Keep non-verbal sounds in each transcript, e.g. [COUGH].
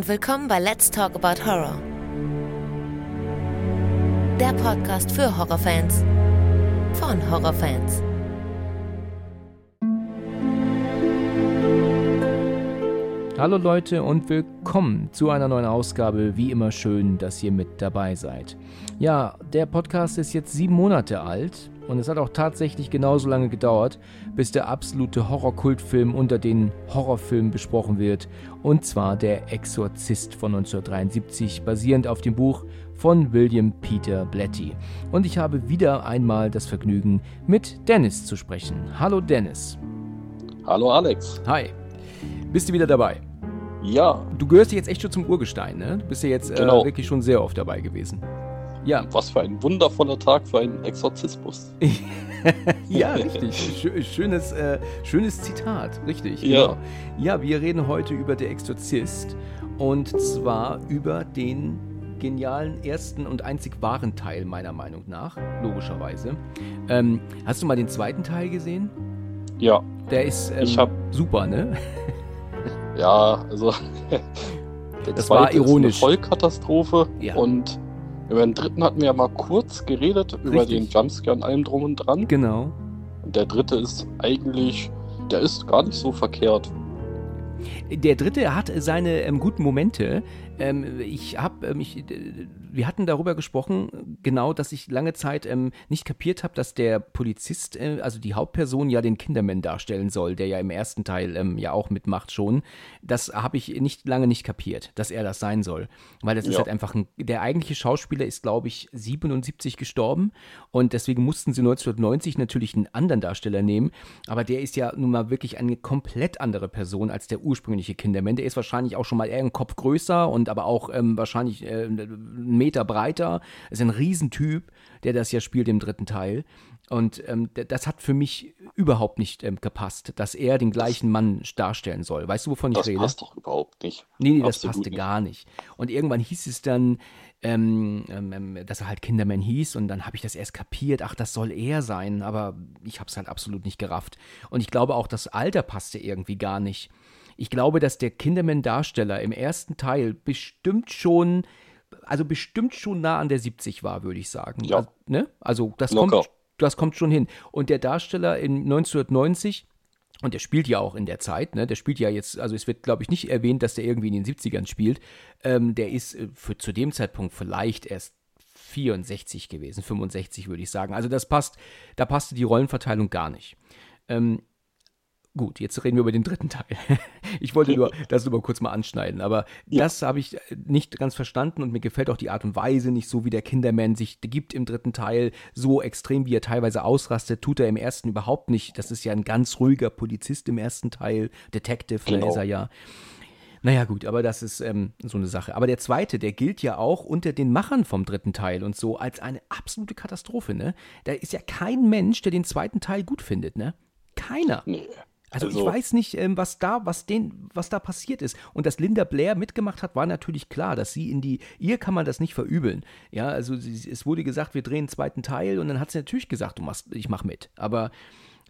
und willkommen bei Let's Talk About Horror. Der Podcast für Horrorfans von Horrorfans. Hallo Leute und willkommen zu einer neuen Ausgabe. Wie immer schön, dass ihr mit dabei seid. Ja, der Podcast ist jetzt sieben Monate alt und es hat auch tatsächlich genauso lange gedauert, bis der absolute Horrorkultfilm unter den Horrorfilmen besprochen wird. Und zwar der Exorzist von 1973, basierend auf dem Buch von William Peter Blatty. Und ich habe wieder einmal das Vergnügen, mit Dennis zu sprechen. Hallo Dennis. Hallo Alex. Hi. Bist du wieder dabei? Ja. Du gehörst jetzt echt schon zum Urgestein, ne? Du bist ja jetzt genau. äh, wirklich schon sehr oft dabei gewesen. Ja. Was für ein wundervoller Tag für einen Exorzismus. [LAUGHS] ja, richtig. Schönes, äh, schönes Zitat, richtig. Ja. Genau. Ja, wir reden heute über Der Exorzist und zwar über den genialen ersten und einzig wahren Teil meiner Meinung nach, logischerweise. Ähm, hast du mal den zweiten Teil gesehen? Ja. Der ist ähm, hab, super, ne? [LAUGHS] Ja, also [LAUGHS] der das war ironisch. Ist eine Vollkatastrophe Ja. und über den dritten hatten wir ja mal kurz geredet, über Richtig. den Jumpscare und allem drum und dran. Genau. Und der dritte ist eigentlich, der ist gar nicht so verkehrt. Der dritte hat seine ähm, guten Momente. Ähm, ich habe, ähm, ich, äh, wir hatten darüber gesprochen, genau, dass ich lange Zeit ähm, nicht kapiert habe, dass der Polizist, äh, also die Hauptperson, ja den Kinderman darstellen soll, der ja im ersten Teil ähm, ja auch mitmacht schon. Das habe ich nicht lange nicht kapiert, dass er das sein soll, weil das ist Ja. halt einfach ein, der eigentliche Schauspieler ist, glaube ich, 77 gestorben und deswegen mussten sie 1990 natürlich einen anderen Darsteller nehmen, aber der ist ja nun mal wirklich eine komplett andere Person als der ursprüngliche Kinderman. Der ist wahrscheinlich auch schon mal eher einen Kopf größer und aber auch ähm, wahrscheinlich äh, Meter breiter. Ist ein Riesentyp, der das ja spielt im dritten Teil. Und ähm, das hat für mich überhaupt nicht ähm, gepasst, dass er den gleichen Mann darstellen soll. Weißt du, wovon ich Das rede? passt doch überhaupt nicht. Nee, nee, das Absolut passte nicht. gar nicht. Und irgendwann hieß es dann, ähm, ähm, ähm, dass er halt Kinderman hieß und dann habe ich das erst kapiert, ach, das soll er sein, aber ich habe es halt absolut nicht gerafft. Und ich glaube auch, das Alter passte irgendwie gar nicht. Ich glaube, dass der Kinderman-Darsteller im ersten Teil bestimmt schon, also bestimmt schon nah an der 70 war, würde ich sagen. Ja. Also, ne? also das Locker. kommt, das kommt schon hin. Und der Darsteller in 1990 und der spielt ja auch in der Zeit, ne? Der spielt ja jetzt, also es wird, glaube ich, nicht erwähnt, dass der irgendwie in den 70ern spielt. Ähm, der ist äh, für, zu dem Zeitpunkt vielleicht erst 64 gewesen, 65 würde ich sagen. Also das passt, da passte die Rollenverteilung gar nicht. Ähm, gut, jetzt reden wir über den dritten Teil. [LAUGHS] Ich wollte nur das nur mal kurz mal anschneiden, aber Ja. das habe ich äh, nicht ganz verstanden und mir gefällt auch die Art und Weise nicht so, wie der Kinderman sich gibt im dritten Teil, so extrem, wie er teilweise ausrastet, tut er im ersten überhaupt nicht. Das ist ja ein ganz ruhiger Polizist im ersten Teil, Detective, Genau. ist er ja. Naja, gut, aber das ist ähm, so eine Sache. Aber der zweite, der gilt ja auch unter den Machern vom dritten Teil und so als eine absolute Katastrophe, ne? Da ist ja kein Mensch, der den zweiten Teil gut findet, ne? Keiner. Nee. Also, ich Also- weiß nicht, ähm, was da, was den, was da passiert ist. Und dass Linda Blair mitgemacht hat, war natürlich klar, dass sie in die, ihr kann man das nicht verübeln. Ja, also sie, es wurde gesagt, wir drehen einen zweiten Teil und dann hat sie natürlich gesagt, du machst, ich mach mit. Aber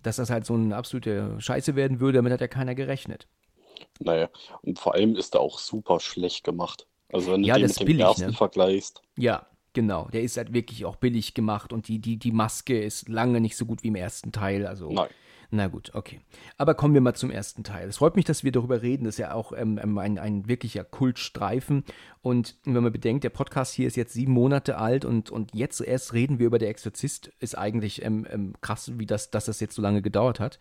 dass das halt so eine absolute Scheiße werden würde, damit hat ja keiner gerechnet. Naja, und vor allem ist er auch super schlecht gemacht. Also wenn du Ja, den mit dem billig, ersten ne? vergleichst. Ja, genau. Der ist halt wirklich auch billig gemacht und die, die, die Maske ist lange nicht so gut wie im ersten Teil. Also. Nein. Na gut, okay. Aber kommen wir mal zum ersten Teil. Es freut mich, dass wir darüber reden. Das ist ja auch ähm, ähm, ein, ein wirklicher Kultstreifen. Und wenn man bedenkt, der Podcast hier ist jetzt sieben Monate alt und, und jetzt erst reden wir über Der Exorzist, ist eigentlich ähm, ähm, krass, wie das, dass das jetzt so lange gedauert hat.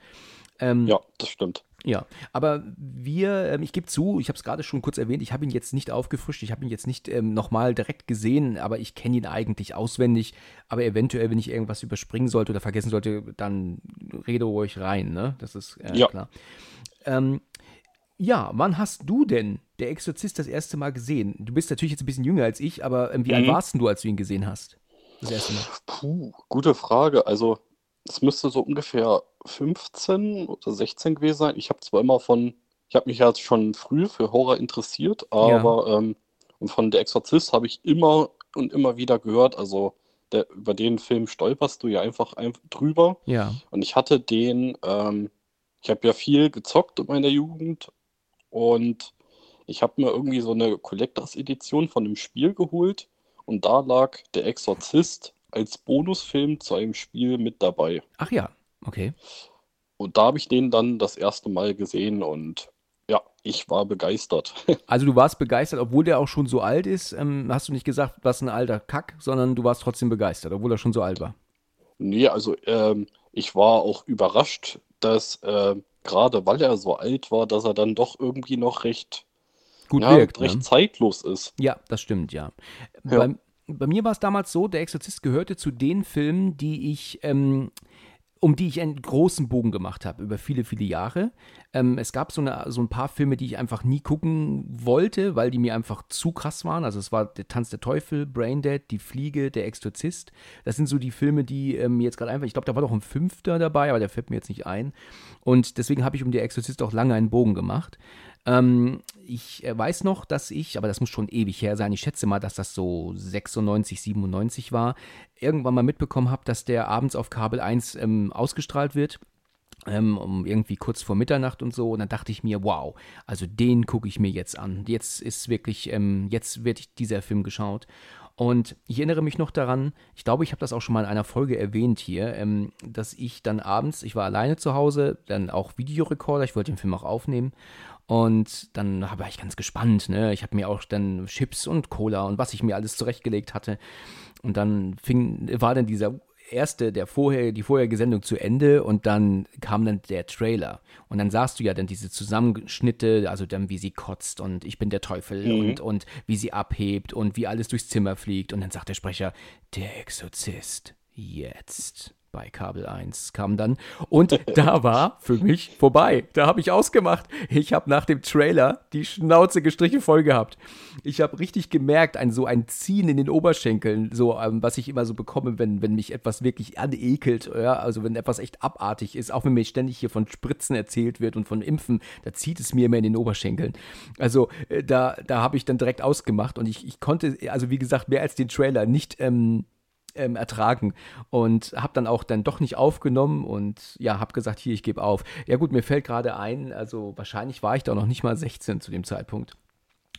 Ähm, Ja, das stimmt. Ja, aber wir, ähm, ich gebe zu, ich habe es gerade schon kurz erwähnt, ich habe ihn jetzt nicht aufgefrischt, ich habe ihn jetzt nicht ähm, nochmal direkt gesehen, aber ich kenne ihn eigentlich auswendig. Aber eventuell, wenn ich irgendwas überspringen sollte oder vergessen sollte, dann rede ruhig rein, ne? Das ist äh, Ja. klar. Ähm, ja, wann hast du denn der Exorzist das erste Mal gesehen? Du bist natürlich jetzt ein bisschen jünger als ich, aber ähm, wie alt Mhm. warst denn du, als du ihn gesehen hast? Das erste Mal. Puh, gute Frage. Also, es müsste so ungefähr 15 oder 16 gewesen sein. Ich habe zwar immer von, ich habe mich ja schon früh für Horror interessiert, aber ähm, und von Der Exorzist habe ich immer und immer wieder gehört. Also, der, über den Film stolperst du ja einfach, einfach drüber. Ja. Und ich hatte den, ähm, ich habe ja viel gezockt in meiner Jugend und ich habe mir irgendwie so eine Collectors-Edition von dem Spiel geholt und da lag Der Exorzist als Bonusfilm zu einem Spiel mit dabei. Ach ja, okay. Und da habe ich den dann das erste Mal gesehen und ja, ich war begeistert. [LAUGHS] Also du warst begeistert, obwohl der auch schon so alt ist. Ähm, hast du nicht gesagt, was ein alter Kack, sondern du warst trotzdem begeistert, obwohl er schon so alt war. Nee, also ähm, ich war auch überrascht, dass äh, gerade weil er so alt war, dass er dann doch irgendwie noch recht Gut ja, wirkt. recht Ne? zeitlos ist. Ja, das stimmt, ja. Ja. Bei, bei mir war es damals so, der Exorzist gehörte zu den Filmen, die ich, ähm, um die ich einen großen Bogen gemacht habe, über viele, viele Jahre. Ähm, es gab so, eine, so ein paar Filme, die ich einfach nie gucken wollte, weil die mir einfach zu krass waren. Also es war der Tanz der Teufel, Braindead, Die Fliege, Der Exorzist. Das sind so die Filme, die ähm, mir jetzt gerade einfach, ich glaube, da war doch ein Fünfter dabei, aber der fällt mir jetzt nicht ein. Und deswegen habe ich um Der Exorzist auch lange einen Bogen gemacht. Ähm, ich äh, weiß noch, dass ich, aber das muss schon ewig her sein, ich schätze mal, dass das so 96, 97 war, irgendwann mal mitbekommen habe, dass der abends auf Kabel 1 ähm, ausgestrahlt wird. Ähm, um irgendwie kurz vor Mitternacht und so. Und dann dachte ich mir, wow, also den gucke ich mir jetzt an. Jetzt ist wirklich, ähm, jetzt wird dieser Film geschaut. Und ich erinnere mich noch daran, ich glaube, ich habe das auch schon mal in einer Folge erwähnt hier, ähm, dass ich dann abends, ich war alleine zu Hause, dann auch Videorekorder, ich wollte den Film auch aufnehmen. Und dann war ich ganz gespannt, ne? Ich habe mir auch dann Chips und Cola und was ich mir alles zurechtgelegt hatte. Und dann fing, war dann dieser erste, der vorher, die vorherige Sendung zu Ende und dann kam dann der Trailer. Und dann sahst du ja dann diese Zusammenschnitte, also dann wie sie kotzt und ich bin der Teufel Mhm. und, und wie sie abhebt und wie alles durchs Zimmer fliegt. Und dann sagt der Sprecher, der Exorzist, jetzt bei Kabel 1 kam dann. Und [LAUGHS] da war für mich vorbei. Da habe ich ausgemacht. Ich habe nach dem Trailer die Schnauze gestrichen voll gehabt. Ich habe richtig gemerkt, ein so ein Ziehen in den Oberschenkeln, so ähm, was ich immer so bekomme, wenn, wenn mich etwas wirklich anekelt, ja, also wenn etwas echt abartig ist, auch wenn mir ständig hier von Spritzen erzählt wird und von Impfen, da zieht es mir immer in den Oberschenkeln. Also äh, da, da habe ich dann direkt ausgemacht und ich, ich konnte, also wie gesagt, mehr als den Trailer nicht ähm, ähm, ertragen und habe dann auch dann doch nicht aufgenommen und ja, habe gesagt, hier, ich gebe auf. Ja gut, mir fällt gerade ein, also wahrscheinlich war ich da noch nicht mal 16 zu dem Zeitpunkt.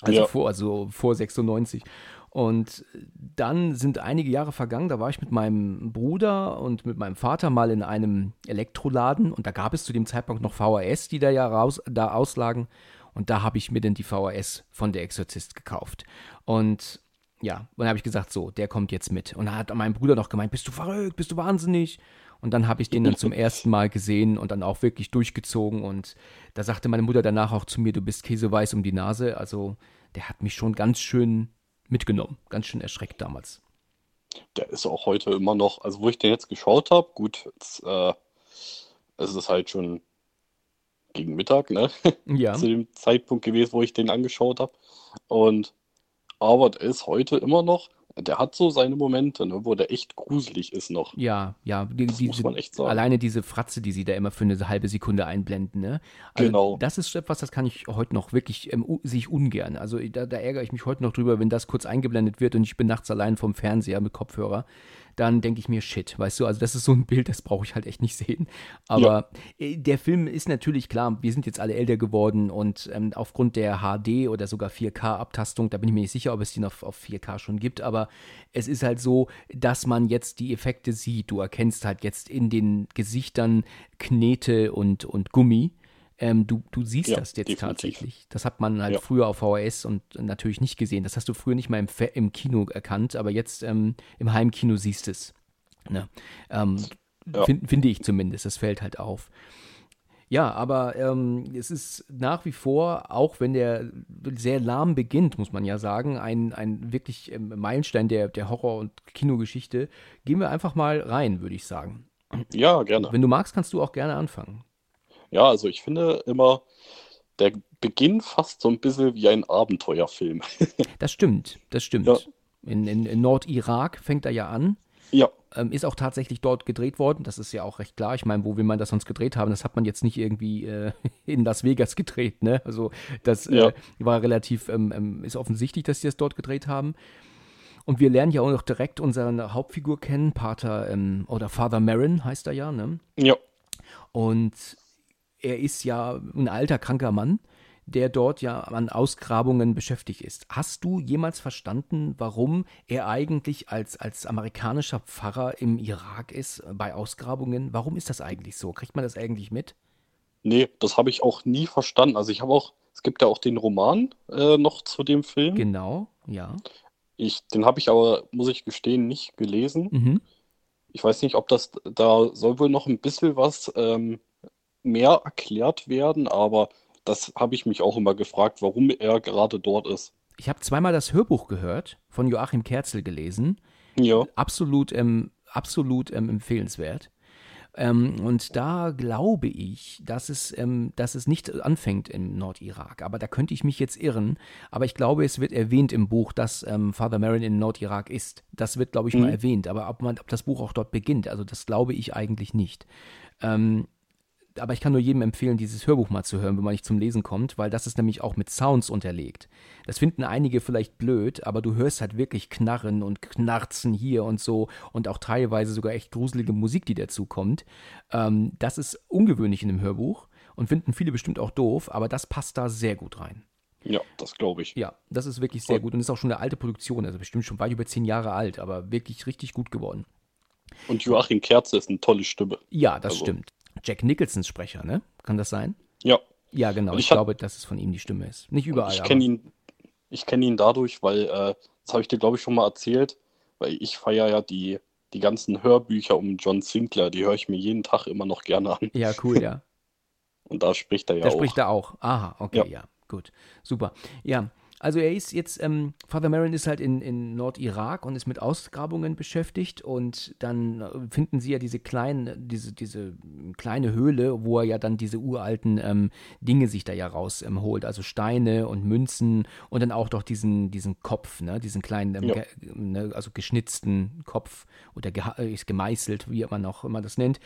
Also Ja. vor, also vor 96. Und dann sind einige Jahre vergangen, da war ich mit meinem Bruder und mit meinem Vater mal in einem Elektroladen und da gab es zu dem Zeitpunkt noch VHS, die da ja raus, da auslagen. Und da habe ich mir dann die VHS von der Exorzist gekauft. Und ja, und dann habe ich gesagt, so, der kommt jetzt mit. Und da hat mein Bruder noch gemeint, bist du verrückt, bist du wahnsinnig? Und dann habe ich den dann zum [LAUGHS] ersten Mal gesehen und dann auch wirklich durchgezogen. Und da sagte meine Mutter danach auch zu mir, du bist käseweiß um die Nase. Also der hat mich schon ganz schön mitgenommen, ganz schön erschreckt damals. Der ist auch heute immer noch, also wo ich den jetzt geschaut habe, gut, jetzt, äh, es ist halt schon gegen Mittag, ne? Ja, [LAUGHS] Zu dem Zeitpunkt gewesen, wo ich den angeschaut habe. Und aber der ist heute immer noch, der hat so seine Momente, ne, wo der echt gruselig ist noch. ja, ja. Die, Das muss diese, man echt sagen. alleine diese Fratze, die sie da immer für eine halbe Sekunde einblenden, ne? Also Genau. Das ist etwas, das kann ich heute noch wirklich, ähm, u- sehe ich ungern. Also da, da ärgere ich mich heute noch drüber, wenn das kurz eingeblendet wird und ich bin nachts allein vom Fernseher mit Kopfhörer. Dann denke ich mir, shit, weißt du, also das ist so ein Bild, das brauche ich halt echt nicht sehen. Aber äh, der Film ist natürlich klar, wir sind jetzt alle älter geworden und ähm, aufgrund der HD oder sogar 4K-Abtastung, da bin ich mir nicht sicher, ob es die noch auf 4K schon gibt, aber es ist halt so, dass man jetzt die Effekte sieht. Du erkennst halt jetzt in den Gesichtern Knete und, und Gummi. Ähm, du, du siehst Ja, das jetzt definitiv. tatsächlich. Das hat man halt Ja. früher auf VHS und natürlich nicht gesehen. Das hast du früher nicht mal im, im Kino erkannt, aber jetzt ähm, im Heimkino siehst du es. Ne? Ähm, Ja. fin- Finde ich zumindest. Das fällt halt auf. Ja, aber ähm, es ist nach wie vor, auch wenn der sehr lahm beginnt, muss man ja sagen, ein, ein wirklich ähm, Meilenstein der, der Horror- und Kinogeschichte. Gehen wir einfach mal rein, würde ich sagen. Ja, gerne. Wenn du magst, kannst du auch gerne anfangen. Ja, also ich finde immer, der Beginn fast so ein bisschen wie ein Abenteuerfilm. [LAUGHS] Das stimmt, das stimmt. Ja. In, in, in Nordirak fängt er ja an. Ja, Ähm, ist auch tatsächlich dort gedreht worden. Das ist ja auch recht klar. Ich meine, wo will man das sonst gedreht haben? Das hat man jetzt nicht irgendwie äh, [LAUGHS] in Las Vegas gedreht. Ne? Also das Ja. äh, war relativ, ähm, ähm, ist offensichtlich, dass sie das dort gedreht haben. Und wir lernen ja auch noch direkt unsere Hauptfigur kennen, Pater ähm, oder Father Marin heißt er ja. Ne? ja, Und er ist ja ein alter, kranker Mann, der dort ja an Ausgrabungen beschäftigt ist. Hast du jemals verstanden, warum er eigentlich als, als amerikanischer Pfarrer im Irak ist bei Ausgrabungen? Warum ist das eigentlich so? Kriegt man das eigentlich mit? Nee, das habe ich auch nie verstanden. Also ich habe auch, es gibt ja auch den Roman äh, noch zu dem Film. Genau, ja. Ich, den habe ich aber, muss ich gestehen, nicht gelesen. Mhm. Ich weiß nicht, ob das, da soll wohl noch ein bisschen was ähm, mehr erklärt werden, aber das habe ich mich auch immer gefragt, warum er gerade dort ist. Ich habe zweimal das Hörbuch gehört, von Joachim Kerzel gelesen. Ja. Absolut, ähm, absolut ähm, empfehlenswert. Ähm, und da glaube ich, dass es, ähm, dass es nicht anfängt im Nordirak. Aber da könnte ich mich jetzt irren. Aber ich glaube, es wird erwähnt im Buch, dass ähm, Father Marin in Nordirak ist. Das wird, glaube ich, Mhm. mal erwähnt. Aber ob, man, ob das Buch auch dort beginnt, also das glaube ich eigentlich nicht. Aber ich kann nur jedem empfehlen, dieses Hörbuch mal zu hören, wenn man nicht zum Lesen kommt, weil das ist nämlich auch mit Sounds unterlegt. Das finden einige vielleicht blöd, aber du hörst halt wirklich Knarren und Knarzen hier und so und auch teilweise sogar echt gruselige Musik, die dazu kommt. Ähm, das ist ungewöhnlich in dem Hörbuch und finden viele bestimmt auch doof, aber das passt da sehr gut rein. Ja, das glaube ich. Ja, das ist wirklich sehr Und- gut und ist auch schon eine alte Produktion, also bestimmt schon weit über zehn Jahre alt, aber wirklich richtig gut geworden. Und Joachim Kerze ist eine tolle Stimme. Ja, das Also- stimmt. Jack Nicholsons Sprecher, ne? Kann das sein? Ja, Ja, genau. Ich, ich glaube, dass es von ihm die Stimme ist. Nicht überall. ich kenne ihn, ich kenne ihn dadurch, weil, äh, das habe ich dir, glaube ich, schon mal erzählt, weil ich feiere ja die, die ganzen Hörbücher um John Sinclair, die höre ich mir jeden Tag immer noch gerne an. Ja, cool, ja. [LAUGHS] Und da spricht er ja Der auch. spricht da auch. Aha, okay, ja. Ja. gut. Super. Ja, also er ist jetzt, ähm, Father Marin ist halt in, in Nordirak und ist mit Ausgrabungen beschäftigt und dann äh, finden sie ja diese kleinen, diese, diese kleine Höhle, wo er ja dann diese uralten ähm, Dinge sich da ja raus ähm, holt, also Steine und Münzen und dann auch doch diesen, diesen Kopf, ne, diesen kleinen, ähm, Ja. ge, ne, also geschnitzten Kopf oder geha- äh, ist gemeißelt, wie man auch immer das nennt.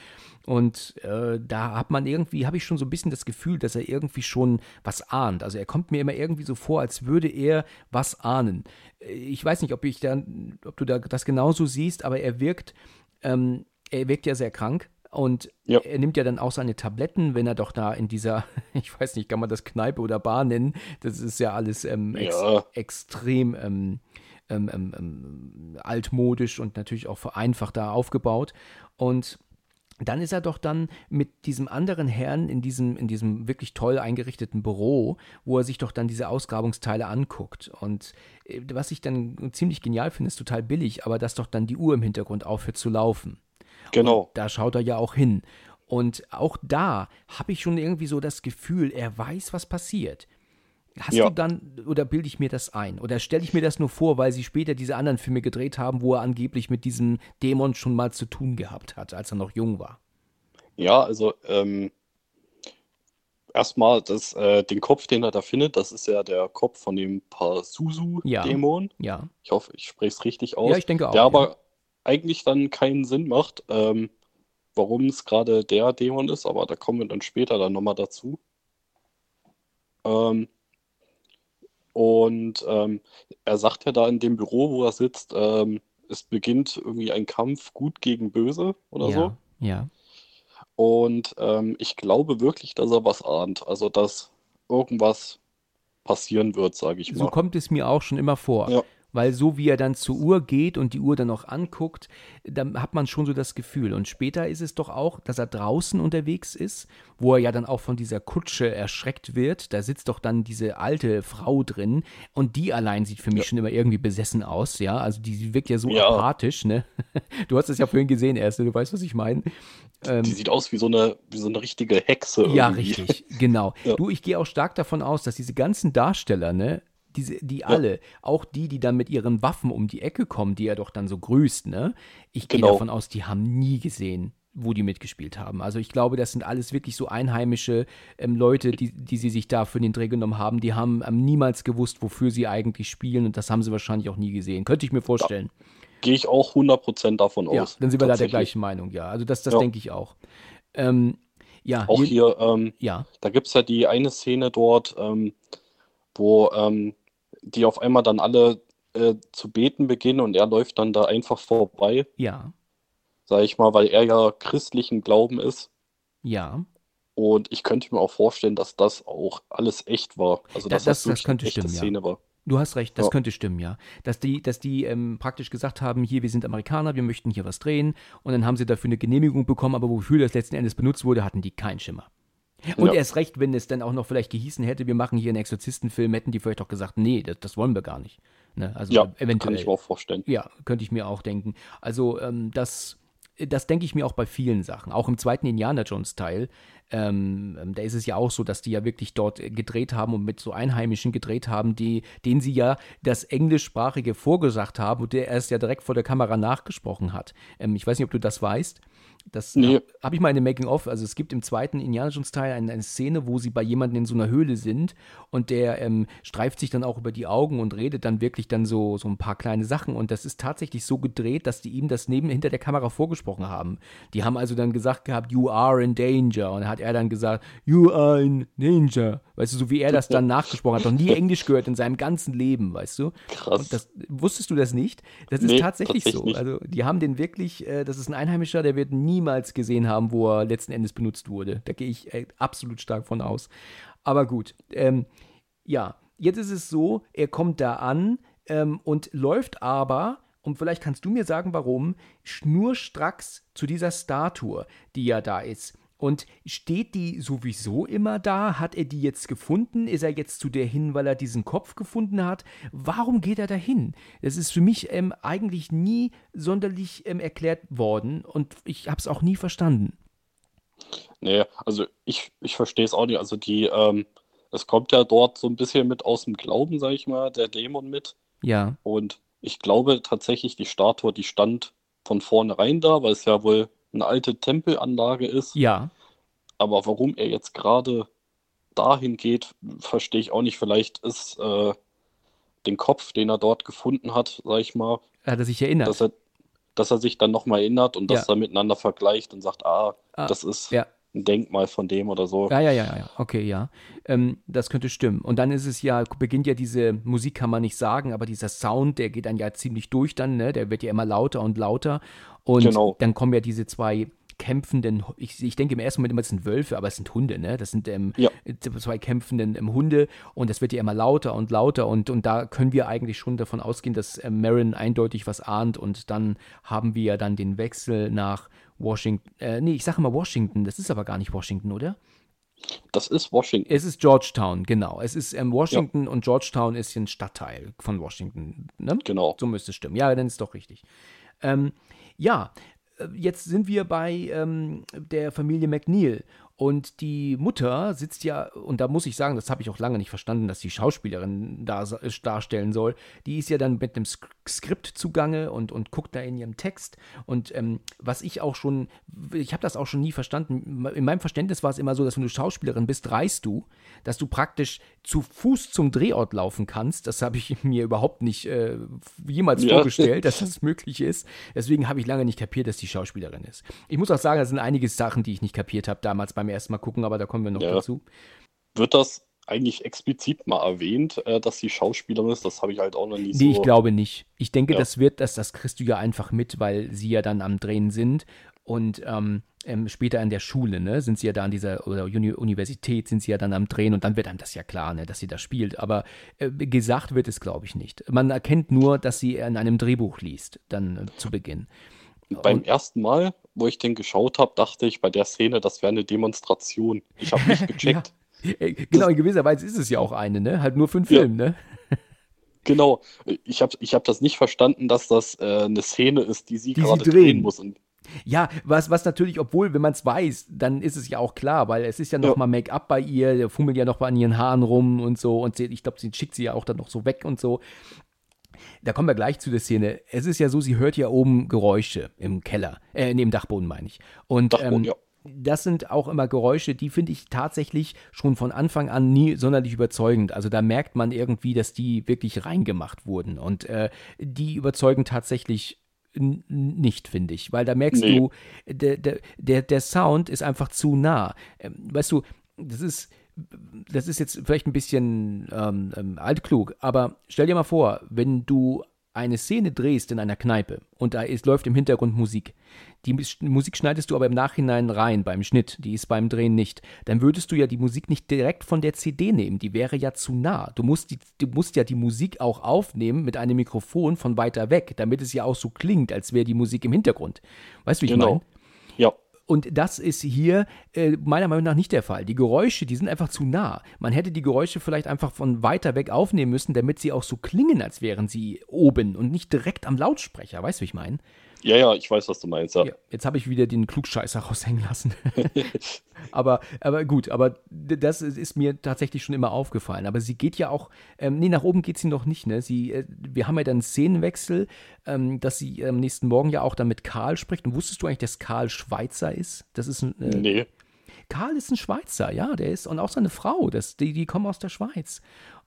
Und äh, da hat man irgendwie, habe ich schon so ein bisschen das Gefühl, dass er irgendwie schon was ahnt. Also er kommt mir immer irgendwie so vor, als würde er was ahnen. Ich weiß nicht, ob ich dann, ob du da das genauso siehst, aber er wirkt, ähm, er wirkt ja sehr krank. Und Ja. er nimmt ja dann auch seine Tabletten, wenn er doch da in dieser, [LAUGHS] ich weiß nicht, kann man das Kneipe oder Bar nennen? Das ist ja alles ähm, ex Ja. extrem ähm, ähm, ähm, ähm, altmodisch und natürlich auch vereinfacht da aufgebaut. Und dann ist er doch dann mit diesem anderen Herrn in diesem, in diesem wirklich toll eingerichteten Büro, wo er sich doch dann diese Ausgrabungsteile anguckt. Und äh, was ich dann ziemlich genial finde, ist total billig, aber dass doch dann die Uhr im Hintergrund aufhört zu laufen. Genau. Da schaut er ja auch hin. Und auch da habe ich schon irgendwie so das Gefühl, er weiß, was passiert. Hast Ja. du dann, oder bilde ich mir das ein? Oder stelle ich mir das nur vor, weil sie später diese anderen Filme gedreht haben, wo er angeblich mit diesem Dämon schon mal zu tun gehabt hat, als er noch jung war? Ja, also ähm, erstmal das, äh, den Kopf, den er da findet, das ist ja der Kopf von dem Pazuzu-Dämon. Ja. Ich hoffe, ich spreche es richtig aus. Ja, ich denke auch. der ja. aber eigentlich dann keinen Sinn macht, ähm, warum es gerade der Dämon ist, aber da kommen wir dann später dann nochmal dazu. Ähm, und ähm, er sagt ja da in dem Büro, wo er sitzt, ähm, es beginnt irgendwie ein Kampf gut gegen böse oder ja. so. Ja. Und ähm, ich glaube wirklich, dass er was ahnt. Also, dass irgendwas passieren wird, sage ich So mal. kommt es mir auch schon immer vor. Ja. Weil so wie er dann zur Uhr geht und die Uhr dann noch anguckt, dann hat man schon so das Gefühl. Und später ist es doch auch, dass er draußen unterwegs ist, wo er ja dann auch von dieser Kutsche erschreckt wird. Da sitzt doch dann diese alte Frau drin und die allein sieht für mich Ja. schon immer irgendwie besessen aus, ja. Also die, wirkt ja so Ja. apathisch, ne? [LAUGHS] Du hast es ja vorhin gesehen erst, ne? du weißt, was ich meine. Die sieht aus wie so eine, wie so eine richtige Hexe Ja, irgendwie. richtig, genau. [LAUGHS] Ja. Du, ich gehe auch stark davon aus, dass diese ganzen Darsteller, ne, diese, die alle, auch die, die dann mit ihren Waffen um die Ecke kommen, die er doch dann so grüßt, ne, ich gehe Genau. davon aus, die haben nie gesehen, wo die mitgespielt haben. Also ich glaube, das sind alles wirklich so einheimische ähm, Leute, die, die sie sich da für den Dreh genommen haben. Die haben ähm, niemals gewusst, wofür sie eigentlich spielen und das haben sie wahrscheinlich auch nie gesehen. Könnte ich mir vorstellen. Gehe ich auch 100% davon Ja, aus. dann sind wir da der gleichen Meinung, ja. Also das, das Ja. denke ich auch. Ähm, ja, Auch je- hier, ähm, ja, da gibt es ja die eine Szene dort, ähm, wo ähm, die auf einmal dann alle äh, zu beten beginnen und er läuft dann da einfach vorbei, ja, sage ich mal, weil er ja christlichen Glauben ist. ja. Und ich könnte mir auch vorstellen, dass das auch alles echt war. Also dass das, das, das könnte eine echte stimmen, ja. Szene war. Du hast recht, das Ja. könnte stimmen, ja. Dass die, dass die ähm, praktisch gesagt haben, hier, wir sind Amerikaner, wir möchten hier was drehen und dann haben sie dafür eine Genehmigung bekommen, aber wofür das letzten Endes benutzt wurde, hatten die keinen Schimmer. Und Ja. erst recht, wenn es dann auch noch vielleicht gehießen hätte, wir machen hier einen Exorzistenfilm, hätten die vielleicht auch gesagt, nee, das, das wollen wir gar nicht. Ne? Also Ja, eventuell. kann ich mir auch vorstellen. Ja, könnte ich mir auch denken. Also ähm, das, das denke ich mir auch bei vielen Sachen. Auch im zweiten Indiana Jones Teil, ähm, ähm, da ist es ja auch so, dass die ja wirklich dort äh, gedreht haben und mit so Einheimischen gedreht haben, die, denen sie ja das Englischsprachige vorgesagt haben und der erst ja direkt vor der Kamera nachgesprochen hat. Ähm, ich weiß nicht, ob du das weißt. Das Nee. habe ich mal in dem Making-of. Also es gibt im zweiten Indiana Jones Teil eine, eine Szene, wo sie bei jemandem in so einer Höhle sind und der ähm, streift sich dann auch über die Augen und redet dann wirklich dann so, so ein paar kleine Sachen. Und das ist tatsächlich so gedreht, dass die ihm das neben hinter der Kamera vorgesprochen haben. Die haben also dann gesagt gehabt, you are in danger. Und dann hat er dann gesagt, you are in danger. Weißt du, so wie er das dann [LAUGHS] nachgesprochen hat. Noch nie Englisch gehört in seinem ganzen Leben, weißt du? Krass. Und das, wusstest du das nicht? Das ist Nee, tatsächlich, tatsächlich so. nicht. Also die haben den wirklich, äh, das ist ein Einheimischer, der wird niemals gesehen haben, wo er letzten Endes benutzt wurde. Da gehe ich äh, absolut stark von aus. Aber gut, ähm, ja, jetzt ist es so, er kommt da an ähm, und läuft aber, und vielleicht kannst du mir sagen, warum, schnurstracks zu dieser Statue, die ja da ist. Und steht die sowieso immer da? Hat er die jetzt gefunden? Ist er jetzt zu der hin, weil er diesen Kopf gefunden hat? Warum geht er dahin? Das ist für mich ähm, eigentlich nie sonderlich ähm, erklärt worden und ich habe es auch nie verstanden. Nee, also ich, ich verstehe es auch nicht. Also die, ähm, es kommt ja dort so ein bisschen mit aus dem Glauben, sag ich mal, der Dämon mit. Ja, Und ich glaube tatsächlich, die Statue, die stand von vornherein da, weil es ja wohl eine alte Tempelanlage ist. ja, Aber warum er jetzt gerade dahin geht, verstehe ich auch nicht. Vielleicht ist äh, den Kopf, den er dort gefunden hat, sag ich mal, hat er sich erinnert. dass er, dass er sich dann nochmal erinnert und das Ja. er miteinander vergleicht und sagt, ah, Ah, das ist ja. Ein Denkmal von dem oder so. Ja, ja, ja, ja, okay, ja. Ähm, das könnte stimmen. Und dann ist es ja, beginnt ja diese Musik, kann man nicht sagen, aber dieser Sound, der geht dann ja ziemlich durch dann, ne? Der wird ja immer lauter und lauter. Und Genau. dann kommen ja diese zwei kämpfenden, ich, ich denke im ersten Moment immer, das sind Wölfe, aber es sind Hunde, ne? Das sind ähm, Ja. zwei kämpfenden ähm, Hunde und das wird ja immer lauter und lauter und, und da können wir eigentlich schon davon ausgehen, dass ähm, Marin eindeutig was ahnt und dann haben wir ja dann den Wechsel nach Washington, äh, nee, ich sage immer Washington, das ist aber gar nicht Washington, oder? Das ist Washington. Es ist Georgetown, genau. Es ist ähm, Washington und Georgetown ist ein Stadtteil von Washington. Ne? Genau. So müsste es stimmen. Ja, dann ist doch richtig. Ähm, ja, äh, jetzt sind wir bei ähm, der Familie McNeil. Und die Mutter sitzt ja, und da muss ich sagen, das habe ich auch lange nicht verstanden, dass die Schauspielerin da darstellen soll. Die ist ja dann mit einem Sk Skript zugange und, und guckt da in ihrem Text. Und ähm, was ich auch schon, ich habe das auch schon nie verstanden. In meinem Verständnis war es immer so, dass wenn du Schauspielerin bist, reist du, dass du praktisch zu Fuß zum Drehort laufen kannst. Das habe ich [LAUGHS] mir überhaupt nicht äh, jemals Ja. vorgestellt, dass das möglich ist. Deswegen habe ich lange nicht kapiert, dass die Schauspielerin ist. Ich muss auch sagen, das sind einige Sachen, die ich nicht kapiert habe damals beim ersten Mal gucken, aber da kommen wir noch Ja. dazu. Wird das eigentlich explizit mal erwähnt, äh, dass sie Schauspielerin ist? Das habe ich halt auch noch nie Nee, so. ich glaube nicht. Ich denke, Ja. das wird, das, das kriegst du ja einfach mit, weil sie ja dann am Drehen sind und ähm, ähm, später in der Schule, ne, sind sie ja da an dieser, oder Uni Universität sind sie ja dann am Drehen und dann wird einem das ja klar, ne, dass sie da spielt. Aber äh, gesagt wird es, glaube ich, nicht. Man erkennt nur, dass sie in einem Drehbuch liest, dann äh, zu Beginn. Beim Und- ersten Mal, wo ich den geschaut habe, dachte ich bei der Szene, das wäre eine Demonstration. Ich habe nicht [LAUGHS] gecheckt. Äh, Genau, in gewisser Weise ist es ja auch eine, ne? Halt nur für einen Ja. Film, ne? [LAUGHS] Genau. Ich habe ich hab das nicht verstanden, dass das äh, eine Szene ist, die sie Die sie gerade drehen. drehen muss. Und Ja, was, was natürlich, obwohl, wenn man es weiß, dann ist es ja auch klar, weil es ist ja noch Ja. mal Make-up bei ihr, der fummelt ja noch mal an ihren Haaren rum und so und sie, ich glaube, sie schickt sie ja auch dann noch so weg und so. Da kommen wir gleich zu der Szene. Es ist ja so, sie hört ja oben Geräusche im Keller, äh, neben Dachboden meine ich. Und Dachboden, ähm, ja. das sind auch immer Geräusche, die finde ich tatsächlich schon von Anfang an nie sonderlich überzeugend. Also da merkt man irgendwie, dass die wirklich reingemacht wurden. Und äh, die überzeugen tatsächlich nicht, finde ich. Weil da merkst Nee. du, der, der, der, Sound ist einfach zu nah. Ähm, weißt du, das ist. Das ist jetzt vielleicht ein bisschen ähm, ähm, altklug, aber stell dir mal vor, wenn du eine Szene drehst in einer Kneipe und da ist, läuft im Hintergrund Musik, die Musik schneidest du aber im Nachhinein rein beim Schnitt, die ist beim Drehen nicht, dann würdest du ja die Musik nicht direkt von der CD nehmen, die wäre ja zu nah. Du musst, die, du musst ja die Musik auch aufnehmen mit einem Mikrofon von weiter weg, damit es ja auch so klingt, als wäre die Musik im Hintergrund. Weißt du, wie ich genau. meine? Ja. Und das ist hier äh, meiner Meinung nach nicht der Fall. Die Geräusche, die sind einfach zu nah. Man hätte die Geräusche vielleicht einfach von weiter weg aufnehmen müssen, damit sie auch so klingen, als wären sie oben und nicht direkt am Lautsprecher. Weißt du, wie ich meine? Ja, ja, ich weiß, was du meinst. Ja. ja jetzt habe ich wieder den Klugscheißer raushängen lassen. [LAUGHS] [LAUGHS] aber, aber gut, aber das ist mir tatsächlich schon immer aufgefallen. Aber sie geht ja auch, ähm, nee, nach oben geht sie noch nicht, ne? Sie, äh, wir haben ja dann einen Szenenwechsel, ähm, dass sie am nächsten Morgen ja auch dann mit Karl spricht. Und wusstest du eigentlich, dass Karl Schweizer ist? Das ist ein. Äh, nee. Karl ist ein Schweizer, ja, der ist, und auch seine Frau, das, die, die kommen aus der Schweiz.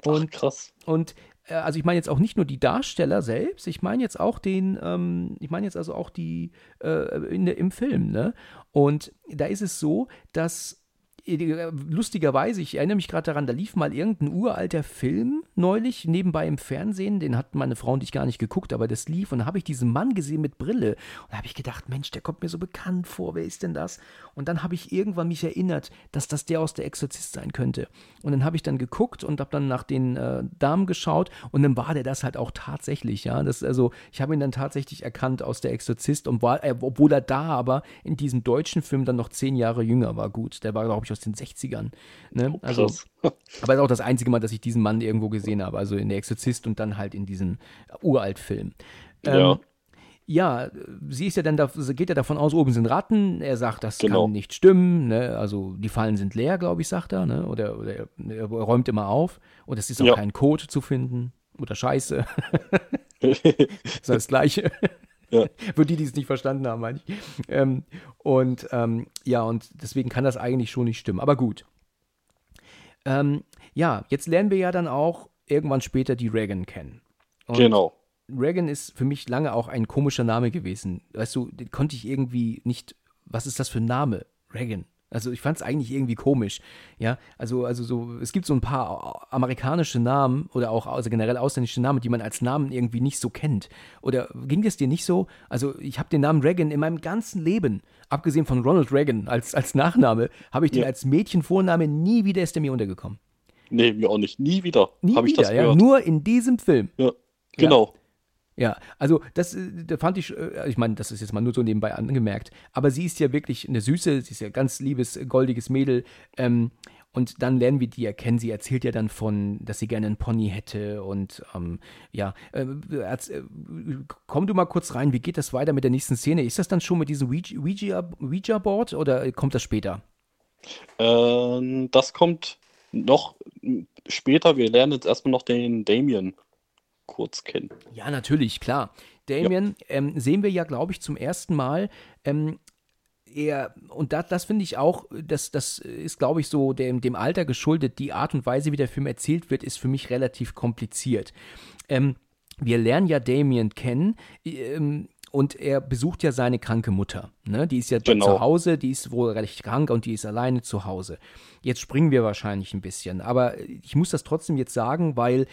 Und, Ach, krass. Und also ich meine jetzt auch nicht nur die Darsteller selbst, ich meine jetzt auch den, ähm, ich meine jetzt also auch die äh, in im Film, ne? Und da ist es so, dass lustigerweise, ich erinnere mich gerade daran, da lief mal irgendein uralter Film neulich nebenbei im Fernsehen, den hat meine Frau und ich gar nicht geguckt, aber das lief und da habe ich diesen Mann gesehen mit Brille und da habe ich gedacht, Mensch, der kommt mir so bekannt vor, wer ist denn das? Und dann habe ich irgendwann mich erinnert, dass das der aus der Exorzist sein könnte. Und dann habe ich dann geguckt und habe dann nach den äh, Damen geschaut und dann war der das halt auch tatsächlich, ja. Das, also ich habe ihn dann tatsächlich erkannt aus der Exorzist und war, äh, obwohl er da aber in diesem deutschen Film dann noch zehn Jahre jünger war. Gut, der war, glaube ich, aus den 60ern. Ne? Oh, also, [LAUGHS] aber ist auch das einzige Mal, dass ich diesen Mann irgendwo gesehen habe. Also in der Exorzist und dann halt in diesem Uralt-Film. Ähm, ja. Ja, sie ist ja dann, da, geht ja davon aus, oben sind Ratten. Er sagt, das genau. kann nicht stimmen. Ne? Also die Fallen sind leer, glaube ich, sagt er. Ne? Oder, oder er räumt immer auf. Und es ist auch ja. kein Code zu finden. Oder Scheiße. [LAUGHS] [LAUGHS] das ist das Gleiche. Ja. [LAUGHS] Für die, die es nicht verstanden haben, meine ich. Ähm, und ähm, ja, und deswegen kann das eigentlich schon nicht stimmen. Aber gut. Ähm, ja, jetzt lernen wir ja dann auch irgendwann später die Reagan kennen. Und genau. Reagan ist für mich lange auch ein komischer Name gewesen. Weißt du, konnte ich irgendwie nicht. Was ist das für ein Name? Reagan. Also ich fand es eigentlich irgendwie komisch. Ja, also, also so, es gibt so ein paar amerikanische Namen oder auch also generell ausländische Namen, die man als Namen irgendwie nicht so kennt. Oder ging es dir nicht so? Also ich habe den Namen Reagan in meinem ganzen Leben, abgesehen von Ronald Reagan als, als Nachname, habe ich den ja. als Mädchenvorname nie wieder ist der mir untergekommen. Nee, mir auch nicht. Nie wieder. Nie wieder, ja. Nur in diesem Film. Ja, genau. Ja. Also das äh, da fand ich, äh, ich meine, das ist jetzt mal nur so nebenbei angemerkt, aber sie ist ja wirklich eine süße, sie ist ja ganz liebes, goldiges Mädel. Ähm, und dann lernen wir die ja kennen. Sie erzählt ja dann von, dass sie gerne einen Pony hätte. Und ähm, ja, äh, äh, komm du mal kurz rein. Wie geht das weiter mit der nächsten Szene? Ist das dann schon mit diesem Ouija-Board oder kommt das später? Ähm, das kommt noch später. Wir lernen jetzt erstmal noch den Damien kurz kennen. Ja, natürlich, klar. Damien ja. ähm, sehen wir ja, glaube ich, zum ersten Mal. Ähm, er, und das, das finde ich auch, das, das ist, glaube ich, so dem, dem Alter geschuldet. Die Art und Weise, wie der Film erzählt wird, ist für mich relativ kompliziert. Ähm, wir lernen ja Damien kennen. Ähm, und er besucht ja seine kranke Mutter. Ne? Die ist ja genau. zu Hause, die ist wohl recht krank und die ist alleine zu Hause. Jetzt springen wir wahrscheinlich ein bisschen, aber ich muss das trotzdem jetzt sagen, weil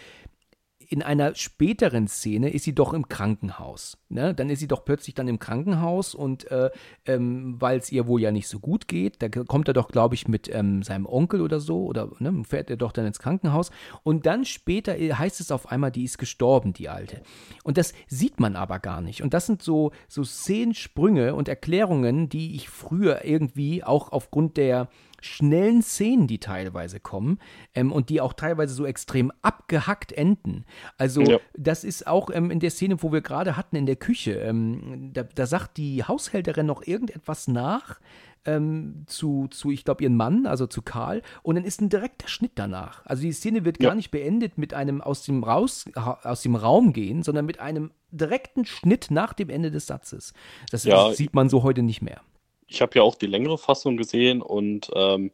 in einer späteren Szene ist sie doch im Krankenhaus. Ne? Dann ist sie doch plötzlich dann im Krankenhaus und äh, ähm, weil es ihr wohl ja nicht so gut geht, da kommt er doch, glaube ich, mit ähm, seinem Onkel oder so oder ne, fährt er doch dann ins Krankenhaus und dann später äh, heißt es auf einmal, die ist gestorben, die Alte. Und das sieht man aber gar nicht. Und das sind so, so Szenensprünge und Erklärungen, die ich früher irgendwie auch aufgrund der schnellen Szenen, die teilweise kommen ähm, und die auch teilweise so extrem abgehackt enden. Also ja. das ist auch ähm, in der Szene, wo wir gerade hatten in der Küche, ähm, da, da, sagt die Haushälterin noch irgendetwas nach. Ähm, zu, zu, ich glaube, ihren Mann, also zu Karl, und dann ist ein direkter Schnitt danach. Also die Szene wird ja. gar nicht beendet mit einem aus dem, Raus, aus dem Raum gehen, sondern mit einem direkten Schnitt nach dem Ende des Satzes. Das ja. sieht man so heute nicht mehr ich habe ja auch die längere Fassung gesehen und ähm,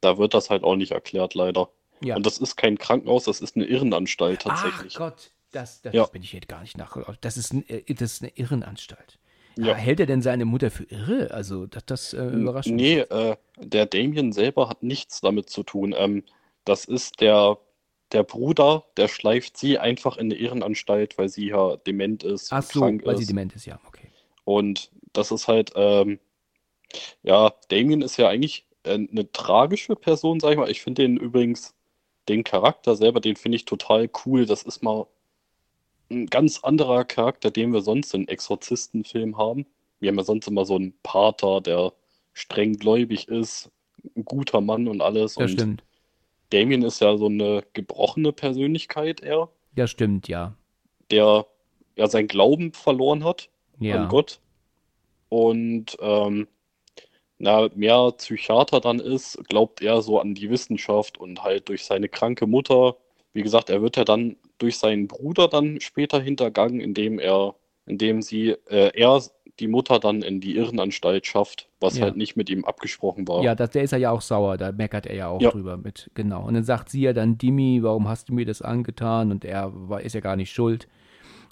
da wird das halt auch nicht erklärt, leider. Ja. Und das ist kein Krankenhaus, das ist eine Irrenanstalt tatsächlich. Ach Gott, das, das ja. bin ich jetzt gar nicht nach. Das ist, ein, äh, das ist eine Irrenanstalt. Ja. Hält er denn seine Mutter für irre? Also, das, das äh, überrascht nee, mich. Nee, äh, der Damien selber hat nichts damit zu tun. Ähm, das ist der der Bruder, der schleift sie einfach in eine Irrenanstalt, weil sie ja dement ist, Ach so, krank weil ist. sie dement ist, ja, okay. Und das ist halt, ähm, ja, Damien ist ja eigentlich äh, eine tragische Person, sag ich mal. Ich finde den übrigens, den Charakter selber, den finde ich total cool. Das ist mal ein ganz anderer Charakter, den wir sonst in Exorzistenfilmen haben. Wir haben ja sonst immer so einen Pater, der streng gläubig ist, ein guter Mann und alles. Das und stimmt. Damien ist ja so eine gebrochene Persönlichkeit eher, Ja, stimmt, ja. der ja seinen Glauben verloren hat Ja. an Gott und ähm, na, mehr Psychiater dann ist, glaubt er so an die Wissenschaft und halt durch seine kranke Mutter, wie gesagt, er wird ja dann durch seinen Bruder dann später hintergangen, indem er, indem sie, äh, er die Mutter dann in die Irrenanstalt schafft, was Ja. halt nicht mit ihm abgesprochen war. Ja, das, der ist ja auch sauer, da meckert er ja auch Ja. drüber mit, genau. Und dann sagt sie ja dann, Dimi, warum hast du mir das angetan? Und er war, ist ja gar nicht schuld.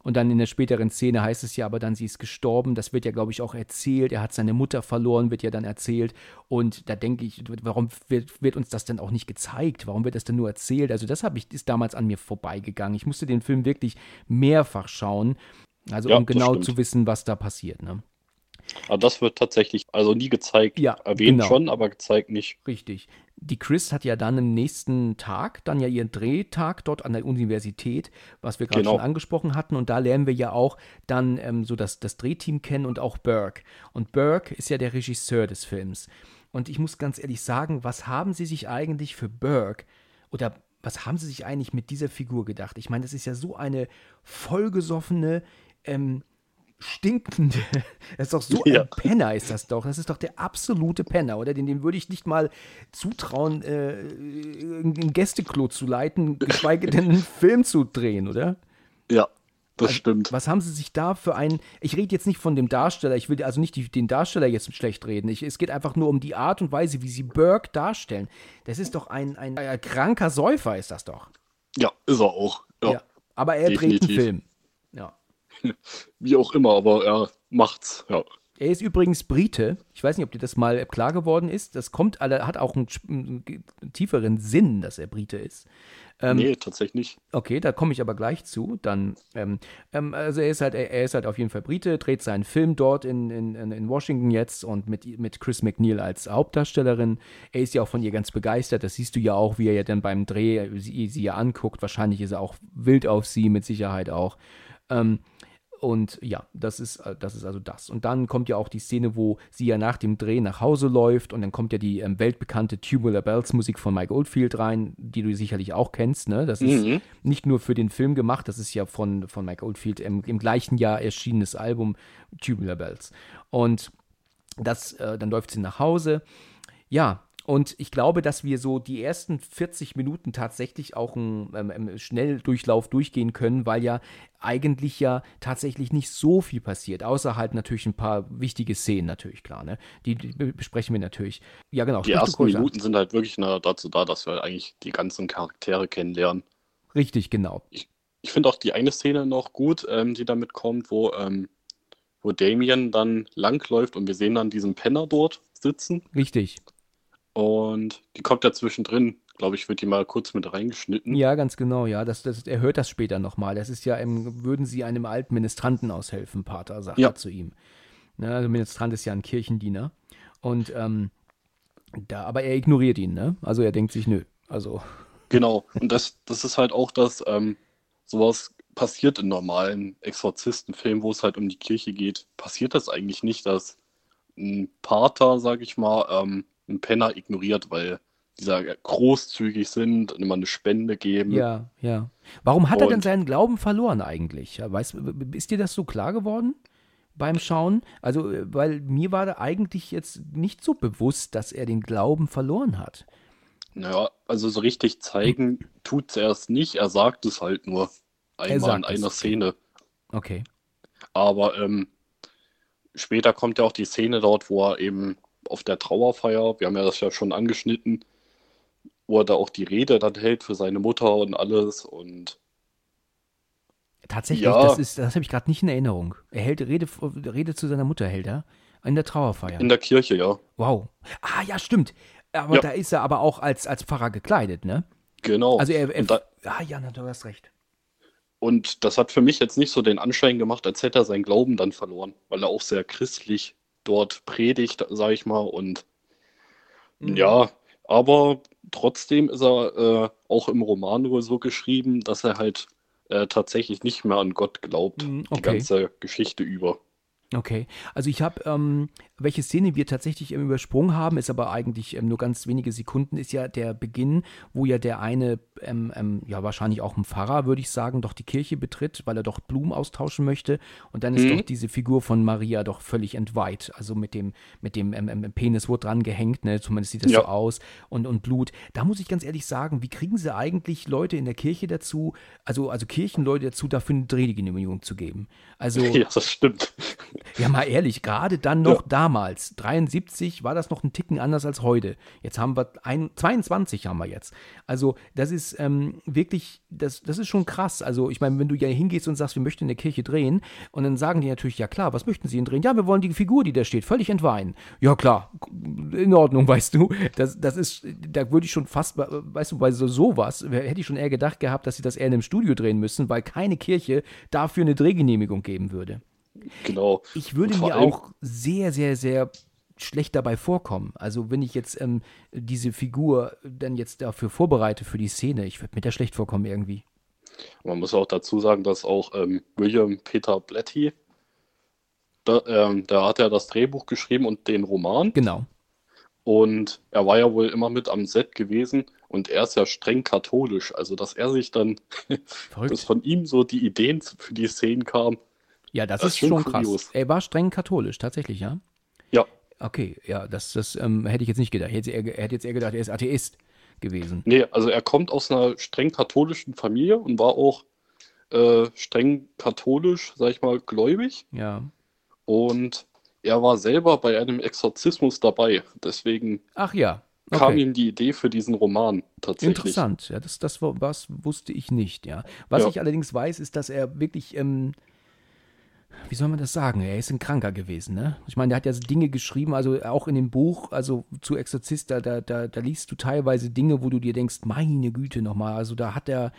Und dann in der späteren Szene heißt es ja aber dann, sie ist gestorben. Das wird ja, glaube ich, auch erzählt. Er hat seine Mutter verloren, wird ja dann erzählt. Und da denke ich, warum wird, wird uns das denn auch nicht gezeigt? Warum wird das denn nur erzählt? Also das habe ich, ist damals an mir vorbeigegangen. Ich musste den Film wirklich mehrfach schauen. Also Ja, um genau zu wissen, was da passiert. Ne? Aber das wird tatsächlich, also nie gezeigt. Ja, Erwähnt genau. schon, aber gezeigt nicht. Richtig. Die Chris hat ja dann am nächsten Tag, dann ja ihren Drehtag dort an der Universität, was wir gerade Genau. schon angesprochen hatten. Und da lernen wir ja auch dann ähm, so das, das Drehteam kennen und auch Burke. Und Burke ist ja der Regisseur des Films. Und ich muss ganz ehrlich sagen, was haben Sie sich eigentlich für Burke oder was haben Sie sich eigentlich mit dieser Figur gedacht? Ich meine, das ist ja so eine vollgesoffene, ähm, stinkende, [LAUGHS] das ist doch so Ja. ein Penner ist das doch. Das ist doch der absolute Penner, oder? Den, dem würde ich nicht mal zutrauen, äh, ein Gästeklo zu leiten, geschweige denn einen [LAUGHS] Film zu drehen, oder? Ja, das stimmt. Was haben sie sich da für einen. Ich rede jetzt nicht von dem Darsteller, ich will also nicht die, den Darsteller jetzt schlecht reden. Ich, es geht einfach nur um die Art und Weise, wie sie Burke darstellen. Das ist doch ein, ein, ein kranker Säufer, ist das doch. Ja, ist er auch. Ja. Aber er dreht einen definitiv. Film. Ja. [LAUGHS] Wie auch immer, aber er macht's. Ja. Er ist übrigens Brite. Ich weiß nicht, ob dir das mal klar geworden ist. Das kommt, alle- hat auch einen, einen tieferen Sinn, dass er Brite ist. Ähm, nee, tatsächlich nicht. Okay, da komme ich aber gleich zu. Dann, ähm, ähm, also er ist halt, er, er ist halt auf jeden Fall Brite, dreht seinen Film dort in, in, in- in Washington jetzt und mit, mit Chris McNeil als Hauptdarstellerin. Er ist ja auch von ihr ganz begeistert. Das siehst du ja auch, wie er ja dann beim Dreh sie, sie ja anguckt. Wahrscheinlich ist er auch wild auf sie, mit Sicherheit auch. Ähm, und ja, das ist, äh, das ist also das. Und dann kommt ja auch die Szene, wo sie ja nach dem Dreh nach Hause läuft und dann kommt ja die ähm, weltbekannte Tubular Bells Musik von Mike Oldfield rein, die du sicherlich auch kennst. Ne? Das ist Mhm. nicht nur für den Film gemacht, das ist ja von, von Mike Oldfield im, im gleichen Jahr erschienenes Album Tubular Bells. Und das, äh, dann läuft sie nach Hause. Ja, und ich glaube, dass wir so die ersten 40 Minuten tatsächlich auch einen ähm, ähm, Schnelldurchlauf durchgehen können, weil ja eigentlich ja tatsächlich nicht so viel passiert, außer halt natürlich ein paar wichtige Szenen, natürlich klar, ne? Die, die be- besprechen wir natürlich. Ja, genau. Die ersten. Minuten sind halt wirklich nur dazu da, dass wir halt eigentlich die ganzen Charaktere kennenlernen. Richtig, genau. Ich finde auch die eine Szene noch gut, ähm, die damit kommt, wo, ähm, wo Damien dann langläuft und wir sehen dann diesen Penner dort sitzen Richtig. Und die kommt ja zwischendrin, glaube ich, wird die mal kurz mit reingeschnitten. Ja, ganz genau, ja. Das, das, er hört das später nochmal. Das ist ja, im, würden Sie einem alten Ministranten aushelfen, Pater, sagt Ja. er zu ihm. Ne, also Ministrant ist ja ein Kirchendiener. Und ähm, da, aber er ignoriert ihn, ne? Also er denkt sich, nö. Also, Genau. Und das, das ist halt auch das, ähm, sowas passiert in normalen Exorzistenfilmen, wo es halt um die Kirche geht, passiert das eigentlich nicht, dass ein Pater, sag ich mal, ähm, einen Penner ignoriert, weil die da großzügig sind und immer eine Spende geben. ja, ja. Warum hat er denn Und- seinen Glauben verloren eigentlich? Weißt, ist dir das so klar geworden? Beim Schauen? Also, äh, weil mir war da eigentlich jetzt nicht so bewusst, dass er den Glauben verloren hat. Naja, also so richtig zeigen tut's erst nicht, er sagt es halt nur einmal in es, einer okay. Szene. Okay. Aber ähm, später kommt ja auch die Szene dort, wo er eben auf der Trauerfeier, wir haben ja das ja schon angeschnitten, wo er da auch die Rede dann hält für seine Mutter und alles und Tatsächlich, Ja. das ist, das habe ich gerade nicht in Erinnerung. Er hält Rede, Rede zu seiner Mutter, hält er. In der Trauerfeier. in der Kirche, ja. wow. Ah, ja, stimmt. Aber Ja. da ist er aber auch als, als Pfarrer gekleidet, ne? Genau. Also er, er da- ah ja, na, du hast recht. Und das hat für mich jetzt nicht so den Anschein gemacht, als hätte er seinen Glauben dann verloren, weil er auch sehr christlich dort predigt, sag ich mal. Und Mhm. ja, aber trotzdem ist er äh, auch im Roman wohl so geschrieben, dass er halt äh, tatsächlich nicht mehr an Gott glaubt, Mhm, die okay. ganze Geschichte über. Okay, also ich habe, ähm, welche Szene wir tatsächlich ähm, übersprungen haben, ist aber eigentlich ähm, nur ganz wenige Sekunden, ist ja der Beginn, wo ja der eine, ähm, ähm, ja wahrscheinlich auch ein Pfarrer, würde ich sagen, doch die Kirche betritt, weil er doch Blumen austauschen möchte. Und dann ist Mhm. doch diese Figur von Maria doch völlig entweiht. Also mit dem, mit dem ähm, ähm, Penis wurde dran gehängt, ne? zumindest sieht das Ja. so aus. Und, und Blut. Da muss ich ganz ehrlich sagen, wie kriegen sie eigentlich Leute in der Kirche dazu, also, also Kirchenleute dazu, dafür eine Drehgenehmigung zu geben? Also. [LAUGHS] Ja, das stimmt. Ja, mal ehrlich, gerade dann noch damals, 73, war das noch ein Ticken anders als heute. Jetzt haben wir ein, 22 haben wir jetzt. Also das ist ähm, wirklich, das, das ist schon krass. Also ich meine, wenn du ja hingehst und sagst, wir möchten in der Kirche drehen und dann sagen die natürlich, ja klar, was möchten sie denn drehen? Ja, wir wollen die Figur, die da steht, völlig entweihen. Ja klar, in Ordnung, [LAUGHS] weißt du. Das, das ist, da würde ich schon fast, weißt du, bei so sowas, hätte ich schon eher gedacht gehabt, dass sie das eher in einem Studio drehen müssen, weil keine Kirche dafür eine Drehgenehmigung geben würde. Genau. Ich würde mir auch sehr, sehr, sehr schlecht dabei vorkommen. Also wenn ich jetzt ähm, diese Figur dann jetzt dafür vorbereite für die Szene, ich würde mir da schlecht vorkommen irgendwie. Man muss auch dazu sagen, dass auch ähm, William Peter Blatty, da, ähm, da hat er das Drehbuch geschrieben und den Roman. Genau. Und er war ja wohl immer mit am Set gewesen und er ist ja streng katholisch. Also, dass er sich dann, [LAUGHS] dass von ihm so die Ideen für die Szenen kamen. Ja, das, das ist ist schon schon krass. kurios. Er war streng katholisch, tatsächlich, ja? Ja, Okay, ja, das, das ähm, hätte ich jetzt nicht gedacht. Ich hätte, er hätte jetzt eher gedacht, er ist Atheist gewesen. nee, also er kommt aus einer streng katholischen Familie und war auch äh, streng katholisch, sag ich mal, gläubig. Ja. Und er war selber bei einem Exorzismus dabei. Deswegen Ach ja. kam Okay. ihm die Idee für diesen Roman tatsächlich. Interessant, ja, das, das was wusste ich nicht, ja. Was Ja. ich allerdings weiß, ist, dass er wirklich, ähm, wie soll man das sagen? Er ist ein Kranker gewesen, ne? Ich meine, der hat ja Dinge geschrieben, also auch in dem Buch, also zu Exorzist, da, da, da, da liest du teilweise Dinge, wo du dir denkst, meine Güte nochmal, also da hat er,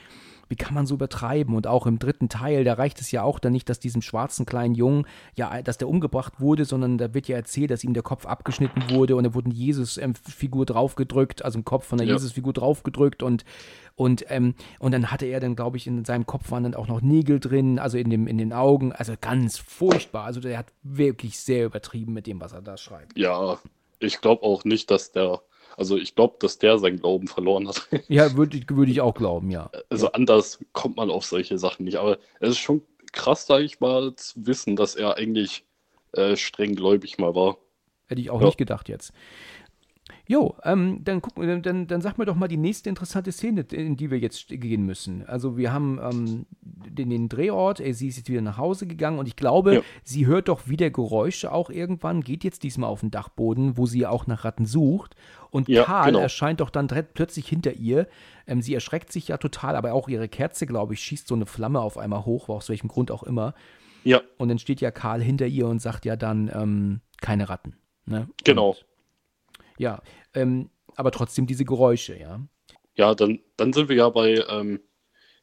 wie kann man so übertreiben? Und auch im dritten Teil, da reicht es ja auch dann nicht, dass diesem schwarzen kleinen Jungen, ja, dass der umgebracht wurde, sondern da wird ja erzählt, dass ihm der Kopf abgeschnitten wurde und da wurde eine Jesus-Figur draufgedrückt, also ein Kopf von der Ja. Jesus-Figur draufgedrückt und und, ähm, und dann hatte er dann, glaube ich, in seinem Kopf waren dann auch noch Nägel drin, also in, dem, in den Augen. Also ganz furchtbar. Also der hat wirklich sehr übertrieben mit dem, was er da schreibt. Ja, ich glaube auch nicht, dass der, also ich glaube, dass der seinen Glauben verloren hat. [LAUGHS] Ja, würde würd ich auch glauben, ja. Also anders kommt man auf solche Sachen nicht. Aber es ist schon krass, sage ich mal, zu wissen, dass er eigentlich äh, streng gläubig mal war. Hätte ich auch Ja. nicht gedacht jetzt. Jo, ähm, dann, guck, dann, dann, sag mir doch mal die nächste interessante Szene, in die wir jetzt gehen müssen. Also wir haben ähm, den, den Drehort, äh, sie ist jetzt wieder nach Hause gegangen und ich glaube, Ja. sie hört doch wieder Geräusche auch irgendwann, geht jetzt diesmal auf den Dachboden, wo sie auch nach Ratten sucht. Und Ja, Karl genau. erscheint doch dann plötzlich hinter ihr. Ähm, sie erschreckt sich ja total, aber auch ihre Kerze, glaube ich, schießt so eine Flamme auf einmal hoch, aus welchem Grund auch immer. Ja, Und dann steht ja Karl hinter ihr und sagt ja dann, ähm, keine Ratten. Ne? genau. Und, ja, ähm, aber trotzdem diese Geräusche, ja. Ja, dann, dann sind wir ja bei ähm,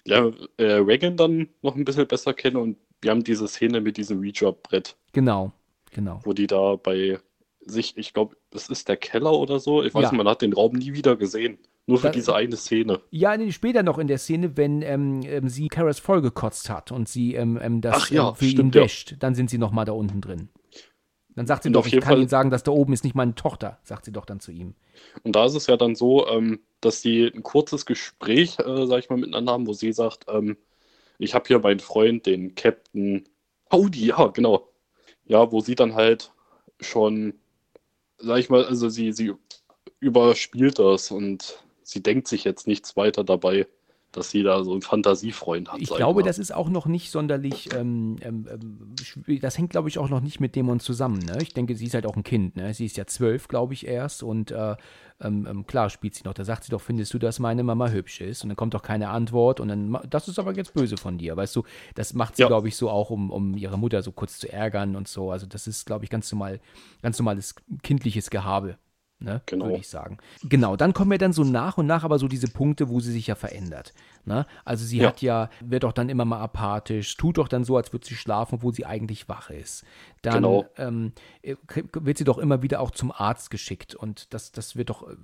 ja, äh, Reagan dann noch ein bisschen besser kennen und wir haben diese Szene mit diesem Ouija-Brett, Genau, genau. wo die da bei sich, ich glaube, das ist der Keller oder so. Ich weiß Ja. nicht, man hat den Raum nie wieder gesehen. Nur für Da- diese eine Szene. Ja, nee, später noch in der Szene, wenn ähm, ähm, sie Karas vollgekotzt hat und sie ähm, ähm, das Ach ja, ähm, für ihn stimmt, ja. wäscht, dann sind sie noch mal da unten drin. Dann sagt sie Und doch, ich kann Fall- Ihnen sagen, dass da oben ist nicht meine Tochter, sagt sie doch dann zu ihm. Und da ist es ja dann so, ähm, dass sie ein kurzes Gespräch, äh, sag ich mal, miteinander haben, wo sie sagt, ähm, ich habe hier meinen Freund, den Captain Howdy, ja, genau. Ja, wo sie dann halt schon, sag ich mal, also sie, sie überspielt das und sie denkt sich jetzt nichts weiter dabei, dass sie da so einen Fantasiefreund hat. Ich glaube, mal. das ist auch noch nicht sonderlich, ähm, ähm, ähm, das hängt, glaube ich, auch noch nicht mit Dämon zusammen. Ne? Ich denke, sie ist halt auch ein Kind. Ne? Sie ist ja zwölf, glaube ich, erst. Und äh, ähm, ähm, klar spielt sie noch. Da sagt sie doch, findest du, dass meine Mama hübsch ist? Und dann kommt doch keine Antwort. Und dann, das ist aber jetzt böse von dir. Weißt du, das macht sie, Ja. glaube ich, so auch, um, um ihre Mutter so kurz zu ärgern und so. Also das ist, glaube ich, ganz normal, ganz normales kindliches Gehabe. Ne? Genau. würde ich sagen. Genau, dann kommen wir dann so nach und nach aber so diese Punkte, wo sie sich ja verändert. Ne? Also sie ja. hat ja, wird doch dann immer mal apathisch, tut doch dann so, als würde sie schlafen, obwohl sie eigentlich wach ist. Dann genau. ähm, äh, wird sie doch immer wieder auch zum Arzt geschickt und das, das wird doch, äh,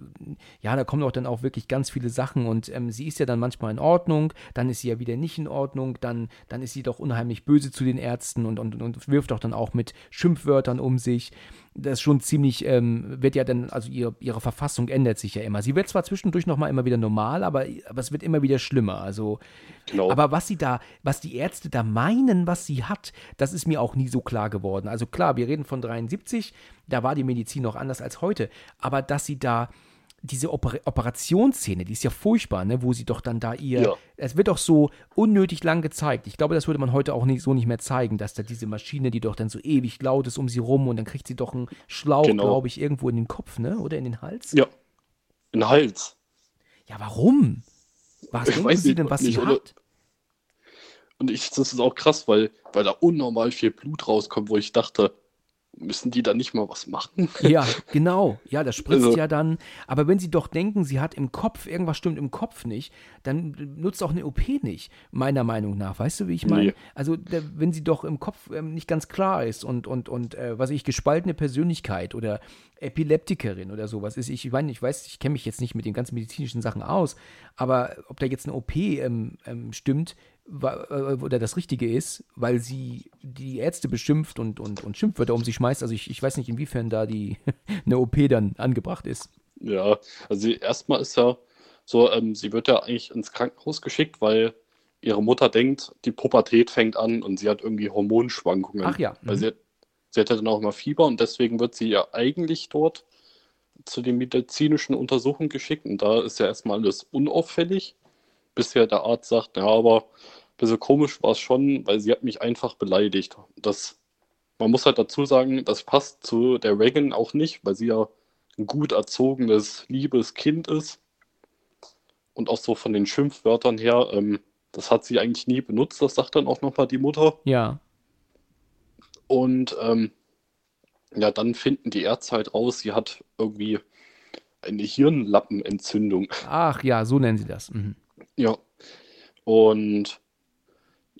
ja, da kommen doch dann auch wirklich ganz viele Sachen und ähm, sie ist ja dann manchmal in Ordnung, dann ist sie ja wieder nicht in Ordnung, dann, dann ist sie doch unheimlich böse zu den Ärzten und, und, und wirft doch dann auch mit Schimpfwörtern um sich das ist schon ziemlich, ähm, wird ja dann, also ihr, ihre Verfassung ändert sich ja immer. Sie wird zwar zwischendurch nochmal immer wieder normal, aber, aber es wird immer wieder schlimmer. Also, genau. aber was sie da, was die Ärzte da meinen, was sie hat, das ist mir auch nie so klar geworden. Also klar, wir reden von 73, da war die Medizin noch anders als heute, aber dass sie da diese Oper Operationsszene, die ist ja furchtbar, ne, wo sie doch dann da ihr, ja. es wird doch so unnötig lang gezeigt. Ich glaube, das würde man heute auch nicht, so nicht mehr zeigen, dass da diese Maschine, die doch dann so ewig laut ist um sie rum und dann kriegt sie doch einen Schlauch, genau. glaube ich, irgendwo in den Kopf, ne, oder in den Hals? Ja, in den Hals. Ja, warum? Was denken Sie denn, was nicht, sie hat? Und ich, das ist auch krass, weil, weil da unnormal viel Blut rauskommt, wo ich dachte, müssen die dann nicht mal was machen? [LAUGHS] Ja, genau. Ja, das spritzt also. ja dann. Aber wenn sie doch denken, sie hat im Kopf, irgendwas stimmt im Kopf nicht, dann nutzt auch eine OP nicht, meiner Meinung nach. Weißt du, wie ich meine? Nee. Also, der, wenn sie doch im Kopf ähm, nicht ganz klar ist und, und, und äh, was ich, gespaltene Persönlichkeit oder Epileptikerin oder sowas ist, ich meine, ich weiß, ich kenne mich jetzt nicht mit den ganzen medizinischen Sachen aus, aber ob da jetzt eine OP ähm, ähm, stimmt, oder das Richtige ist, weil sie die Ärzte beschimpft und, und, und Schimpfwörter um sich schmeißt. Also ich, ich weiß nicht, inwiefern da die [LAUGHS] eine OP dann angebracht ist. Ja, also erstmal ist ja so, ähm, sie wird ja eigentlich ins Krankenhaus geschickt, weil ihre Mutter denkt, die Pubertät fängt an und sie hat irgendwie Hormonschwankungen. Ach ja. Mhm. Weil sie, hat, sie hat ja dann auch immer Fieber und deswegen wird sie ja eigentlich dort zu den medizinischen Untersuchungen geschickt und da ist ja erstmal alles unauffällig, bis ja der Arzt sagt, ja, aber bisschen komisch war es schon, weil sie hat mich einfach beleidigt. Das, man muss halt dazu sagen, das passt zu der Reagan auch nicht, weil sie ja ein gut erzogenes, liebes Kind ist. Und auch so von den Schimpfwörtern her, ähm, das hat sie eigentlich nie benutzt, das sagt dann auch nochmal die Mutter. Ja. Und ähm, ja, dann finden die Ärzte halt raus, sie hat irgendwie eine Hirnlappenentzündung. Ach ja, so nennen sie das. Mhm. Ja. Und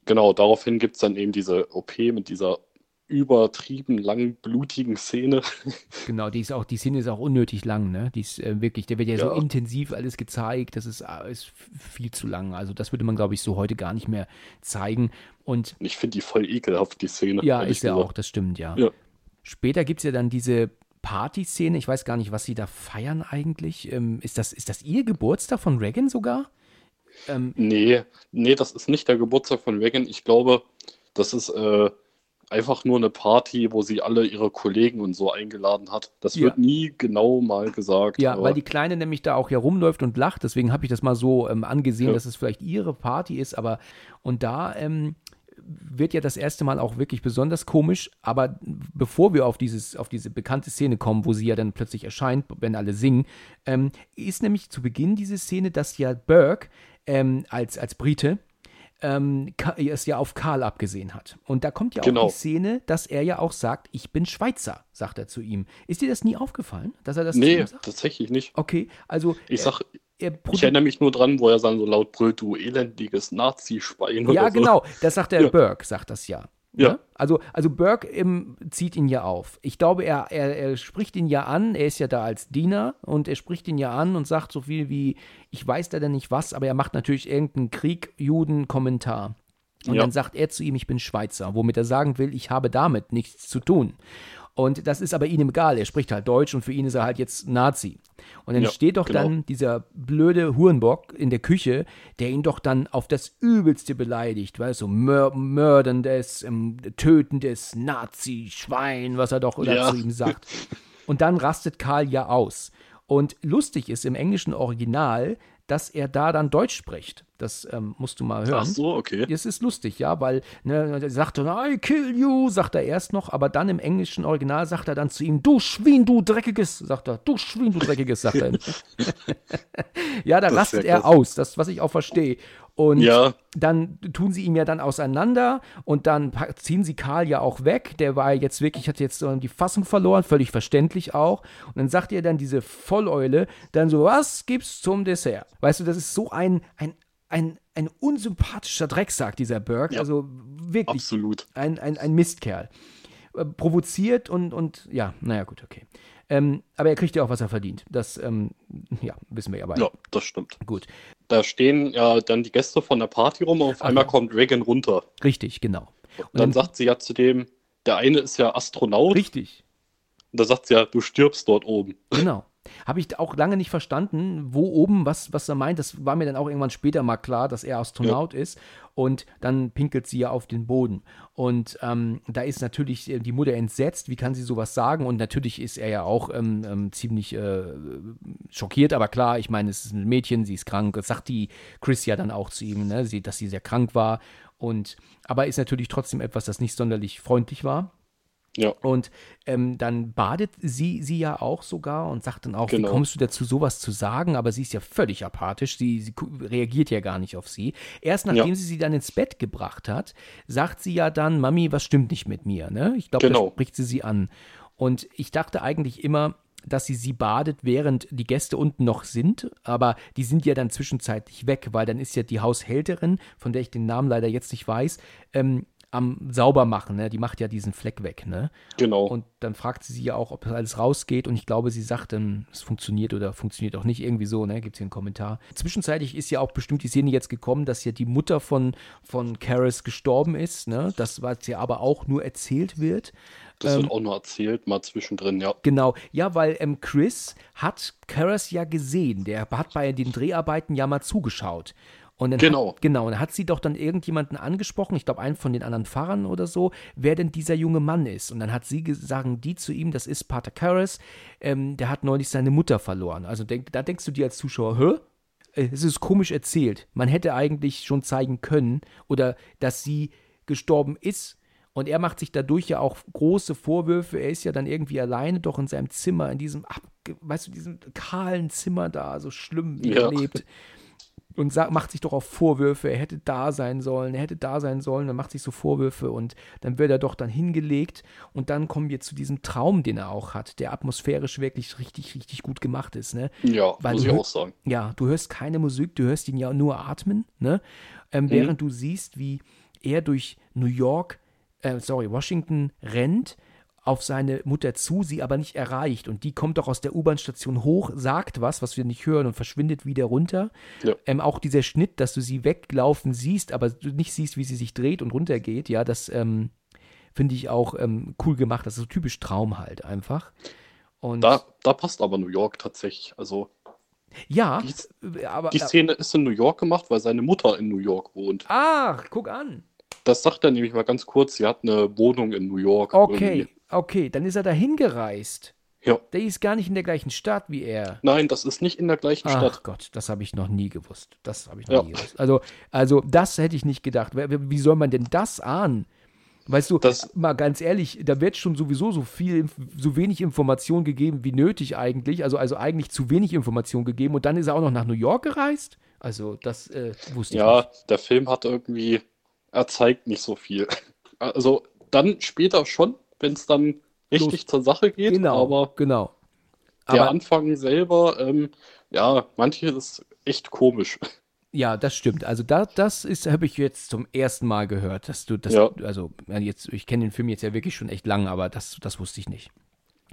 Genau, daraufhin gibt es dann eben diese OP mit dieser übertrieben lang blutigen Szene. [LAUGHS] Genau, die ist auch, die Szene ist auch unnötig lang, ne? Die ist äh, wirklich, der wird ja, ja, so intensiv alles gezeigt, das ist, äh, ist viel zu lang. Also das würde man, glaube ich, so heute gar nicht mehr zeigen. Und ich finde die voll ekelhaft, die Szene. Ja, ist ja auch, das stimmt, ja. ja. Später gibt es ja dann diese Party-Szene, ich weiß gar nicht, was sie da feiern eigentlich. Ähm, ist, das, ist das ihr Geburtstag von Reagan sogar? Ähm, nee, nee, das ist nicht der Geburtstag von Reagan. Ich glaube, das ist äh, einfach nur eine Party, wo sie alle ihre Kollegen und so eingeladen hat. Das ja. wird nie genau mal gesagt. Ja, weil die Kleine nämlich da auch herumläuft und lacht. Deswegen habe ich das mal so ähm, angesehen, ja. dass es vielleicht ihre Party ist. Aber und da ähm, wird ja das erste Mal auch wirklich besonders komisch, aber bevor wir auf, dieses, auf diese bekannte Szene kommen, wo sie ja dann plötzlich erscheint, wenn alle singen, ähm, ist nämlich zu Beginn diese Szene, dass ja Burke ähm, als, als Brite ähm, es ja auf Karl abgesehen hat. Und da kommt ja genau. auch die Szene, dass er ja auch sagt, ich bin Schweizer, sagt er zu ihm. Ist dir das nie aufgefallen, dass er das Nee, tatsächlich nicht. Okay, also. Ich sag, ich erinnere mich nur dran, wo er dann so laut brüllt, du elendiges Nazi-Schwein. Ja, genau, das sagt der ja. Burke, sagt das ja. Ja. Ne? Also, also Burke im, zieht ihn ja auf. Ich glaube, er, er, er spricht ihn ja an, er ist ja da als Diener und er spricht ihn ja an und sagt so viel wie, ich weiß da denn nicht was, aber er macht natürlich irgendeinen Krieg-Juden-Kommentar. Und ja. dann sagt er zu ihm, ich bin Schweizer, womit er sagen will, ich habe damit nichts zu tun. Und das ist aber ihm egal. Er spricht halt Deutsch und für ihn ist er halt jetzt Nazi. Und dann ja, steht doch genau. dann dieser blöde Hurenbock in der Küche, der ihn doch dann auf das Übelste beleidigt, weißt du, so mör mörderndes, ähm, tötendes Nazi-Schwein, was er doch ja. zu ihm sagt. Und dann rastet Karl ja aus. Und lustig ist im englischen Original, dass er da dann Deutsch spricht. Das ähm, musst du mal hören. Ach so, okay. Das ist lustig, ja, weil ne, er sagt dann, I kill you, sagt er erst noch, aber dann im englischen Original sagt er dann zu ihm, du Schwein, du Dreckiges, sagt er, du Schwein, du Dreckiges, sagt er. [LAUGHS] [LAUGHS] ja, da das rastet er aus, das, was ich auch verstehe. Und Ja. dann tun sie ihn ja dann auseinander und dann ziehen sie Karl ja auch weg. Der war jetzt wirklich, hat jetzt so die Fassung verloren, völlig verständlich auch. Und dann sagt ihr dann diese Volleule dann so, was gibt's zum Dessert? Weißt du, das ist so ein, ein, ein, ein unsympathischer Drecksack, dieser Burke. Ja. Also wirklich Absolut. ein, ein, ein Mistkerl. Äh, Provoziert und, und ja, naja, gut, okay. Ähm, aber er kriegt ja auch, was er verdient. Das, ähm, ja, wissen wir ja beide. Ja, das stimmt. Gut, Da stehen ja dann die Gäste von der Party rum und auf einmal ja. kommt Reagan runter. richtig, genau. Und dann sagt sie ja zu dem, der eine ist ja Astronaut. Richtig, Und da sagt sie ja, du stirbst dort oben. genau. Habe ich auch lange nicht verstanden, wo oben, was, was er meint. Das war mir dann auch irgendwann später mal klar, dass er Astronaut ist. Und dann pinkelt sie ja auf den Boden. Und ähm, da ist natürlich äh, die Mutter entsetzt. Wie kann sie sowas sagen? Und natürlich ist er ja auch ähm, ähm, ziemlich äh, schockiert. Aber klar, ich meine, es ist ein Mädchen, sie ist krank. Das sagt die Chris ja dann auch zu ihm, ne? sie, dass sie sehr krank war. Und aber ist natürlich trotzdem etwas, das nicht sonderlich freundlich war. Ja, Und ähm, dann badet sie sie ja auch sogar und sagt dann auch, Genau. wie kommst du dazu, sowas zu sagen? Aber sie ist ja völlig apathisch, sie, sie reagiert ja gar nicht auf sie. Erst nachdem Ja. sie sie dann ins Bett gebracht hat, sagt sie ja dann, Mami, was stimmt nicht mit mir? Ne? Ich glaube, Genau. da spricht sie sie an. Und ich dachte eigentlich immer, dass sie sie badet, während die Gäste unten noch sind, aber die sind ja dann zwischenzeitlich weg, weil dann ist ja die Haushälterin, von der ich den Namen leider jetzt nicht weiß, ähm, am Saubermachen, ne? Die macht ja diesen Fleck weg, ne? genau. Und dann fragt sie sie ja auch, ob das alles rausgeht. Und ich glaube, sie sagt dann, es funktioniert oder funktioniert auch nicht. Irgendwie so, ne? Gibt es hier einen Kommentar. Zwischenzeitlich ist ja auch bestimmt die Szene jetzt gekommen, dass ja die Mutter von, von Karis gestorben ist, ne? Das, was ja aber auch nur erzählt wird. das ähm, wird auch nur erzählt, mal zwischendrin, ja. Genau, ja, weil ähm, Chris hat Karis ja gesehen. Der hat bei den Dreharbeiten ja mal zugeschaut. Und dann Genau. Hat, genau, und dann hat sie doch dann irgendjemanden angesprochen, ich glaube einen von den anderen Fahrern oder so, wer denn dieser junge Mann ist. Und dann hat sie ges- sagen die zu ihm, das ist Pater Karras, ähm, der hat neulich seine Mutter verloren. Also denk, da denkst du dir als Zuschauer, hä? Äh, Es ist komisch erzählt. Man hätte eigentlich schon zeigen können oder dass sie gestorben ist. Und er macht sich dadurch ja auch große Vorwürfe. Er ist ja dann irgendwie alleine doch in seinem Zimmer, in diesem, weißt du, diesem kahlen Zimmer da, so schlimm, wie er Ja. lebt und sagt, macht sich doch auch Vorwürfe, er hätte da sein sollen, er hätte da sein sollen, dann macht sich so Vorwürfe und dann wird er doch dann hingelegt und dann kommen wir zu diesem Traum, den er auch hat, der atmosphärisch wirklich richtig, richtig gut gemacht ist, ne? Ja, Weil muss du ich auch sagen. Ja, du hörst keine Musik, du hörst ihn ja nur atmen, ne? Ähm, während du siehst, wie er durch New York, äh, sorry, Washington rennt, auf seine Mutter zu, sie aber nicht erreicht. Und die kommt doch aus der U-Bahn-Station hoch, sagt was, was wir nicht hören und verschwindet wieder runter. Ja. Ähm, auch dieser Schnitt, dass du sie weglaufen siehst, aber du nicht siehst, wie sie sich dreht und runtergeht, ja, das ähm, finde ich auch ähm, cool gemacht. Das ist so typisch Traum halt einfach. Und Da, da passt aber New York tatsächlich. Also ja, die, aber. die Szene ist in New York gemacht, weil seine Mutter in New York wohnt. ach, guck an. Das sagt er nämlich mal ganz kurz, sie hat eine Wohnung in New York. Okay, irgendwie. Okay, dann ist er dahin gereist. Ja. Der ist gar nicht in der gleichen Stadt wie er. Nein, das ist nicht in der gleichen Ach Stadt. Gott, das habe ich noch nie gewusst. Das habe ich noch Ja. nie gewusst. Also, also das hätte ich nicht gedacht. Wie soll man denn das ahnen? Weißt du, Das- mal ganz ehrlich, da wird schon sowieso so viel, so wenig Information gegeben wie nötig eigentlich. Also, also eigentlich zu wenig Information gegeben und dann ist er auch noch nach New York gereist. Also, das äh, wusste ich Ja, nicht. der Film hat irgendwie, er zeigt nicht so viel. [LAUGHS] Also dann später schon, wenn es dann richtig Los. zur Sache geht, Genau, aber genau. der Aber Anfang selber, ähm, ja, manches ist echt komisch. Ja, das stimmt. Also da, das ist, habe ich jetzt zum ersten Mal gehört, dass du das, Ja. also jetzt, ich kenne den Film jetzt ja wirklich schon echt lange, aber das, das wusste ich nicht.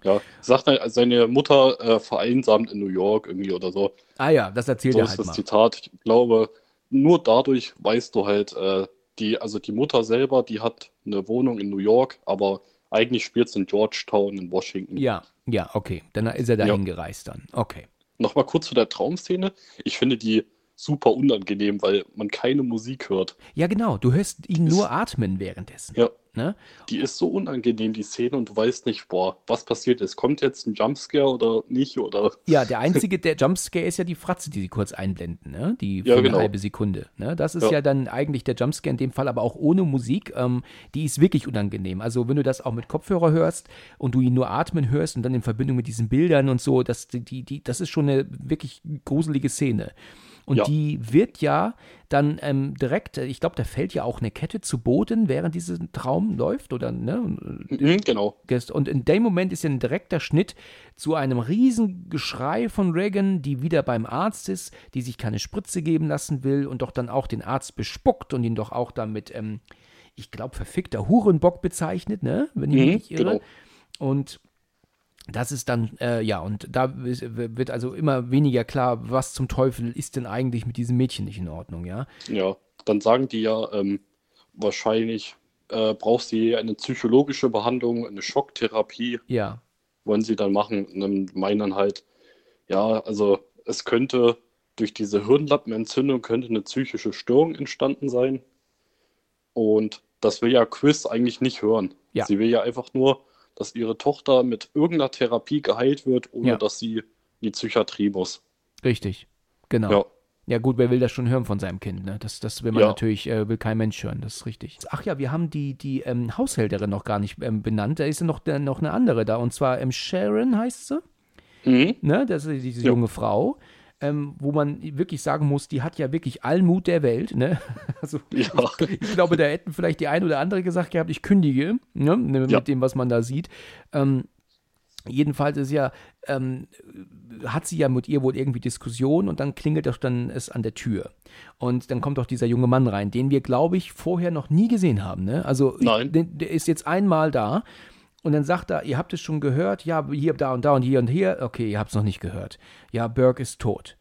Ja, sagt er, seine Mutter äh, vereinsamt in New York irgendwie oder so. Ah ja, das erzählt So er ist halt das mal. Zitat. Ich glaube, nur dadurch weißt du halt, äh, die, also die Mutter selber, die hat eine Wohnung in New York, aber eigentlich spielt es in Georgetown in Washington. Ja, ja, okay. Dann ist er dahin Ja. gereist dann. Okay. Nochmal kurz zu der Traumszene. Ich finde die super unangenehm, weil man keine Musik hört. Ja, genau. Du hörst ihn Ist- nur atmen währenddessen. Ja, Ne? die ist so unangenehm, die Szene, und du weißt nicht, boah, was passiert ist. Kommt jetzt ein Jumpscare oder nicht? Oder Ja, der [LAUGHS] einzige, der Jumpscare ist ja die Fratze, die sie kurz einblenden, ne? Die für Ja, eine genau. halbe Sekunde. Ne? Das ist ja. Ja. dann eigentlich der Jumpscare in dem Fall, aber auch ohne Musik. Ähm, die ist wirklich unangenehm. Also wenn du das auch mit Kopfhörer hörst und du ihn nur atmen hörst und dann in Verbindung mit diesen Bildern und so, das, die, die, das ist schon eine wirklich gruselige Szene. Und Ja. die wird ja dann ähm, direkt, äh, ich glaube, da fällt ja auch eine Kette zu Boden, während dieser Traum läuft, oder ne? Mhm, genau. Und in dem Moment ist ja ein direkter Schnitt zu einem riesen Geschrei von Reagan, die wieder beim Arzt ist, die sich keine Spritze geben lassen will und doch dann auch den Arzt bespuckt und ihn doch auch damit, ähm, ich glaube, verfickter Hurenbock bezeichnet, ne? Wenn ich mich Mhm, nicht irre. genau. Und das ist dann, äh, ja, und da wird also immer weniger klar, was zum Teufel ist denn eigentlich mit diesem Mädchen nicht in Ordnung, ja? Ja, dann sagen die ja, ähm, wahrscheinlich äh, braucht sie eine psychologische Behandlung, eine Schocktherapie, Ja, wollen sie dann machen. Und dann meinen dann halt, ja, also es könnte durch diese Hirnlappenentzündung könnte eine psychische Störung entstanden sein. Und das will ja Chris eigentlich nicht hören. Ja. Sie will ja einfach nur, dass ihre Tochter mit irgendeiner Therapie geheilt wird, ohne Ja. dass sie in die Psychiatrie muss. richtig. Genau. Ja. Ja gut, wer will das schon hören von seinem Kind? Ne? Das, das will man Ja. natürlich, äh, will kein Mensch hören, das ist richtig. Ach ja, wir haben die, die ähm, Haushälterin noch gar nicht ähm, benannt. Da ist ja noch, äh, noch eine andere da, und zwar ähm, Sharon heißt sie, Mhm. ne? das ist diese Ja. junge Frau, ähm, wo man wirklich sagen muss, die hat ja wirklich allen Mut der Welt. Ne? [LAUGHS] Also Ja. ich glaube, da hätten vielleicht die ein oder andere gesagt gehabt, ich kündige, ne? mit Ja. dem, was man da sieht. Ähm, jedenfalls ist ja, ähm, hat sie ja mit ihr wohl irgendwie Diskussion und dann klingelt doch dann es an der Tür. Und dann kommt doch dieser junge Mann rein, den wir, glaube ich, vorher noch nie gesehen haben. Ne? Also Nein. Ich, der ist jetzt einmal da und dann sagt er, ihr habt es schon gehört, ja, hier, da und da und hier und hier. Okay, ihr habt es noch nicht gehört. Ja, Burke ist tot.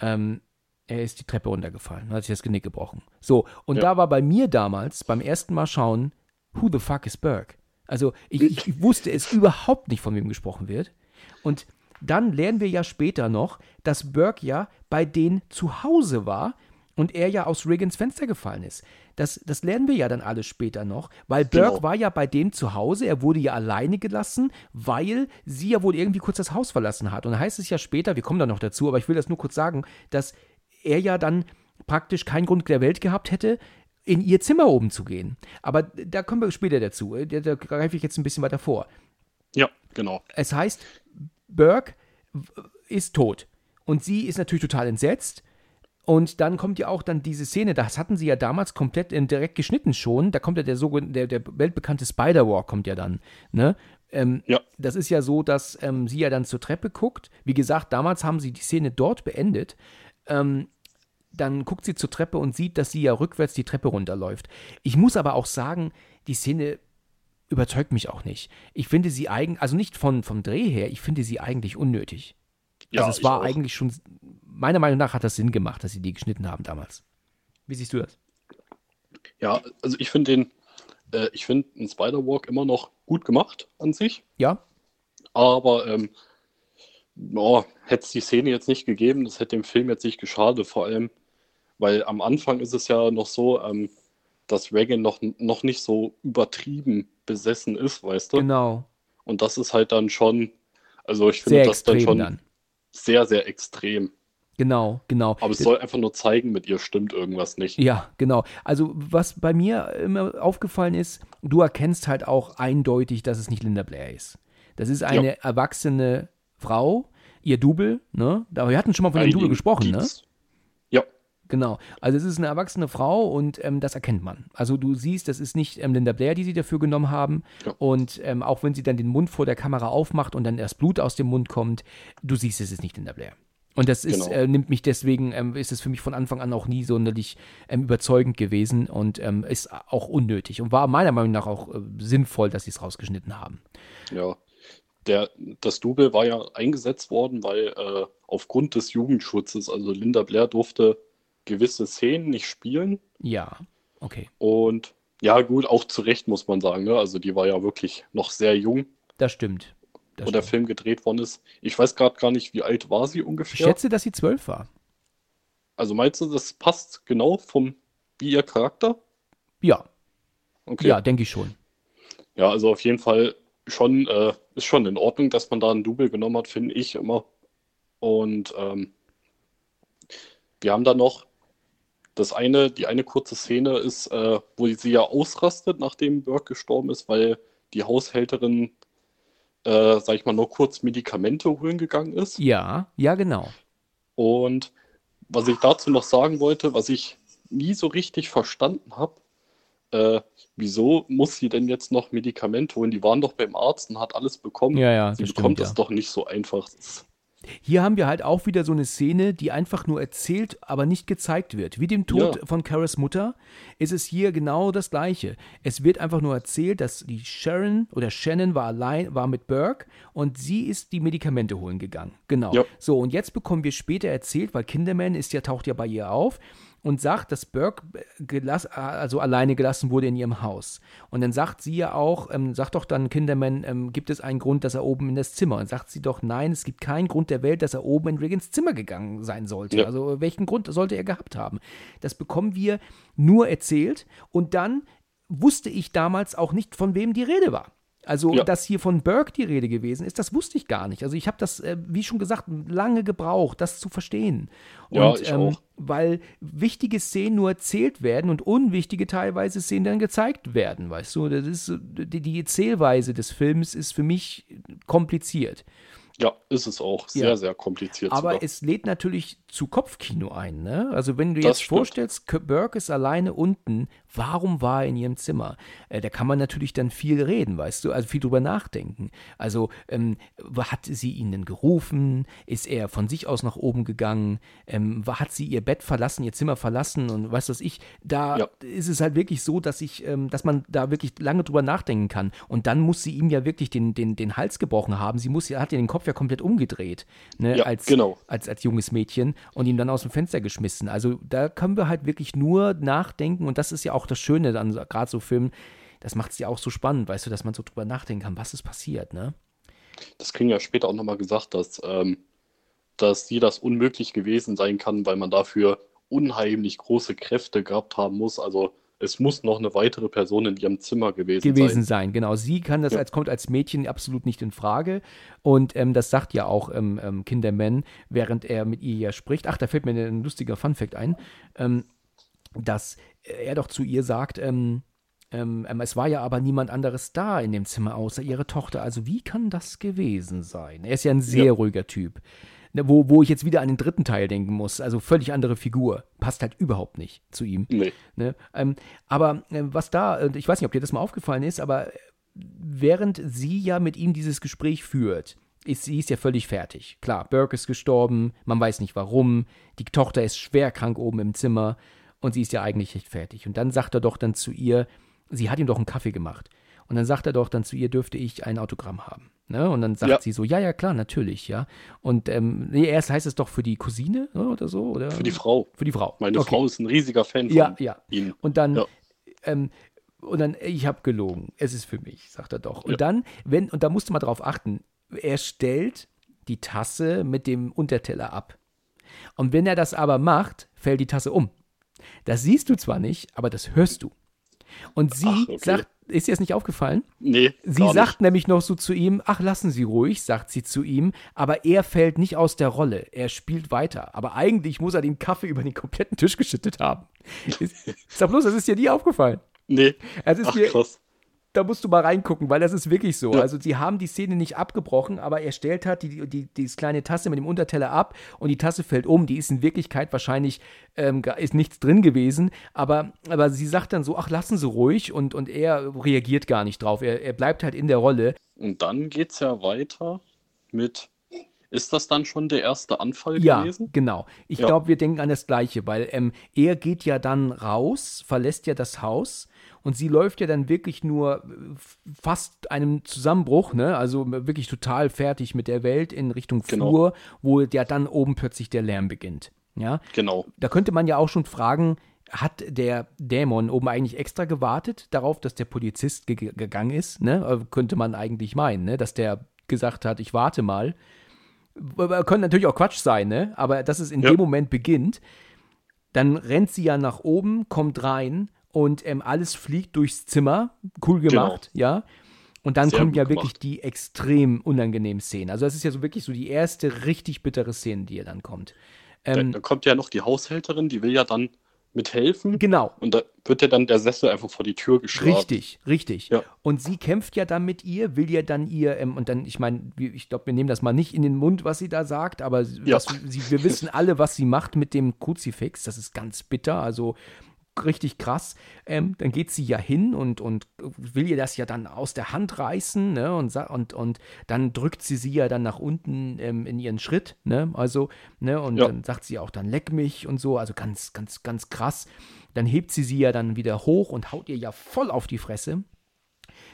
Ähm, er ist die Treppe runtergefallen, hat sich das Genick gebrochen. So, und Ja. da war bei mir damals, beim ersten Mal schauen, who the fuck is Burke? Also ich, ich wusste es überhaupt nicht, von wem gesprochen wird. Und dann lernen wir ja später noch, dass Burke ja bei denen zu Hause war und er ja aus Regans Fenster gefallen ist. Das, das lernen wir ja dann alles später noch, weil Burke Genau. war ja bei dem zu Hause, er wurde ja alleine gelassen, weil sie ja wohl irgendwie kurz das Haus verlassen hat. Und da heißt es ja später, wir kommen da noch dazu, aber ich will das nur kurz sagen, dass er ja dann praktisch keinen Grund der Welt gehabt hätte, in ihr Zimmer oben zu gehen. Aber da kommen wir später dazu. Da, da greife ich jetzt ein bisschen weiter vor. Ja, genau. Es heißt, Burke ist tot. Und sie ist natürlich total entsetzt. Und dann kommt ja auch dann diese Szene, das hatten sie ja damals komplett in, direkt geschnitten schon. Da kommt ja der sogenannte, der, der weltbekannte Spider-Walk kommt ja dann. Ne? Ähm, Ja. Das ist ja so, dass ähm, sie ja dann zur Treppe guckt. Wie gesagt, damals haben sie die Szene dort beendet. Ähm, dann guckt sie zur Treppe und sieht, dass sie ja rückwärts die Treppe runterläuft. Ich muss aber auch sagen, die Szene überzeugt mich auch nicht. Ich finde sie eigentlich, also nicht von, vom Dreh her, ich finde sie eigentlich unnötig. Ja, also es war auch. eigentlich schon, meiner Meinung nach hat das Sinn gemacht, dass sie die geschnitten haben damals. Wie siehst du das? Ja, also ich finde den, äh, ich finde einen Spider-Walk immer noch gut gemacht an sich, Ja? aber ähm, oh, hätte es die Szene jetzt nicht gegeben, das hätte dem Film jetzt nicht geschadet, vor allem, weil am Anfang ist es ja noch so, ähm, dass Reagan noch, noch nicht so übertrieben besessen ist, weißt du? Genau. Und das ist halt dann schon, also ich finde das dann schon dann. Sehr, sehr extrem. Genau, genau. Aber es soll einfach nur zeigen, mit ihr stimmt irgendwas nicht. Ja, genau. Also, was bei mir immer aufgefallen ist, du erkennst halt auch eindeutig, dass es nicht Linda Blair ist. Das ist eine Ja. erwachsene Frau, ihr Double, ne? Da, wir hatten schon mal von dem Ein Double gesprochen, ne? Genau. Also es ist eine erwachsene Frau und ähm, das erkennt man. Also du siehst, das ist nicht ähm, Linda Blair, die sie dafür genommen haben. Ja. Und ähm, auch wenn sie dann den Mund vor der Kamera aufmacht und dann erst Blut aus dem Mund kommt, du siehst, es ist nicht Linda Blair. Und das ist, Genau. äh, nimmt mich deswegen, ähm, ist es für mich von Anfang an auch nie sonderlich ähm, überzeugend gewesen und ähm, ist auch unnötig und war meiner Meinung nach auch äh, sinnvoll, dass sie es rausgeschnitten haben. ja. Der, das Double war ja eingesetzt worden, weil äh, aufgrund des Jugendschutzes, also Linda Blair durfte gewisse Szenen nicht spielen. Ja, okay. Und ja, gut, auch zu Recht muss man sagen. Ne? Also die war ja wirklich noch sehr jung, Das stimmt. Das wo der stimmt. Film gedreht worden ist. Ich weiß gerade gar nicht, wie alt war sie Ich ungefähr. schätze, dass sie zwölf war. Also meinst du, das passt genau vom wie ihr Charakter? Ja, Okay. ja, denke ich schon. Ja, also auf jeden Fall schon, äh, ist schon in Ordnung, dass man da ein Double genommen hat, finde ich immer. Und ähm, wir haben da noch das eine, die eine kurze Szene ist, äh, wo sie ja ausrastet, nachdem Burke gestorben ist, weil die Haushälterin, äh, sag ich mal, nur kurz Medikamente holen gegangen ist. Ja, ja, genau. Und was ich dazu noch sagen wollte, was ich nie so richtig verstanden habe, äh, wieso muss sie denn jetzt noch Medikamente holen? Die waren doch beim Arzt und hat alles bekommen. Ja, ja, sie bekommt stimmt, das ja. doch nicht so einfach. Hier haben wir halt auch wieder so eine Szene, die einfach nur erzählt, aber nicht gezeigt wird. Wie dem Tod Ja. von Caras Mutter ist es hier genau das Gleiche. Es wird einfach nur erzählt, dass die Sharon oder Shannon war allein, war mit Burke und sie ist die Medikamente holen gegangen. Genau. Ja. So, und jetzt bekommen wir später erzählt, weil Kinderman ist ja, taucht ja bei ihr auf und sagt, dass Burke äh, gelass, also alleine gelassen wurde in ihrem Haus. Und dann sagt sie ja auch, ähm, sagt doch dann Kinderman, ähm, gibt es einen Grund, dass er oben in das Zimmer? Und sagt sie doch, nein, es gibt keinen Grund der Welt, dass er oben in Riggins Zimmer gegangen sein sollte. Ja. Also welchen Grund sollte er gehabt haben? Das bekommen wir nur erzählt und dann wusste ich damals auch nicht, von wem die Rede war. Also, Ja. dass hier von Burke die Rede gewesen ist, das wusste ich gar nicht. Also, ich habe das, äh, wie schon gesagt, lange gebraucht, das zu verstehen. Und, Ja, ich auch. weil wichtige Szenen nur erzählt werden und unwichtige teilweise Szenen dann gezeigt werden, weißt du? Das ist, die, die Erzählweise des Films ist für mich kompliziert. Ja, ist es auch. Sehr, Ja. sehr kompliziert. Aber sogar. es lädt natürlich zu Kopfkino ein. Ne? Also wenn du Das jetzt stimmt. vorstellst, Burke ist alleine unten, warum war er in ihrem Zimmer? Äh, da kann man natürlich dann viel reden, weißt du, also viel drüber nachdenken. Also ähm, hat sie ihn denn gerufen? Ist er von sich aus nach oben gegangen? Ähm, hat sie ihr Bett verlassen, ihr Zimmer verlassen und weißt du was ich? Da Ja. ist es halt wirklich so, dass ich, ähm, dass man da wirklich lange drüber nachdenken kann. Und dann muss sie ihm ja wirklich den, den, den Hals gebrochen haben. Sie muss, ja- hat ja den Kopf ja komplett umgedreht, ne, Ja, als, genau. als, als junges Mädchen und ihm dann aus dem Fenster geschmissen. Also da können wir halt wirklich nur nachdenken und das ist ja auch das Schöne an gerade so Filmen. Das macht es ja auch so spannend, weißt du, dass man so drüber nachdenken kann, was ist passiert, ne? Das kriegen ja später auch nochmal gesagt, dass, ähm, dass sie das unmöglich gewesen sein kann, weil man dafür unheimlich große Kräfte gehabt haben muss. Also es muss noch eine weitere Person in ihrem Zimmer gewesen, gewesen sein. sein. Genau, sie kann das Ja. als kommt als Mädchen absolut nicht in Frage und ähm, das sagt ja auch ähm, ähm, Kinderman, während er mit ihr ja spricht. Ach, da fällt mir ein lustiger Funfact ein, ähm, dass er doch zu ihr sagt. Ähm, ähm, ähm, es war ja aber niemand anderes da in dem Zimmer außer ihre Tochter. Also wie kann das gewesen sein? Er ist ja ein sehr Ja. ruhiger Typ. Ne, Wo, wo ich jetzt wieder an den dritten Teil denken muss. Also völlig andere Figur. Passt halt überhaupt nicht zu ihm. Nee. Ne? Ähm, aber äh, was da, äh, ich weiß nicht, ob dir das mal aufgefallen ist, aber äh, während sie ja mit ihm dieses Gespräch führt, ist sie ist ja völlig fertig. Klar, Burke ist gestorben, man weiß nicht warum, die Tochter ist schwer krank oben im Zimmer und sie ist ja eigentlich nicht fertig. Und dann sagt er doch dann zu ihr, sie hat ihm doch einen Kaffee gemacht. Und dann sagt er doch dann zu ihr, dürfte ich ein Autogramm haben. Ne? Und dann sagt Ja. sie so, ja, ja, klar, natürlich, ja. Und ähm, nee, erst heißt es doch für die Cousine ne, oder so, oder? Für die Frau. Für die Frau. Meine Okay. Frau ist ein riesiger Fan von Ja, ja. ihm. Und dann, Ja. ähm, und dann, ich habe gelogen. Es ist für mich, sagt er doch. Und Ja. dann, wenn, und da musst du mal drauf achten, er stellt die Tasse mit dem Unterteller ab. Und wenn er das aber macht, fällt die Tasse um. Das siehst du zwar nicht, aber das hörst du. Und sie Ach, okay. sagt, ist dir das nicht aufgefallen? Nee, Sie sagt nämlich noch so zu ihm, ach, lassen Sie ruhig, sagt sie zu ihm, aber er fällt nicht aus der Rolle. Er spielt weiter. Aber eigentlich muss er den Kaffee über den kompletten Tisch geschüttet haben. Ist, sag bloß, das ist dir nie aufgefallen. Nee. Es ist Ach, mir, krass. Da musst du mal reingucken, weil das ist wirklich so. Ja. Also sie haben die Szene nicht abgebrochen, aber er stellt halt die, die, die kleine Tasse mit dem Unterteller ab und die Tasse fällt um. Die ist in Wirklichkeit wahrscheinlich, ähm, ist nichts drin gewesen, aber, aber sie sagt dann so, ach, lassen Sie ruhig und, und er reagiert gar nicht drauf. Er, er bleibt halt in der Rolle. Und dann geht's ja weiter mit. Ist das dann schon der erste Anfall Ja, gewesen? genau. Ich Ja. glaube, wir denken an das Gleiche, weil ähm, er geht ja dann raus, verlässt ja das Haus und sie läuft ja dann wirklich nur äh, fast einem Zusammenbruch, ne? Also wirklich total fertig mit der Welt in Richtung Genau. Flur, wo ja dann oben plötzlich der Lärm beginnt. Ja, Genau. da könnte man ja auch schon fragen, hat der Dämon oben eigentlich extra gewartet darauf, dass der Polizist ge gegangen ist? Ne? Äh, Könnte man eigentlich meinen, ne? dass der gesagt hat, ich warte mal. Könnte natürlich auch Quatsch sein, ne? aber dass es in Ja. dem Moment beginnt, dann rennt sie ja nach oben, kommt rein und ähm, alles fliegt durchs Zimmer. Cool gemacht, ja. Und dann Sehr kommt gut ja gemacht. wirklich die extrem unangenehmen Szenen. Also das ist ja so wirklich so die erste richtig bittere Szene, die ja dann kommt. Da, Ähm, da kommt ja noch die Haushälterin, die will ja dann mithelfen. Genau. Und da wird ja dann der Sessel einfach vor die Tür geschlagen. Richtig, richtig. Ja. Und sie kämpft ja dann mit ihr, will ja dann ihr, ähm, und dann, ich meine, ich glaube, wir nehmen das mal nicht in den Mund, was sie da sagt, aber Ja. was, sie, wir wissen alle, was sie macht mit dem Kruzifix. Das ist ganz bitter, also richtig krass. Ähm, dann geht sie ja hin und, und will ihr das ja dann aus der Hand reißen, ne? Und, und, und dann drückt sie sie ja dann nach unten ähm, in ihren Schritt, ne? Also, ne? Und Ja. dann sagt sie auch dann leck mich und so, also ganz, ganz, ganz krass. Dann hebt sie sie ja dann wieder hoch und haut ihr ja voll auf die Fresse.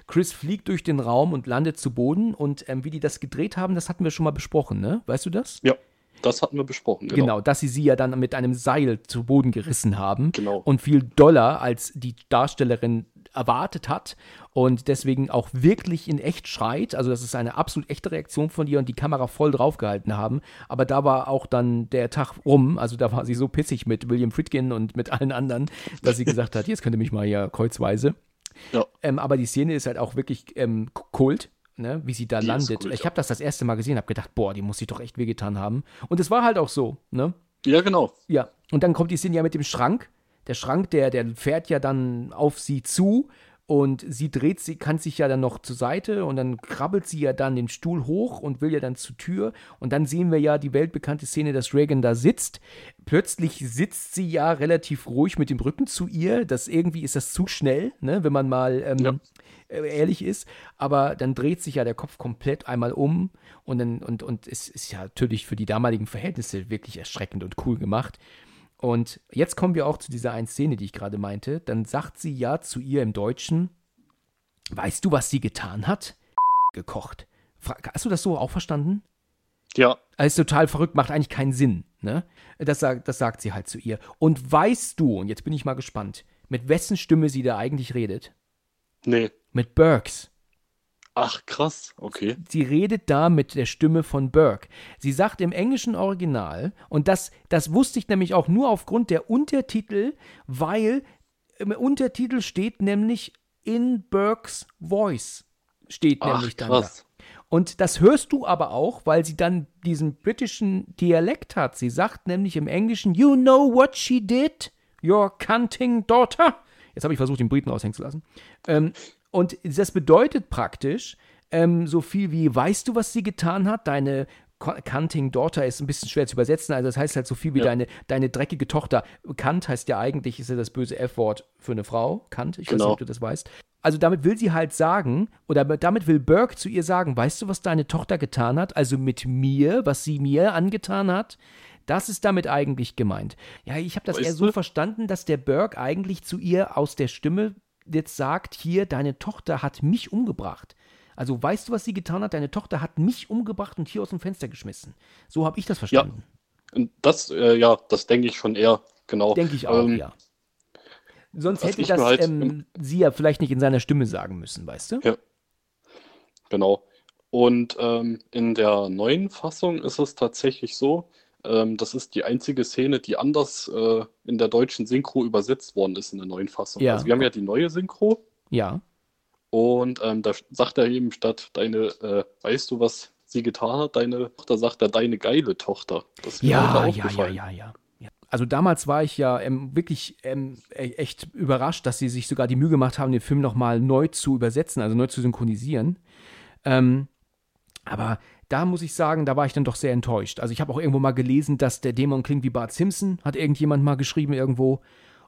Chris fliegt durch den Raum und landet zu Boden und ähm, wie die das gedreht haben, das hatten wir schon mal besprochen, ne? Weißt du das? Ja, das hatten wir besprochen. Genau, Genau. dass sie sie ja dann mit einem Seil zu Boden gerissen haben. Genau. Und viel doller, als die Darstellerin erwartet hat und deswegen auch wirklich in echt schreit. Also das ist eine absolut echte Reaktion von ihr und die Kamera voll draufgehalten haben. Aber da war auch dann der Tag rum. Also da war sie so pissig mit William Friedkin und mit allen anderen, dass sie gesagt hat, [LAUGHS] jetzt könnt ihr mich mal hier kreuzweise. Ja. Ähm, aber die Szene ist halt auch wirklich ähm, Kult, ne? wie sie da Die landet. Kult, ich habe das das erste Mal gesehen, habe gedacht, boah, die muss sich doch echt wehgetan haben. Und es war halt auch so, ne? ja, genau. Ja, und dann kommt die Szene ja mit dem Schrank. Der Schrank, der, der fährt ja dann auf sie zu und sie dreht sie, kann sich ja dann noch zur Seite und dann krabbelt sie ja dann den Stuhl hoch und will ja dann zur Tür. Und dann sehen wir ja die weltbekannte Szene, dass Reagan da sitzt. Plötzlich sitzt sie ja relativ ruhig mit dem Rücken zu ihr. Das irgendwie ist das zu schnell, ne, wenn man mal ähm, Ja. äh, ehrlich ist. Aber dann dreht sich ja der Kopf komplett einmal um und dann, und, und es ist ja natürlich für die damaligen Verhältnisse wirklich erschreckend und cool gemacht. Und jetzt kommen wir auch zu dieser einen Szene, die ich gerade meinte. Dann sagt sie ja zu ihr im Deutschen, weißt du, was sie getan hat? Gekocht. Hast du das so auch verstanden? Ja, Also ist total verrückt, macht eigentlich keinen Sinn. Ne? Das, sagt, das sagt sie halt zu ihr. Und weißt du, und jetzt bin ich mal gespannt, mit wessen Stimme sie da eigentlich redet? nee. Mit Burks. Ach, krass. Okay. Sie redet da mit der Stimme von Burke. Sie sagt im englischen Original, und das, das wusste ich nämlich auch nur aufgrund der Untertitel, weil im Untertitel steht nämlich in Burkes Voice. Steht Ach, nämlich dann da. krass. Und das hörst du aber auch, weil sie dann diesen britischen Dialekt hat. Sie sagt nämlich im Englischen, You know what she did? Your cunting daughter. Jetzt habe ich versucht, den Briten raushängen zu lassen. Ähm, und das bedeutet praktisch ähm, so viel wie, weißt du, was sie getan hat? Deine Cunting Daughter ist ein bisschen schwer zu übersetzen, also das heißt halt so viel wie Ja. deine, deine dreckige Tochter. Kant heißt ja eigentlich, ist ja das böse F-Wort für eine Frau. Kant, ich weiß Genau. nicht, ob du das weißt. Also damit will sie halt sagen, oder damit will Burke zu ihr sagen, weißt du, was deine Tochter getan hat? Also mit mir, was sie mir angetan hat? Das ist damit eigentlich gemeint. Ja, ich habe das Weißt eher so du? verstanden, dass der Burke eigentlich zu ihr aus der Stimme jetzt sagt, hier, deine Tochter hat mich umgebracht. Also weißt du, was sie getan hat? Deine Tochter hat mich umgebracht und hier aus dem Fenster geschmissen. So habe ich das verstanden. Und das, äh, ja, das denke ich schon eher, genau. Denke ich auch, Ähm, ja. Sonst hätte ich das halt ähm, sie ja vielleicht nicht in seiner Stimme sagen müssen, weißt du? Ja. Genau. Und ähm, in der neuen Fassung ist es tatsächlich so, ähm, das ist die einzige Szene, die anders äh, in der deutschen Synchro übersetzt worden ist in der neuen Fassung. Ja. Also wir haben ja die neue Synchro Ja. und ähm, da sagt er eben statt deine, äh, weißt du, was sie getan hat, deine Tochter, sagt er deine geile Tochter. Das ist mir Ja, ja, ja, ja, ja. ja. Also damals war ich ja ähm, wirklich ähm, e- echt überrascht, dass sie sich sogar die Mühe gemacht haben, den Film nochmal neu zu übersetzen, also neu zu synchronisieren. Ähm, aber da muss ich sagen, da war ich dann doch sehr enttäuscht. Also ich habe auch irgendwo mal gelesen, dass der Dämon klingt wie Bart Simpson, hat irgendjemand mal geschrieben irgendwo.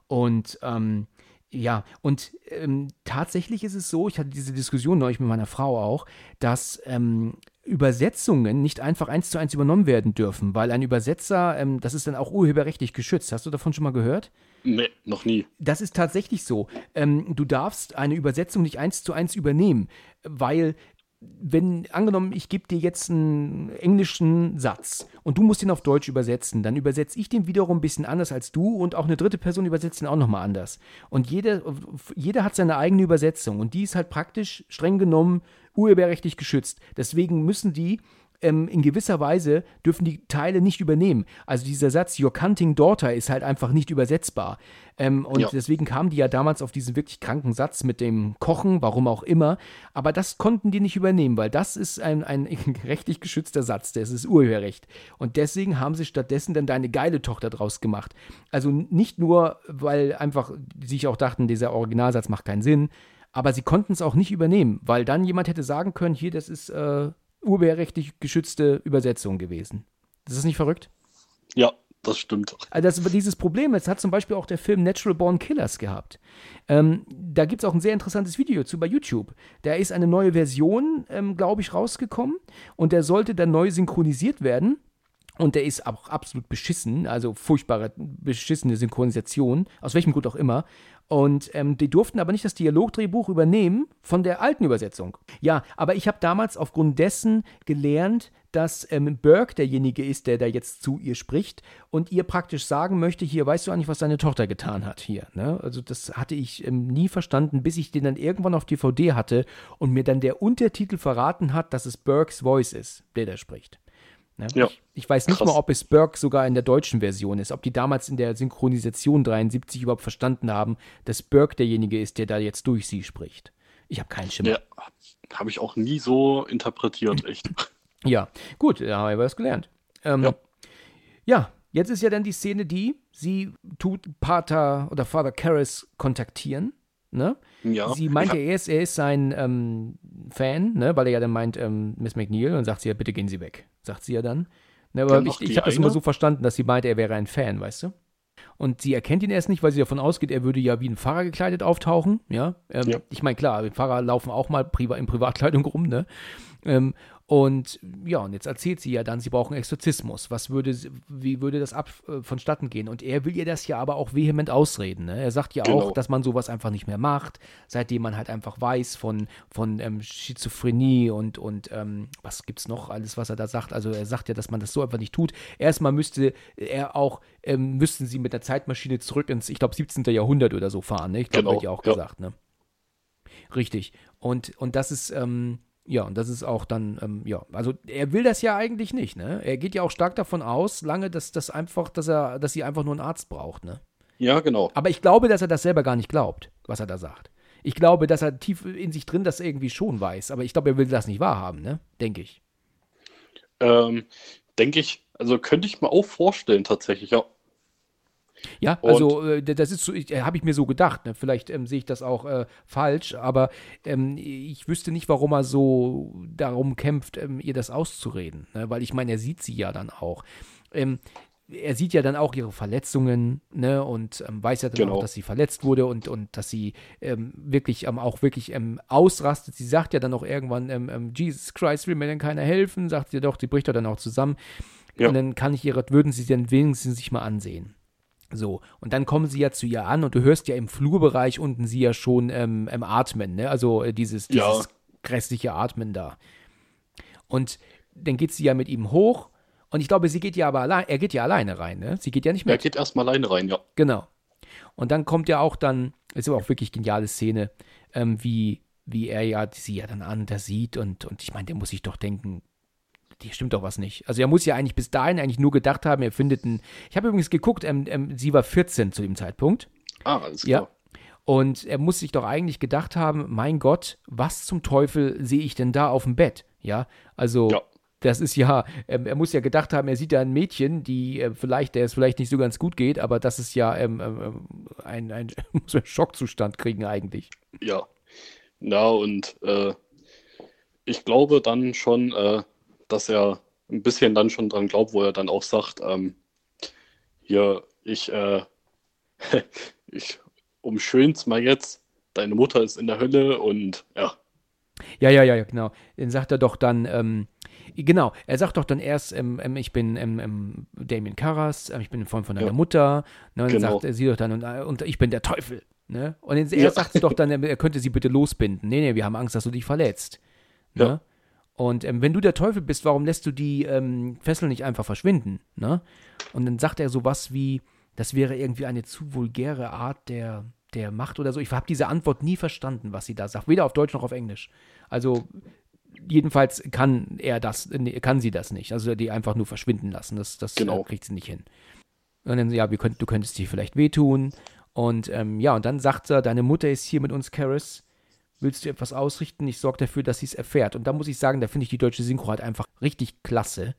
Und ähm, ja, und ähm, tatsächlich ist es so, ich hatte diese Diskussion neulich mit meiner Frau auch, dass ähm, Übersetzungen nicht einfach eins zu eins übernommen werden dürfen, weil ein Übersetzer, ähm, das ist dann auch urheberrechtlich geschützt. Hast du davon schon mal gehört? Nee, noch nie. Das ist tatsächlich so. Ähm, du darfst eine Übersetzung nicht eins zu eins übernehmen, weil wenn, angenommen, ich gebe dir jetzt einen englischen Satz und du musst ihn auf Deutsch übersetzen, dann übersetze ich den wiederum ein bisschen anders als du und auch eine dritte Person übersetzt ihn auch nochmal anders. Und jeder, jeder hat seine eigene Übersetzung und die ist halt praktisch streng genommen urheberrechtlich geschützt. Deswegen müssen die ähm, in gewisser Weise dürfen die Teile nicht übernehmen. Also dieser Satz, Your Cunting Daughter, ist halt einfach nicht übersetzbar. Ähm, und ja. deswegen kamen die ja damals auf diesen wirklich kranken Satz mit dem Kochen, warum auch immer. Aber das konnten die nicht übernehmen, weil das ist ein, ein [LAUGHS] rechtlich geschützter Satz, das ist Urheberrecht. Und deswegen haben sie stattdessen dann deine geile Tochter draus gemacht. Also nicht nur, weil einfach sich auch dachten, dieser Originalsatz macht keinen Sinn, aber sie konnten es auch nicht übernehmen, weil dann jemand hätte sagen können, hier, das ist äh, urheberrechtlich geschützte Übersetzung gewesen. Das ist nicht verrückt? Ja, das stimmt. Also das, dieses Problem das hat zum Beispiel auch der Film Natural Born Killers gehabt. Ähm, da gibt es auch ein sehr interessantes Video zu bei YouTube. Da ist eine neue Version, ähm, glaube ich, rausgekommen und der sollte dann neu synchronisiert werden. Und der ist auch absolut beschissen, also furchtbare, beschissene Synchronisation, aus welchem Grund auch immer. Und ähm, die durften aber nicht das Dialogdrehbuch übernehmen von der alten Übersetzung. Ja, aber ich habe damals aufgrund dessen gelernt, dass ähm, Burke derjenige ist, der da jetzt zu ihr spricht und ihr praktisch sagen möchte, hier weißt du eigentlich, was deine Tochter getan hat hier. Ne? Also das hatte ich ähm, nie verstanden, bis ich den dann irgendwann auf DVD hatte und mir dann der Untertitel verraten hat, dass es Burkes Voice ist, der da spricht. Ne? Ja. Ich, ich, weiß nicht Krass. mal, ob es Burke sogar in der deutschen Version ist, ob die damals in der Synchronisation 73 überhaupt verstanden haben, dass Burke derjenige ist, der da jetzt durch sie spricht. Ich habe keinen Schimmer. Ja, habe ich auch nie so interpretiert, echt. [LAUGHS] Ja, gut, da haben wir was gelernt. Ähm, ja. ja, jetzt ist ja dann die Szene die, sie tut Pater oder Father Karras kontaktieren. Ne? Ja. Sie meint ja erst, er ist sein ähm, Fan, ne? weil er ja dann meint, ähm, Miss McNeil, und sagt sie ja, bitte gehen Sie weg, sagt sie ja dann. Ne, aber ich, ich habe das immer so verstanden, dass sie meinte, er wäre ein Fan, weißt du? Und sie erkennt ihn erst nicht, weil sie davon ausgeht, er würde ja wie ein Pfarrer gekleidet auftauchen. Ja, ähm, ja. ich meine, klar, Pfarrer laufen auch mal priva in Privatkleidung rum, ne? Ähm, und ja, und jetzt erzählt sie ja dann, sie brauchen Exorzismus. Was würde, wie würde das ab äh, vonstatten gehen? Und er will ihr das ja aber auch vehement ausreden. Ne? Er sagt ja genau. auch, dass man sowas einfach nicht mehr macht, seitdem man halt einfach weiß von, von ähm, Schizophrenie und, und ähm, was gibt's noch alles, was er da sagt. Also er sagt ja, dass man das so einfach nicht tut. Erstmal müsste er auch, ähm, müssten sie mit der Zeitmaschine zurück ins, ich glaube, 17. Jahrhundert oder so fahren. Ne? Ich glaube, genau. hat ja auch ja. gesagt. Ne? Richtig. Und, und das ist, ähm, ja, und das ist auch dann, ähm, ja, also er will das ja eigentlich nicht, ne? Er geht ja auch stark davon aus, lange, dass das einfach, dass er, dass sie einfach nur einen Arzt braucht, ne? Ja, genau. Aber ich glaube, dass er das selber gar nicht glaubt, was er da sagt. Ich glaube, dass er tief in sich drin das irgendwie schon weiß, aber ich glaube, er will das nicht wahrhaben, ne? Denke ich. Ähm, denke ich, also könnte ich mir auch vorstellen, tatsächlich, ja. Ja, also äh, das ist so, äh, habe ich mir so gedacht. Ne? Vielleicht ähm, sehe ich das auch äh, falsch, aber ähm, ich wüsste nicht, warum er so darum kämpft, ähm, ihr das auszureden. Ne? Weil ich meine, er sieht sie ja dann auch. Ähm, er sieht ja dann auch ihre Verletzungen, ne, und ähm, weiß ja dann genau. auch, dass sie verletzt wurde und, und dass sie ähm, wirklich auch wirklich ausrastet. Sie sagt ja dann auch irgendwann, Jesus Christ, will mir denn keiner helfen? Sagt sie doch, die bricht doch dann auch zusammen. Ja. Und dann kann ich ihre, würden sie denn wenigstens sich mal ansehen. So, und dann kommen sie ja zu ihr an und du hörst ja im Flurbereich unten sie ja schon ähm, ähm, atmen, ne? Also äh, dieses, dieses ja. grässliche Atmen da. Und dann geht sie ja mit ihm hoch und ich glaube, sie geht ja aber allein, er geht ja alleine rein, ne? Sie geht ja nicht mehr. Er geht erstmal alleine rein, ja. Genau. Und dann kommt ja auch dann, ist aber auch wirklich geniale Szene, ähm, wie, wie er ja sie ja dann an, da sieht und, und ich meine, der muss sich doch denken, hier stimmt doch was nicht. Also er muss ja eigentlich bis dahin eigentlich nur gedacht haben, er findet einen. Ich habe übrigens geguckt, ähm, ähm, sie war 14 zu dem Zeitpunkt. Ah, alles klar. Ja. Und er muss sich doch eigentlich gedacht haben, mein Gott, was zum Teufel sehe ich denn da auf dem Bett? Ja, also ja. das ist ja, ähm, er muss ja gedacht haben, er sieht da ein Mädchen, die äh, vielleicht, der es vielleicht nicht so ganz gut geht, aber das ist ja ähm, ähm ein, ein, [LAUGHS] muss einen Schockzustand kriegen eigentlich. Ja, ja und äh, ich glaube dann schon, äh, dass er ein bisschen dann schon dran glaubt, wo er dann auch sagt, ähm, hier, ich, äh, [LAUGHS] ich umschön's mal jetzt, deine Mutter ist in der Hölle und ja. Ja, ja, ja, genau. Dann sagt er doch dann, ähm, genau, er sagt doch dann erst, ähm, ähm ich bin ähm, ähm Damien Karras, ähm, ich bin ein Freund von deiner ja. Mutter. Ne, und genau. dann sagt er sie doch dann, und, äh, und ich bin der Teufel. Ne? Und er ja. sagt sie doch dann, er könnte sie bitte losbinden. Nee, nee, wir haben Angst, dass du dich verletzt. Ne? Ja. Und ähm, wenn du der Teufel bist, warum lässt du die ähm, Fesseln nicht einfach verschwinden? Ne? Und dann sagt er sowas wie, das wäre irgendwie eine zu vulgäre Art der, der Macht oder so. Ich habe diese Antwort nie verstanden, was sie da sagt. Weder auf Deutsch noch auf Englisch. Also jedenfalls kann er das, kann sie das nicht. Also die einfach nur verschwinden lassen. Das, das genau. kriegt sie nicht hin. Und dann, ja, könnt, du könntest dir vielleicht wehtun. Und ähm, ja, und dann sagt er, deine Mutter ist hier mit uns, Karis. Willst du etwas ausrichten? Ich sorge dafür, dass sie es erfährt. Und da muss ich sagen, da finde ich die deutsche Synchro halt einfach richtig klasse.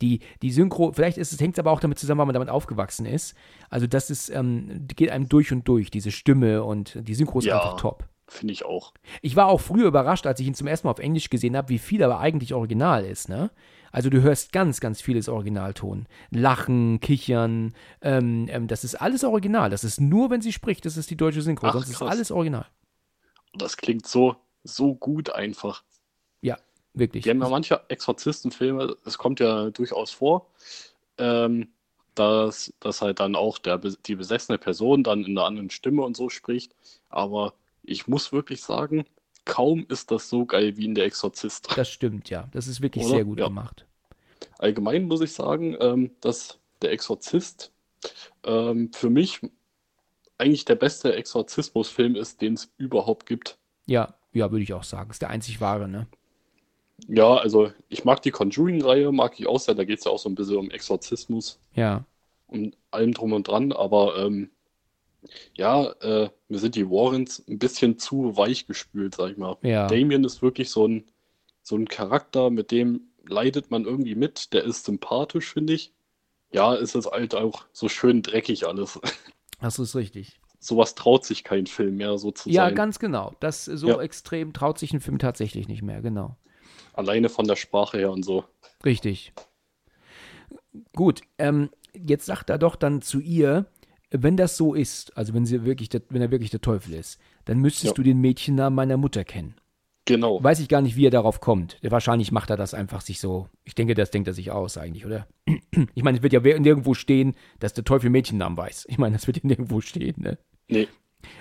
Die, die Synchro, vielleicht ist es, hängt es aber auch damit zusammen, weil man damit aufgewachsen ist. Also das ist, ähm, geht einem durch und durch, diese Stimme und die Synchro ist ja. einfach top. Finde ich auch. Ich war auch früher überrascht, als ich ihn zum ersten Mal auf Englisch gesehen habe, wie viel aber eigentlich original ist, ne? Also du hörst ganz, ganz vieles Originalton. Lachen, Kichern, ähm, ähm, das ist alles original. Das ist nur, wenn sie spricht, das ist die deutsche Synchro. Ach, sonst krass. ist alles original. Das klingt so, so gut einfach. Ja, wirklich. Die haben ja manche Exorzistenfilme, es kommt ja durchaus vor, ähm, dass, dass halt dann auch der, die besessene Person dann in einer anderen Stimme und so spricht. Aber ich muss wirklich sagen, kaum ist das so geil wie in der Exorzist. Das stimmt, ja. Das ist wirklich Oder? sehr gut ja. gemacht. Allgemein muss ich sagen, ähm, dass der Exorzist ähm, für mich eigentlich der beste Exorzismusfilm ist, den es überhaupt gibt. Ja, ja, würde ich auch sagen. Ist der einzig wahre, ne? Ja, also ich mag die Conjuring-Reihe, mag ich auch sehr. Da geht es ja auch so ein bisschen um Exorzismus. Ja. Und allem drum und dran, aber ähm, ja, äh, mir sind die Warrens ein bisschen zu weich gespült, sag ich mal. Ja. Damien ist wirklich so ein, so ein Charakter, mit dem leidet man irgendwie mit. Der ist sympathisch, finde ich. Ja, ist es halt auch so schön dreckig alles. [LAUGHS] Das ist richtig. Sowas traut sich kein Film mehr, so zu ja, sein. Ja, ganz genau. Das so ja. extrem traut sich ein Film tatsächlich nicht mehr, genau. Alleine von der Sprache her und so. Richtig. Gut, ähm, jetzt sagt er doch dann zu ihr, wenn das so ist, also wenn sie wirklich, der, wenn er wirklich der Teufel ist, dann müsstest ja. du den Mädchennamen meiner Mutter kennen. Genau. Weiß ich gar nicht, wie er darauf kommt. Wahrscheinlich macht er das einfach sich so. Ich denke, das denkt er sich aus eigentlich, oder? [CLEARS THROAT] Ich meine, es wird ja nirgendwo stehen, dass der Teufel Mädchennamen weiß. Ich meine, das wird ja nirgendwo stehen, ne? Nee.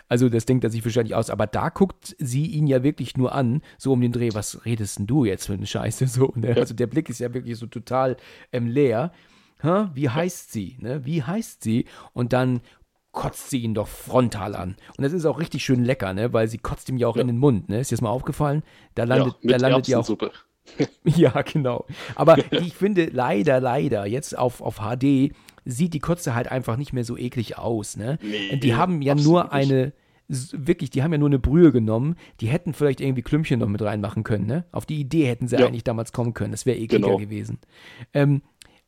Also das denkt er sich wahrscheinlich aus. Aber da guckt sie ihn ja wirklich nur an, so um den Dreh, was redest denn du jetzt für eine Scheiße? So, ne? Also der Blick ist ja wirklich so total ähm, leer. Hä? Wie heißt sie? Ne? Wie heißt sie? Und dann kotzt sie ihn doch frontal an. Und das ist auch richtig schön lecker, ne? Weil sie kotzt ihm ja auch ja. in den Mund, ne? Ist dir das mal aufgefallen? Da landet, ja, da landet ja auch. [LAUGHS] ja, genau. Aber [LAUGHS] ich finde leider, leider, jetzt auf, auf HD sieht die Kotze halt einfach nicht mehr so eklig aus, ne? Nee, die haben ja nur eine, wirklich, die haben ja nur eine Brühe genommen. Die hätten vielleicht irgendwie Klümpchen noch mit reinmachen können, ne? Auf die Idee hätten sie ja. eigentlich damals kommen können. Das wäre ekliger genau. gewesen. Ähm,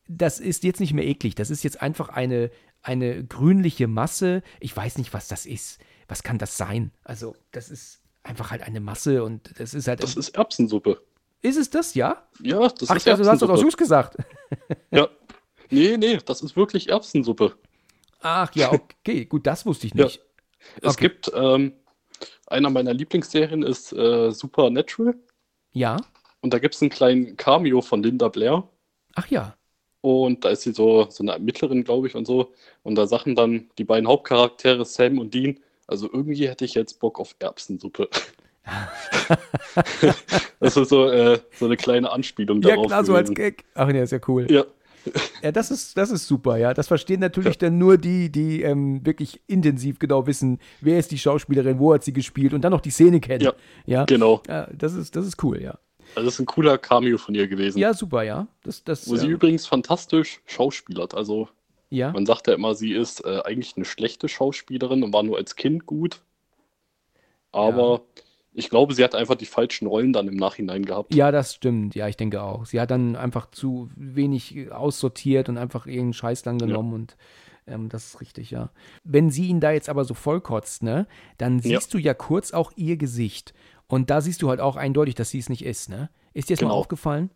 das ist jetzt nicht mehr eklig. Das ist jetzt einfach eine, eine grünliche Masse. Ich weiß nicht, was das ist. Was kann das sein? Also, das ist einfach halt eine Masse und das ist halt. Das ist Erbsensuppe. Ist es das, ja? Ja, das Ach, ist also, du hast doch auch Süß gesagt. [LAUGHS] ja. Nee, nee, das ist wirklich Erbsensuppe. Ach ja, okay, gut, das wusste ich nicht. Ja. Es okay. gibt, ähm, einer meiner Lieblingsserien ist äh, Supernatural. Ja. Und da gibt es einen kleinen Cameo von Linda Blair. Ach ja. Und da ist sie so, so eine Ermittlerin, glaube ich, und so. Und da sagen dann die beiden Hauptcharaktere, Sam und Dean, also irgendwie hätte ich jetzt Bock auf Erbsensuppe. [LAUGHS] das ist so, äh, so eine kleine Anspielung darauf. Ja, klar, gewesen. so als Gag. Ach ja, ist ja cool. Ja. Ja, das ist, das ist super, ja. Das verstehen natürlich ja. dann nur die, die ähm, wirklich intensiv genau wissen, wer ist die Schauspielerin, wo hat sie gespielt und dann noch die Szene kennen. Ja, ja? genau. Ja, das, ist, das ist cool, ja. Also das ist ein cooler Cameo von ihr gewesen. Ja, super, ja. Das, das, Wo sie ähm, übrigens fantastisch schauspielert. Also ja. man sagt ja immer, sie ist äh, eigentlich eine schlechte Schauspielerin und war nur als Kind gut. Aber ja. ich glaube, sie hat einfach die falschen Rollen dann im Nachhinein gehabt. Ja, das stimmt. Ja, ich denke auch. Sie hat dann einfach zu wenig aussortiert und einfach irgendeinen Scheiß dann genommen ja. und ähm, das ist richtig, ja. Wenn sie ihn da jetzt aber so vollkotzt, ne, dann siehst ja. du ja kurz auch ihr Gesicht. Und da siehst du halt auch eindeutig, dass sie es nicht ist, ne? Ist dir das genau. mal aufgefallen?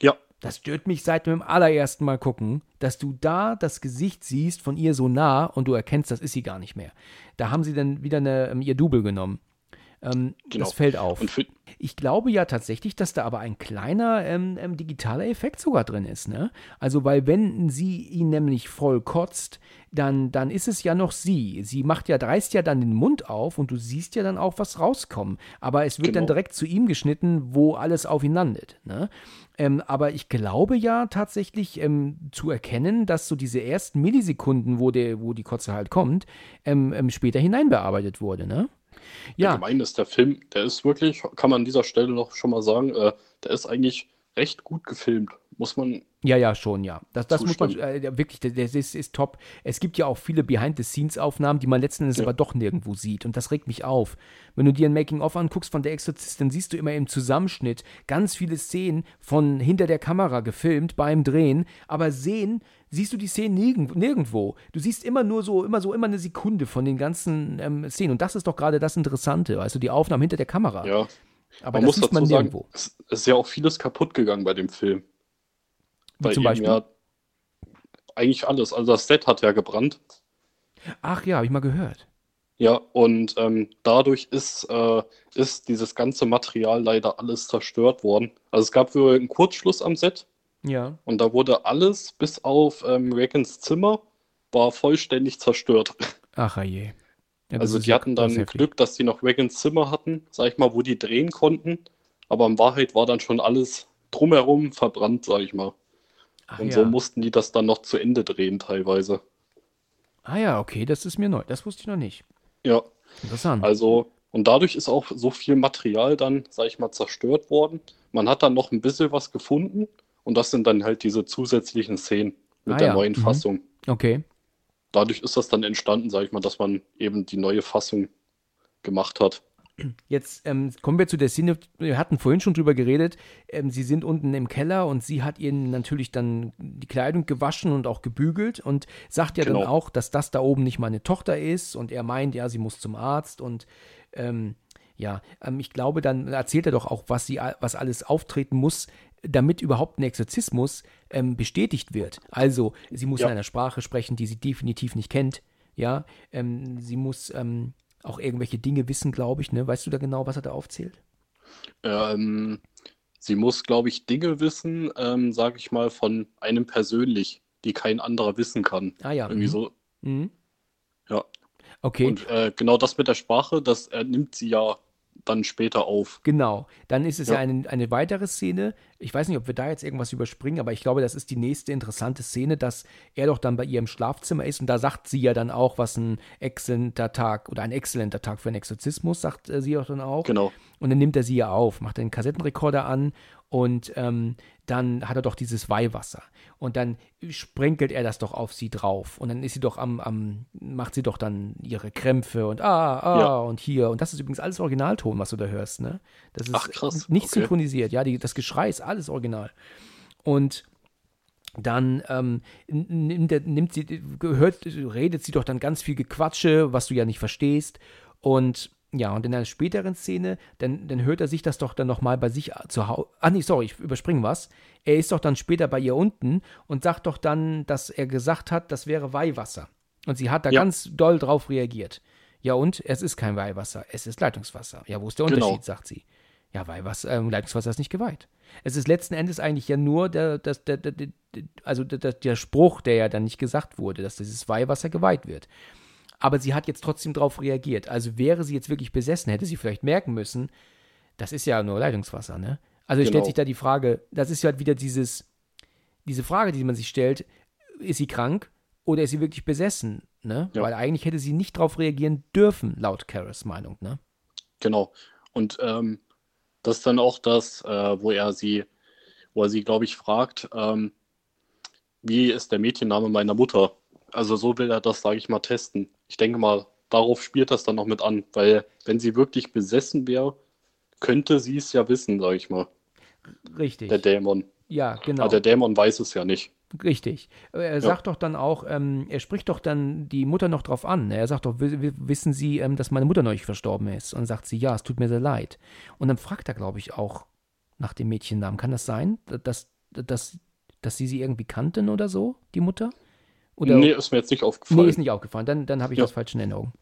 Ja. Das stört mich seit dem allerersten Mal gucken, dass du da das Gesicht siehst von ihr so nah und du erkennst, das ist sie gar nicht mehr. Da haben sie dann wieder eine, ähm, ihr Double genommen. Ähm, genau. Das fällt auf. ich glaube ja tatsächlich, dass da aber ein kleiner ähm, ähm, digitaler Effekt sogar drin ist. Ne? Also, weil wenn sie ihn nämlich voll kotzt, dann, dann ist es ja noch sie. Sie macht ja, reißt ja dann den Mund auf und du siehst ja dann auch was rauskommen. Aber es wird genau. dann direkt zu ihm geschnitten, wo alles auf ihn landet. Ne? Ähm, aber ich glaube ja tatsächlich ähm, zu erkennen, dass so diese ersten Millisekunden, wo, der, wo die Kotze halt kommt, ähm, ähm später hineinbearbeitet wurde. Ne? Ja. Allgemein ist der Film, der ist wirklich, kann man an dieser Stelle noch schon mal sagen, äh, der ist eigentlich recht gut gefilmt. Muss man. Ja, ja, schon, ja. Das, das muss man äh, wirklich, das ist, ist top. Es gibt ja auch viele Behind-the-Scenes-Aufnahmen, die man letzten Endes ja. aber doch nirgendwo sieht. Und das regt mich auf. Wenn du dir ein Making-of anguckst von der Exorzist, dann siehst du immer im Zusammenschnitt ganz viele Szenen von hinter der Kamera gefilmt beim Drehen, aber sehen, siehst du die Szenen nirgendwo. Du siehst immer nur so, immer so, immer eine Sekunde von den ganzen ähm, Szenen. Und das ist doch gerade das Interessante, also die Aufnahmen hinter der Kamera. Ja. Aber man das muss dazu man sagen, es ist ja auch vieles kaputt gegangen bei dem Film. Wie zum Beispiel? Ja, eigentlich alles. Also das Set hat ja gebrannt. Ach ja, habe ich mal gehört. Ja, und ähm, dadurch ist, äh, ist dieses ganze Material leider alles zerstört worden. Also es gab wohl einen Kurzschluss am Set. Ja. Und da wurde alles bis auf ähm, Reagans Zimmer war vollständig zerstört. Ach je. Ja, also die hatten dann Glück, dass die noch Wagons Zimmer hatten, sag ich mal, wo die drehen konnten. Aber in Wahrheit war dann schon alles drumherum verbrannt, sag ich mal. Ach, und ja. so mussten die das dann noch zu Ende drehen teilweise. Ah ja, okay, das ist mir neu. Das wusste ich noch nicht. Ja. Interessant. Also, und dadurch ist auch so viel Material dann, sag ich mal, zerstört worden. Man hat dann noch ein bisschen was gefunden und das sind dann halt diese zusätzlichen Szenen mit ah, der ja. neuen mhm. Fassung. Okay dadurch ist das dann entstanden, sage ich mal, dass man eben die neue Fassung gemacht hat. Jetzt ähm, kommen wir zu der Szene, wir hatten vorhin schon drüber geredet, ähm, sie sind unten im Keller und sie hat ihnen natürlich dann die Kleidung gewaschen und auch gebügelt und sagt ja genau. dann auch, dass das da oben nicht meine Tochter ist und er meint, ja, sie muss zum Arzt und ähm, ja, ähm, ich glaube, dann erzählt er doch auch, was sie, was alles auftreten muss, damit überhaupt ein Exorzismus ähm, bestätigt wird. Also, sie muss ja. in einer Sprache sprechen, die sie definitiv nicht kennt. Ja, ähm, sie muss ähm, auch irgendwelche Dinge wissen, glaube ich. Ne? Weißt du da genau, was er da aufzählt? Ähm, sie muss, glaube ich, Dinge wissen, ähm, sage ich mal, von einem persönlich, die kein anderer wissen kann. Ah ja. Irgendwie mhm. so. Mhm. Ja. Okay. Und äh, genau das mit der Sprache, das äh, nimmt sie ja dann später auf. Genau. Dann ist es ja, ja eine, eine weitere Szene. Ich weiß nicht, ob wir da jetzt irgendwas überspringen, aber ich glaube, das ist die nächste interessante Szene, dass er doch dann bei ihr im Schlafzimmer ist und da sagt sie ja dann auch, was ein exzellenter Tag oder ein exzellenter Tag für einen Exorzismus, sagt äh, sie auch dann auch. Genau. Und dann nimmt er sie ja auf, macht den Kassettenrekorder an und ähm, dann hat er doch dieses Weihwasser. Und dann sprenkelt er das doch auf sie drauf. Und dann ist sie doch am, am macht sie doch dann ihre Krämpfe und ah, ah ja. und hier. Und das ist übrigens alles Originalton, was du da hörst, ne? Das ist Ach, krass. nicht okay. synchronisiert. Ja, die, das Geschrei ist alles original. Und dann ähm, nimmt, nimmt sie, hört, redet sie doch dann ganz viel Gequatsche, was du ja nicht verstehst. Und ja, und in einer späteren Szene, dann, dann hört er sich das doch dann nochmal bei sich zu Hause. Ach nee, sorry, ich überspringe was. Er ist doch dann später bei ihr unten und sagt doch dann, dass er gesagt hat, das wäre Weihwasser. Und sie hat da ja. ganz doll drauf reagiert. Ja, und es ist kein Weihwasser, es ist Leitungswasser. Ja, wo ist der genau. Unterschied, sagt sie. Ja, Weihwasser, äh, Leitungswasser ist nicht geweiht. Es ist letzten Endes eigentlich ja nur der, der, der, der also der, der Spruch, der ja dann nicht gesagt wurde, dass dieses Weihwasser geweiht wird aber sie hat jetzt trotzdem darauf reagiert. Also wäre sie jetzt wirklich besessen, hätte sie vielleicht merken müssen, das ist ja nur Leitungswasser, ne? Also genau. stellt sich da die Frage, das ist ja halt wieder dieses, diese Frage, die man sich stellt, ist sie krank oder ist sie wirklich besessen, ne? Ja. Weil eigentlich hätte sie nicht darauf reagieren dürfen, laut Karas Meinung, ne? Genau. Und ähm, das ist dann auch das, äh, wo er sie, wo er sie, glaube ich, fragt, ähm, wie ist der Mädchenname meiner Mutter? Also so will er das, sage ich mal, testen. Ich denke mal, darauf spielt das dann noch mit an, weil wenn sie wirklich besessen wäre, könnte sie es ja wissen, sage ich mal. Richtig. Der Dämon. Ja, genau. Aber der Dämon weiß es ja nicht. Richtig. Er ja. sagt doch dann auch, ähm, er spricht doch dann die Mutter noch drauf an. Er sagt doch, wissen Sie, ähm, dass meine Mutter neulich verstorben ist? Und sagt sie, ja, es tut mir sehr leid. Und dann fragt er, glaube ich, auch nach dem Mädchennamen. Kann das sein, dass, dass, dass sie sie irgendwie kannten oder so, die Mutter? Oder, nee, ist mir jetzt nicht aufgefallen. Nee, ist nicht aufgefallen. Dann, dann habe ich ja. das falsch in Erinnerung.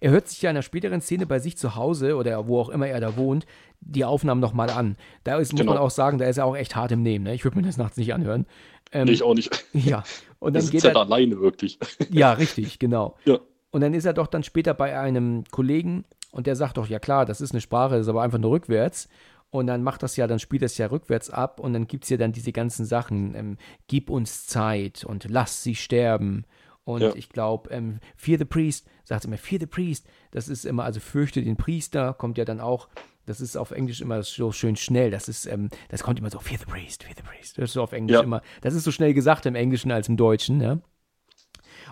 Er hört sich ja in einer späteren Szene bei sich zu Hause oder wo auch immer er da wohnt, die Aufnahmen nochmal an. Da ist, muss genau. man auch sagen, da ist er auch echt hart im Nehmen. Ne? Ich würde mir das nachts nicht anhören. Ähm, nee, ich auch nicht. Ja. Und dann geht er halt alleine wirklich. [LAUGHS] Ja, richtig, genau. Ja. Und dann ist er doch dann später bei einem Kollegen und der sagt doch, ja klar, das ist eine Sprache, das ist aber einfach nur rückwärts. Und dann macht das ja, dann spielt das ja rückwärts ab und dann gibt es ja dann diese ganzen Sachen, ähm, gib uns Zeit und lass sie sterben. Und Ja. ich glaube, ähm, Fear the Priest, sagt immer, Fear the Priest, das ist immer, also fürchte den Priester, kommt ja dann auch, das ist auf Englisch immer so schön schnell, das ist, ähm, das kommt immer so, Fear the Priest, Fear the Priest, das ist so auf Englisch Ja. immer, das ist so schnell gesagt im Englischen als im Deutschen, ja.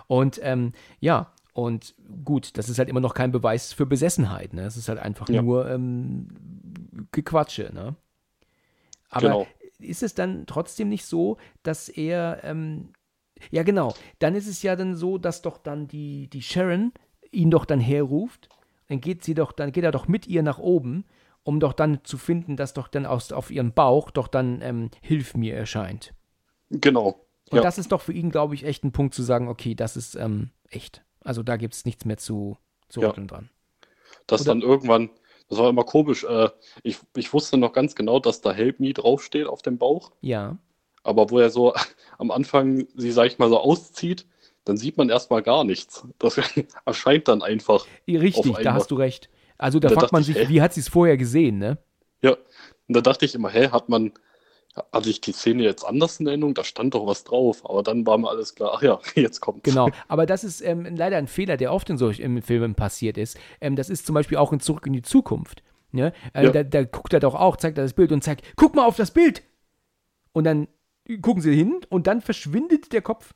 Und ähm, ja, und gut, das ist halt immer noch kein Beweis für Besessenheit, ne? Das ist halt einfach Ja. nur ähm, Gequatsche, ne? Aber Genau. ist es dann trotzdem nicht so, dass er, ähm, ja genau, dann ist es ja dann so, dass doch dann die, die Sharon ihn doch dann herruft, dann geht sie doch, dann geht er doch mit ihr nach oben, um doch dann zu finden, dass doch dann aus, auf ihrem Bauch doch dann ähm, Hilf mir erscheint. Genau. Und ja. das ist doch für ihn, glaube ich, echt ein Punkt zu sagen, okay, das ist ähm, echt. Also da gibt es nichts mehr zu, zu Ja. rütteln dran. dass oder- dann irgendwann, das war immer komisch, äh, ich, ich wusste noch ganz genau, dass da Help Me draufsteht auf dem Bauch, Ja, aber wo er so [LAUGHS] am Anfang sie, sag ich mal, so auszieht, dann sieht man erstmal gar nichts. Das [LAUGHS] erscheint dann einfach. richtig, da hast du recht. Also da Da fragt man ich, sich, hä? wie hat sie es vorher gesehen, ne? Ja, und da dachte ich immer, hä, hat man, hatte ich die Szene jetzt anders in Erinnerung? Da stand doch was drauf, aber dann war mir alles klar, ach ja, [LAUGHS] jetzt kommt Genau, aber das ist ähm, leider ein Fehler, der oft in solchen Filmen passiert ist. Ähm, das ist zum Beispiel auch in Zurück in die Zukunft. Ne? Äh, Ja. da, da guckt er doch auch, zeigt er das Bild und zeigt, guck mal auf das Bild. Und dann gucken sie hin und dann verschwindet der Kopf.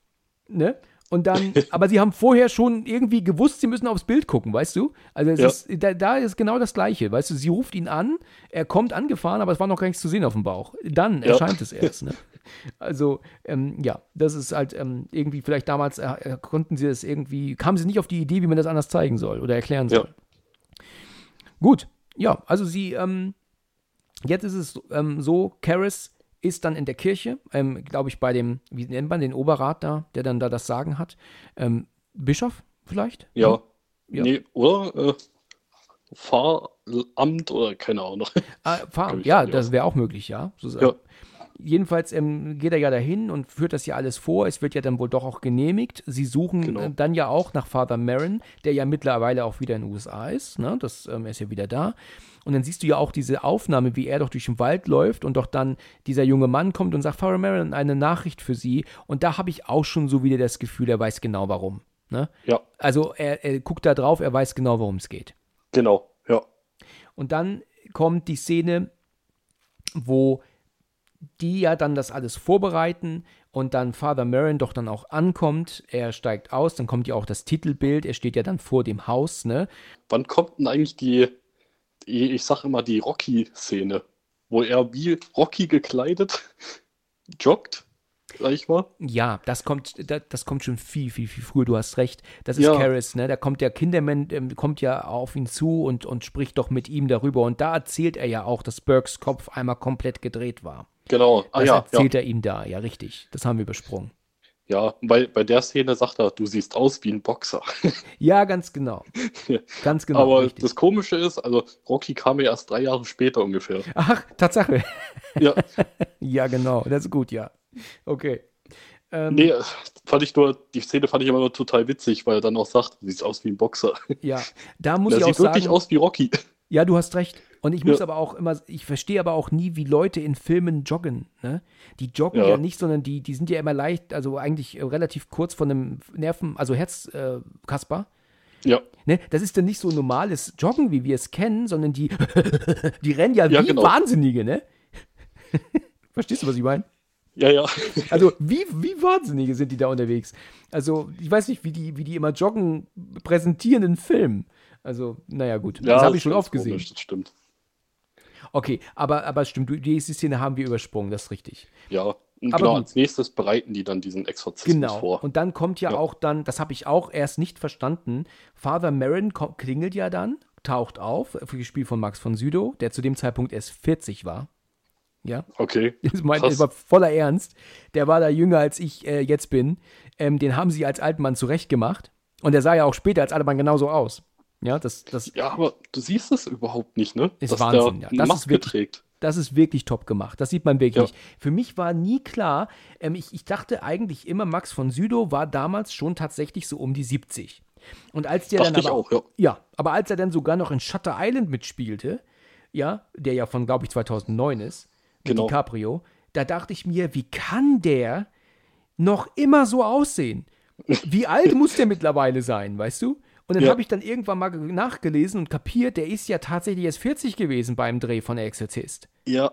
Ne? Und dann, [LAUGHS] aber sie haben vorher schon irgendwie gewusst, sie müssen aufs Bild gucken, weißt du? Also Ja. ist, da, da ist genau das Gleiche, weißt du? Sie ruft ihn an, er kommt angefahren, aber es war noch gar nichts zu sehen auf dem Bauch. Dann Ja. erscheint es erst. Ne? [LAUGHS] Also, ähm, ja, das ist halt ähm, irgendwie, vielleicht damals äh, äh, konnten sie das irgendwie, kamen sie nicht auf die Idee, wie man das anders zeigen soll oder erklären Ja. soll. Gut, ja, also sie, ähm, jetzt ist es ähm, so, Karis ist dann in der Kirche, ähm, glaube ich, bei dem, wie nennt man den Oberrat da, der dann da das Sagen hat? Ähm, Bischof vielleicht? Ja. Ja. Nee, oder? Äh, Pfarramt oder keine Ahnung. Ah, ich Ja, das wäre auch möglich, ja. So, Ja. Jedenfalls ähm, geht er ja dahin und führt das ja alles vor. Es wird ja dann wohl doch auch genehmigt. Sie suchen Genau. äh, dann ja auch nach Father Marin, der ja mittlerweile auch wieder in den USA ist. Ne? Das ähm, er ist ja wieder da. Und dann siehst du ja auch diese Aufnahme, wie er doch durch den Wald läuft und doch dann dieser junge Mann kommt und sagt, Father Marin, eine Nachricht für Sie. Und da habe ich auch schon so wieder das Gefühl, er weiß genau warum. Ne? Ja, Also er, er guckt da drauf, er weiß genau, worum es geht. genau. Ja. Und dann kommt die Szene, wo die ja dann das alles vorbereiten und dann Father Marin doch dann auch ankommt. Er steigt aus, dann kommt ja auch das Titelbild. Er steht ja dann vor dem Haus, ne? Wann kommt denn eigentlich die ich sag immer, die Rocky-Szene, wo er wie Rocky gekleidet [LAUGHS] joggt, sag ich mal? Ja, das kommt, das, das kommt schon viel, viel, viel früher. Du hast recht. Das ist Ja. Karis, ne? Da kommt der Kinderman, ähm, kommt ja auf ihn zu und, und spricht doch mit ihm darüber. Und da erzählt er ja auch, dass Burkes Kopf einmal komplett gedreht war. Genau. Ah Das ja, ja. erzählt er ihm da, ja, richtig. Das haben wir besprochen. Ja, bei, bei der Szene sagt er, du siehst aus wie ein Boxer. [LAUGHS] Ja, ganz genau. Ganz genau. Aber richtig. das Komische ist, also Rocky kam ja erst drei Jahre später ungefähr. Ach, Tatsache. Ja, [LAUGHS] ja, genau. Das ist gut, ja. Okay. Ähm, nee, fand ich nur, die Szene fand ich immer nur total witzig, weil er dann auch sagt, du siehst aus wie ein Boxer. Ja, da muss Der [LAUGHS] ich auch sieht wirklich sagen, aus wie Rocky. ja, du hast recht. Und ich muss Ja. aber auch immer, ich verstehe aber auch nie, wie Leute in Filmen joggen. Ne? Die joggen ja. Ja. nicht, sondern die, die sind ja immer leicht, also eigentlich äh, relativ kurz von einem Nerven, also Herzkasper. Äh. Ja, ne? Das ist dann nicht so normales Joggen, wie wir es kennen, sondern die, [LAUGHS] die rennen ja, Ja, wie genau. Wahnsinnige, ne? [LAUGHS] Verstehst du, was ich meine? ja, ja. Also, [LAUGHS] wie, wie Wahnsinnige sind die da unterwegs? Also, ich weiß nicht, wie die, wie die immer joggen, präsentieren in Filmen. Also, naja, gut. ja das habe ich schon oft gesehen. komisch, das stimmt. Okay, aber, aber es stimmt, diese Szene haben wir übersprungen, das ist richtig. Ja, Aber genau, gut. als nächstes bereiten die dann diesen Exorzismus Genau. vor. Und dann kommt ja, Ja. auch dann, das habe ich auch erst nicht verstanden, Father Marin klingelt ja dann, taucht auf, gespielt von Max von Südow, der zu dem Zeitpunkt erst 40 war. Ja, Okay. [LAUGHS] Das, mein, Krass. das war voller Ernst. Der war da jünger, als ich äh, jetzt bin. Ähm, den haben sie als alten Mann zurechtgemacht. Und der sah ja auch später als alter Mann genauso aus. Ja, das, das, Ja, aber du siehst es überhaupt nicht, ne? Ist Dass Wahnsinn, ja. Das eine ist Maske wirklich- trägt. das ist wirklich top gemacht. Das sieht man wirklich. Ja. Für mich war nie klar, ähm, ich, ich dachte eigentlich immer, Max von Südow war damals schon tatsächlich so um die 70. Und als der Dachte dann aber auch, ja. Ja, aber als er dann sogar noch in Shutter Island mitspielte, ja, der ja von, glaube ich, 2009 ist, mit Genau. DiCaprio, da dachte ich mir, wie kann der noch immer so aussehen? Wie alt muss der mittlerweile sein, weißt du? Und dann Ja. habe ich dann irgendwann mal nachgelesen und kapiert, der ist ja tatsächlich erst 40 gewesen beim Dreh von Der Exorzist. Ja,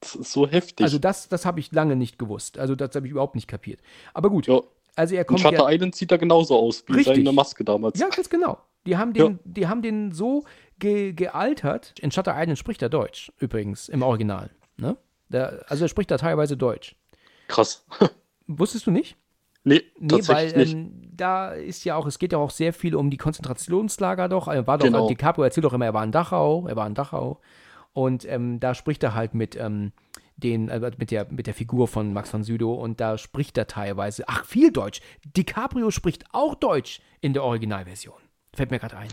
das ist so heftig. Also das, das habe ich lange nicht gewusst. Also das habe ich überhaupt nicht kapiert. Aber gut, ja. also er Und kommt Shutter ja, Island sieht da genauso aus wie Richtig. seine Maske damals. ja ganz genau. Die haben den, die haben den so ge, gealtert. In Shutter Island spricht er Deutsch übrigens im Original. Ne? Der, also er spricht da teilweise Deutsch. Krass. [LAUGHS] Wusstest du nicht? Nee, Nee, weil ähm, da ist ja auch, es geht ja auch sehr viel um die Konzentrationslager doch. Er war doch, Genau. DiCaprio erzählt doch immer, er war in Dachau, er war in Dachau. Und ähm, da spricht er halt mit ähm, den, äh, mit der, mit der Figur von Max von Sydow und da spricht er teilweise, ach, viel Deutsch. DiCaprio spricht auch Deutsch in der Originalversion. Fällt mir gerade ein.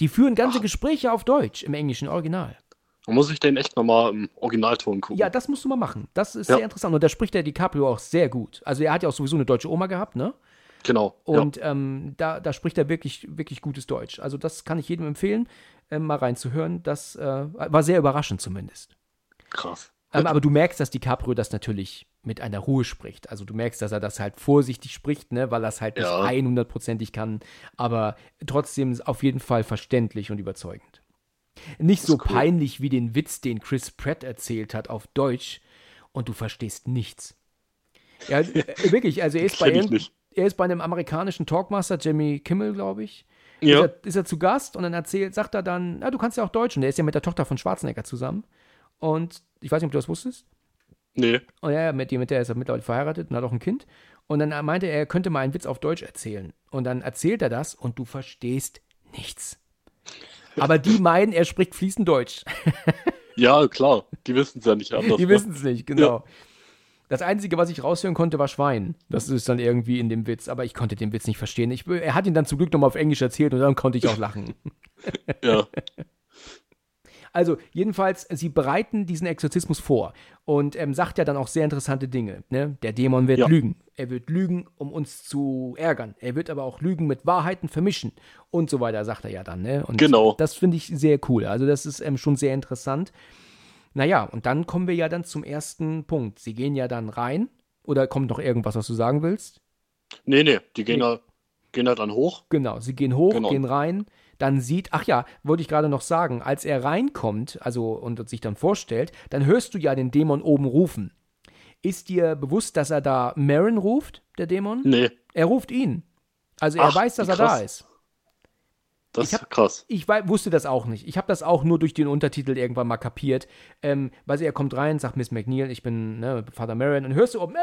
Die führen ganze Gespräche auf Deutsch im englischen Original. Man muss ich den echt nochmal im Originalton gucken. Ja, das musst du mal machen. Das ist Ja. sehr interessant. Und da spricht der DiCaprio auch sehr gut. Also er hat ja auch sowieso eine deutsche Oma gehabt, ne? Genau. Und ähm, da, da spricht er wirklich, wirklich gutes Deutsch. Also das kann ich jedem empfehlen, ähm, mal reinzuhören. Das äh, war sehr überraschend zumindest. ja. Krass. Ähm, aber du merkst, dass DiCaprio das natürlich mit einer Ruhe spricht. Also du merkst, dass er das halt vorsichtig spricht, ne, weil er es halt Ja. nicht 100%ig kann, aber trotzdem auf jeden Fall verständlich und überzeugend. Nicht so cool. peinlich wie den Witz, den Chris Pratt erzählt hat auf Deutsch und du verstehst nichts. Ja, äh, [LAUGHS] wirklich, also er ist, bei nicht. er ist bei einem amerikanischen Talkmaster, Jimmy Kimmel, glaube ich. Ja. Ist, er, ist er zu Gast und dann erzählt, sagt er dann, na, du kannst ja auch Deutsch und der ist ja mit der Tochter von Schwarzenegger zusammen. Und ich weiß nicht, ob du das wusstest. Nee. Und ja, mit, mit der ist er mittlerweile verheiratet und hat auch ein Kind. Und dann meinte er, er könnte mal einen Witz auf Deutsch erzählen. Und dann erzählt er das und du verstehst nichts. Aber die meinen, er spricht fließend Deutsch. Ja, klar. Die wissen es ja nicht anders. Die ne? wissen es nicht, genau. Das Einzige, was ich raushören konnte, war Schwein. Das ist dann irgendwie in dem Witz. Aber ich konnte den Witz nicht verstehen. Ich, er hat ihn dann zum Glück nochmal auf Englisch erzählt und dann konnte ich auch lachen. Ja. [LAUGHS] Also, jedenfalls, sie bereiten diesen Exorzismus vor und ähm, sagt ja dann auch sehr interessante Dinge. Ne? Der Dämon wird Ja. lügen. Er wird lügen, um uns zu ärgern. Er wird aber auch Lügen mit Wahrheiten vermischen und so weiter, sagt er ja dann. Ne? Und Genau. Das finde ich sehr cool. Also, das ist ähm, schon sehr interessant. Naja, und dann kommen wir ja dann zum ersten Punkt. Sie gehen ja dann rein. Oder kommt noch irgendwas, was du sagen willst? Nee, nee. Die gehen, Nee. Da, gehen da dann hoch. Genau, sie gehen hoch, Genau. gehen rein, dann sieht, ach ja, wollte ich gerade noch sagen, als er reinkommt, also und sich dann vorstellt, dann hörst du ja den Dämon oben rufen. Ist dir bewusst, dass er da Marin ruft, der Dämon? Nee. Er ruft ihn. Also er Ach, weiß, dass er da ist. Das Ich hab- ist krass. Ich wusste das auch nicht. Ich habe das auch nur durch den Untertitel irgendwann mal kapiert. Ähm, weil er kommt rein, sagt Miss McNeil, ich bin ne, Vater Marin. Und hörst du, oh, Marin,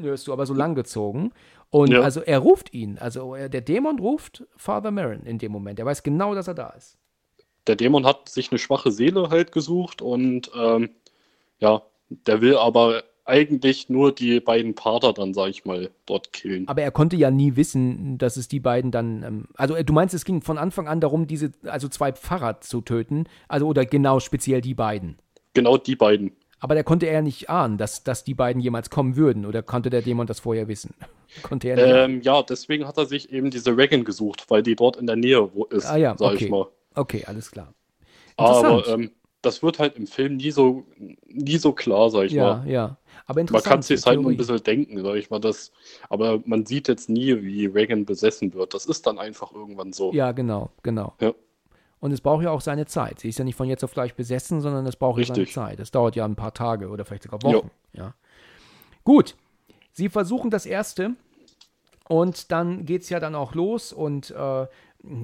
hörst du aber so langgezogen. Und Ja. also er ruft ihn. Also er, der Dämon ruft Father Marin in dem Moment. Er weiß genau, dass er da ist. Der Dämon hat sich eine schwache Seele halt gesucht und ähm, ja, der will aber eigentlich nur die beiden Pater dann, sag ich mal, dort killen. Aber er konnte ja nie wissen, dass es die beiden dann. Ähm, also äh, du meinst, es ging von Anfang an darum, diese, also zwei Pfarrer zu töten. Also oder genau speziell die beiden. Genau die beiden. Aber da konnte er ja nicht ahnen, dass, dass die beiden jemals kommen würden. Oder konnte der Dämon das vorher wissen? [LAUGHS] Konnte er nicht. Ähm, ja, deswegen hat er sich eben diese Regan gesucht, weil die dort in der Nähe ist, Ah ja, sag okay. ich mal. Okay, alles klar. Aber ähm, das wird halt im Film nie so, nie so klar, sag ich ja, mal. ja. Aber Man interessant. kann es sich halt nur ein bisschen denken, sag ich mal. Das, aber man sieht jetzt nie, wie Reagan besessen wird. Das ist dann einfach irgendwann so. Ja, genau, genau. Ja. Und es braucht ja auch seine Zeit. Sie ist ja nicht von jetzt auf gleich besessen, sondern es braucht ja seine Richtig. Zeit. Es dauert ja ein paar Tage oder vielleicht sogar Wochen. Ja. Gut. Sie versuchen das erste und dann geht es ja dann auch los und äh,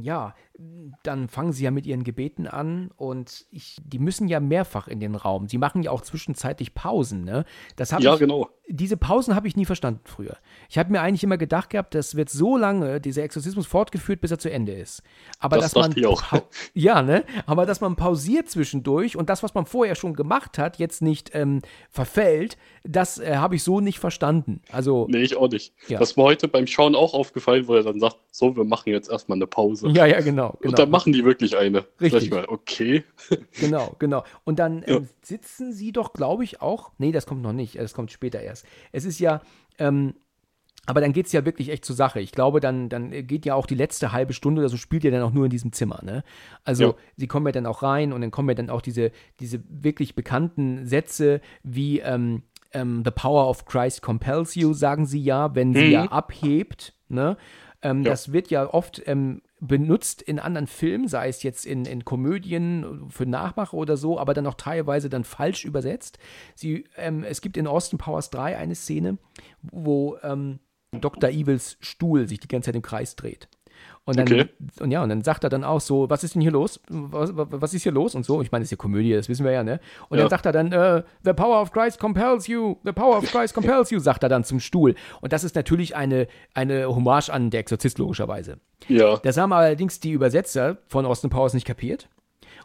ja, dann fangen sie ja mit ihren Gebeten an und ich, die müssen ja mehrfach in den Raum. Sie machen ja auch zwischenzeitlich Pausen, ne? Das Ja, ich, genau. diese Pausen habe ich nie verstanden früher. Ich habe mir eigentlich immer gedacht gehabt, das wird so lange, dieser Exorzismus fortgeführt, bis er zu Ende ist. Aber Das dass man ich auch. [LAUGHS] ja, ne? Aber dass man pausiert zwischendurch und das, was man vorher schon gemacht hat, jetzt nicht ähm, verfällt, das äh, habe ich so nicht verstanden. Also Nee, ich auch nicht. Ja. Das mir heute beim Schauen auch aufgefallen, wo er dann sagt, so, wir machen jetzt erstmal eine Pause. ja, ja, genau, Und dann genau, machen die wirklich eine. Richtig. ich mal, okay. [LAUGHS] genau, genau. Und dann Ja. ähm, sitzen sie doch, glaube ich, auch. Nee, das kommt noch nicht. Das kommt später erst. Es ist ja. Ähm, aber dann geht es ja wirklich echt zur Sache. Ich glaube, dann, dann geht ja auch die letzte halbe Stunde oder so, spielt ihr dann auch nur in diesem Zimmer. Ne? Also, Ja. sie kommen ja dann auch rein und dann kommen ja dann auch diese, diese wirklich bekannten Sätze wie, ähm, ähm, The Power of Christ compels you, sagen sie ja, wenn sie Mhm. ja abhebt. Ne? Ähm, Ja. Das wird ja oft ähm, benutzt in anderen Filmen, sei es jetzt in, in Komödien für Nachmacher oder so, aber dann auch teilweise dann falsch übersetzt. Sie, ähm, es gibt in Austin Powers 3 eine Szene, wo ähm, Dr. Evils Stuhl sich die ganze Zeit im Kreis dreht. Und dann, Okay. und ja, und dann sagt er dann auch so, was ist denn hier los? Was, was, ist hier los? Und so, ich meine, das ist ja Komödie, das wissen wir ja, ne? Und Ja. dann sagt er dann, äh, the power of Christ compels you, the power of Christ compels you, sagt er dann zum Stuhl. Und das ist natürlich eine, eine Hommage an der Exorzist, logischerweise. Ja, Das haben allerdings die Übersetzer von Austin Powers nicht kapiert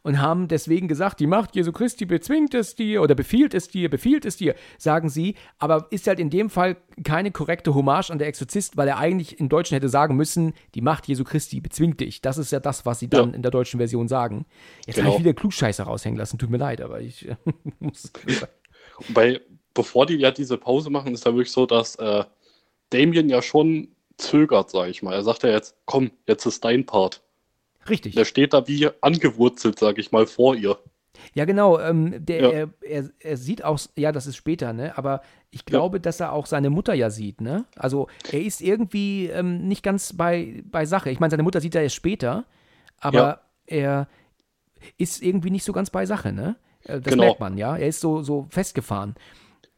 und haben deswegen gesagt, die Macht Jesu Christi bezwingt es dir oder befiehlt es dir, befiehlt es dir, sagen sie, aber ist halt in dem Fall keine korrekte Hommage an der Exorzist, weil er eigentlich im Deutschen hätte sagen müssen, die Macht Jesu Christi bezwingt dich. Das ist ja das, was sie dann Ja. in der deutschen Version sagen. Jetzt Genau. habe ich wieder Klugscheißer raushängen lassen, tut mir leid, aber ich äh, [LAUGHS] muss. Weil bevor die ja diese Pause machen, ist ja wirklich so, dass äh, Damien ja schon zögert, sag ich mal. Er sagt ja jetzt, komm, jetzt ist dein Part. Richtig. Der steht da wie angewurzelt, sag ich mal, vor ihr. Ja, genau. Ähm, der, Ja. Er, er, er sieht auch, ja, das ist später, ne? Aber ich glaube, dass er auch seine Mutter ja sieht, ne? Also er ist irgendwie ähm, nicht ganz bei, bei Sache. Ich meine, seine Mutter sieht er erst später, aber Ja. er ist irgendwie nicht so ganz bei Sache, ne? Äh, Das Genau. merkt man, ja. Er ist so, so festgefahren.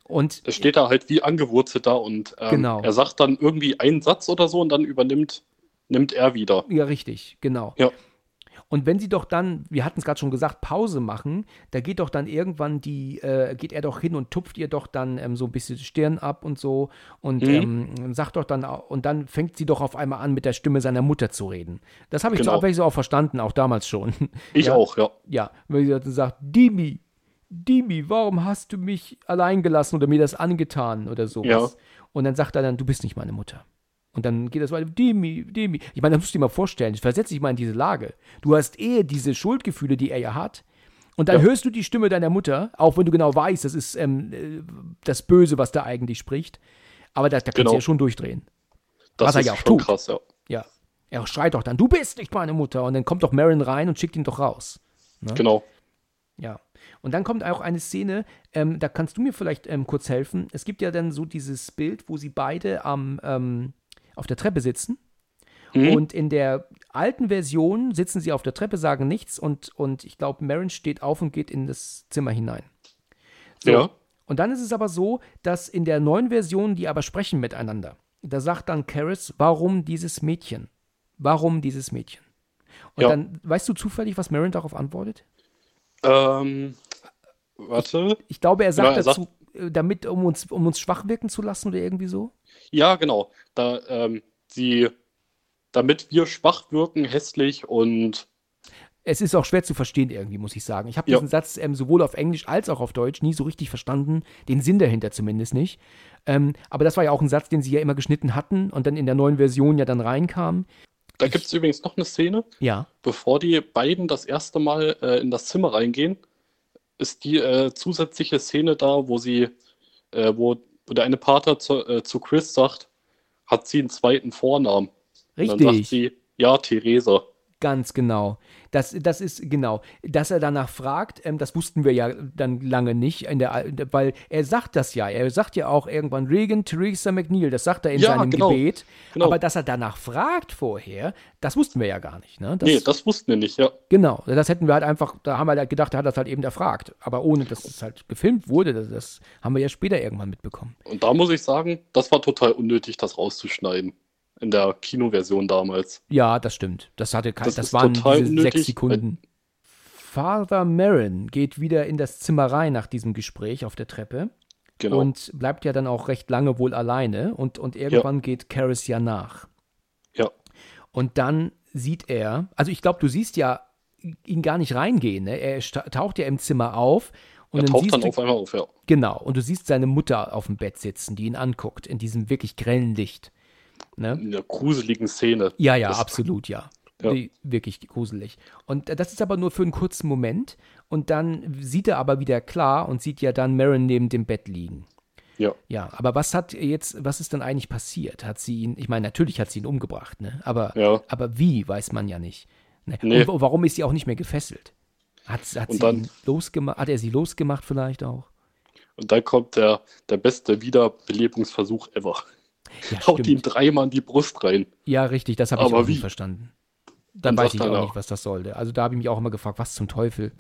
Und Er steht da halt wie angewurzelt da und ähm, Genau. er sagt dann irgendwie einen Satz oder so und dann übernimmt nimmt er wieder. Ja, richtig, genau. Ja. Und wenn sie doch dann, wir hatten es gerade schon gesagt, Pause machen, da geht doch dann irgendwann die, äh, geht er doch hin und tupft ihr doch dann ähm, so ein bisschen die Stirn ab und so und Mhm. ähm, sagt doch dann, und dann fängt sie doch auf einmal an, mit der Stimme seiner Mutter zu reden. Das habe ich Genau. Abwechslung auch verstanden, auch damals schon. [LAUGHS] Ich Ja. auch, ja. Ja, wenn sie dann sagt, Dimi, Dimi, warum hast du mich allein gelassen oder mir das angetan oder sowas? Ja. Und dann sagt er dann, du bist nicht meine Mutter. Und dann geht das weiter, Dimi, Dimi. Ich meine, das musst du dir mal vorstellen, versetz dich mal in diese Lage. Du hast eher diese Schuldgefühle, die er ja hat. Und dann Ja. hörst du die Stimme deiner Mutter, auch wenn du genau weißt, das ist ähm, äh, das Böse, was da eigentlich spricht. Aber da, da kannst Genau. du ja schon durchdrehen. Das Was er ist ja auch schon tut. krass, ja. Ja. Er schreit doch dann, du bist nicht meine Mutter. Und dann kommt doch Marin rein und schickt ihn doch raus. Genau. Ja. Und dann kommt auch eine Szene, ähm, da kannst du mir vielleicht ähm, kurz helfen. Es gibt ja dann so dieses Bild, wo sie beide am, ähm, auf der Treppe sitzen. Mhm. Und in der alten Version sitzen sie auf der Treppe, sagen nichts und, und ich glaube, Marin steht auf und geht in das Zimmer hinein. So. Ja. Und dann ist es aber so, dass in der neuen Version die aber sprechen miteinander. Da sagt dann Karis, warum dieses Mädchen? Warum dieses Mädchen? Und Ja. dann, weißt du zufällig, was Marin darauf antwortet? Ähm, warte. Ich glaube, er sagt Ja, er dazu, äh, damit, um uns, um uns schwach wirken zu lassen oder irgendwie so. Ja, genau. Da, ähm, sie, damit wir schwach wirken, hässlich und Es ist auch schwer zu verstehen irgendwie, muss ich sagen. Ich habe Ja. diesen Satz ähm, sowohl auf Englisch als auch auf Deutsch nie so richtig verstanden, den Sinn dahinter zumindest nicht. Ähm, aber das war ja auch ein Satz, den sie ja immer geschnitten hatten und dann in der neuen Version ja dann reinkam. da gibt es übrigens noch eine Szene, Ja, bevor die beiden das erste Mal äh, in das Zimmer reingehen, ist die äh, zusätzliche Szene da, wo sie, äh, wo, wo der eine Pater zu, äh, zu Chris sagt, hat sie einen zweiten Vornamen. Und dann sagt richtig. sie, ja, Theresa. Ganz genau. Das, das ist genau. Dass er danach fragt, ähm, das wussten wir ja dann lange nicht, in der, weil er sagt das ja. Er sagt ja auch irgendwann Regan Theresa McNeil, das sagt er in Ja, seinem genau. Gebet. Genau. Aber dass er danach fragt vorher, das wussten wir ja gar nicht. Ne? Das, nee, das wussten wir nicht, ja. Genau, das hätten wir halt einfach, da haben wir halt gedacht, er hat das halt eben erfragt. Aber ohne, dass es halt gefilmt wurde, das, das haben wir ja später irgendwann mitbekommen. Und da muss ich sagen, das war total unnötig, das rauszuschneiden. In der Kinoversion damals. Ja, das stimmt. Das hatte kein, das, Das waren sechs Sekunden. Father Marin geht wieder in das Zimmer rein nach diesem Gespräch auf der Treppe Genau. und bleibt ja dann auch recht lange wohl alleine und, und irgendwann geht Karis ja nach. ja. Und dann sieht er, also ich glaube, du siehst ja ihn gar nicht reingehen, ne? Er taucht ja im Zimmer auf und Er dann taucht dann auf einmal auf, ja. Genau, und du siehst seine Mutter auf dem Bett sitzen, die ihn anguckt, in diesem wirklich grellen Licht. Ne? In der gruseligen Szene. Ja, ja, Das- absolut, ja. [LAUGHS] Ja. Die- Wirklich gruselig. Und das ist aber nur für einen kurzen Moment. Und dann sieht er aber wieder klar und sieht ja dann Marin neben dem Bett liegen. Ja. Ja, aber was hat jetzt, was ist dann eigentlich passiert? Hat sie ihn, ich meine, natürlich hat sie ihn umgebracht, ne? Aber, Ja. aber wie, weiß man ja nicht. Ne? Nee. Und wa- warum ist sie auch nicht mehr gefesselt? Hat, hat, sie dann- ihn losgemacht, hat er sie losgemacht vielleicht auch? Und dann kommt der, der beste Wiederbelebungsversuch ever. Ja, Haut ihm dreimal in die Brust rein. Ja, richtig, das habe ich auch wie? nicht verstanden. Dann weiß ich auch nicht, was das sollte. Also da habe ich mich auch immer gefragt, was zum Teufel.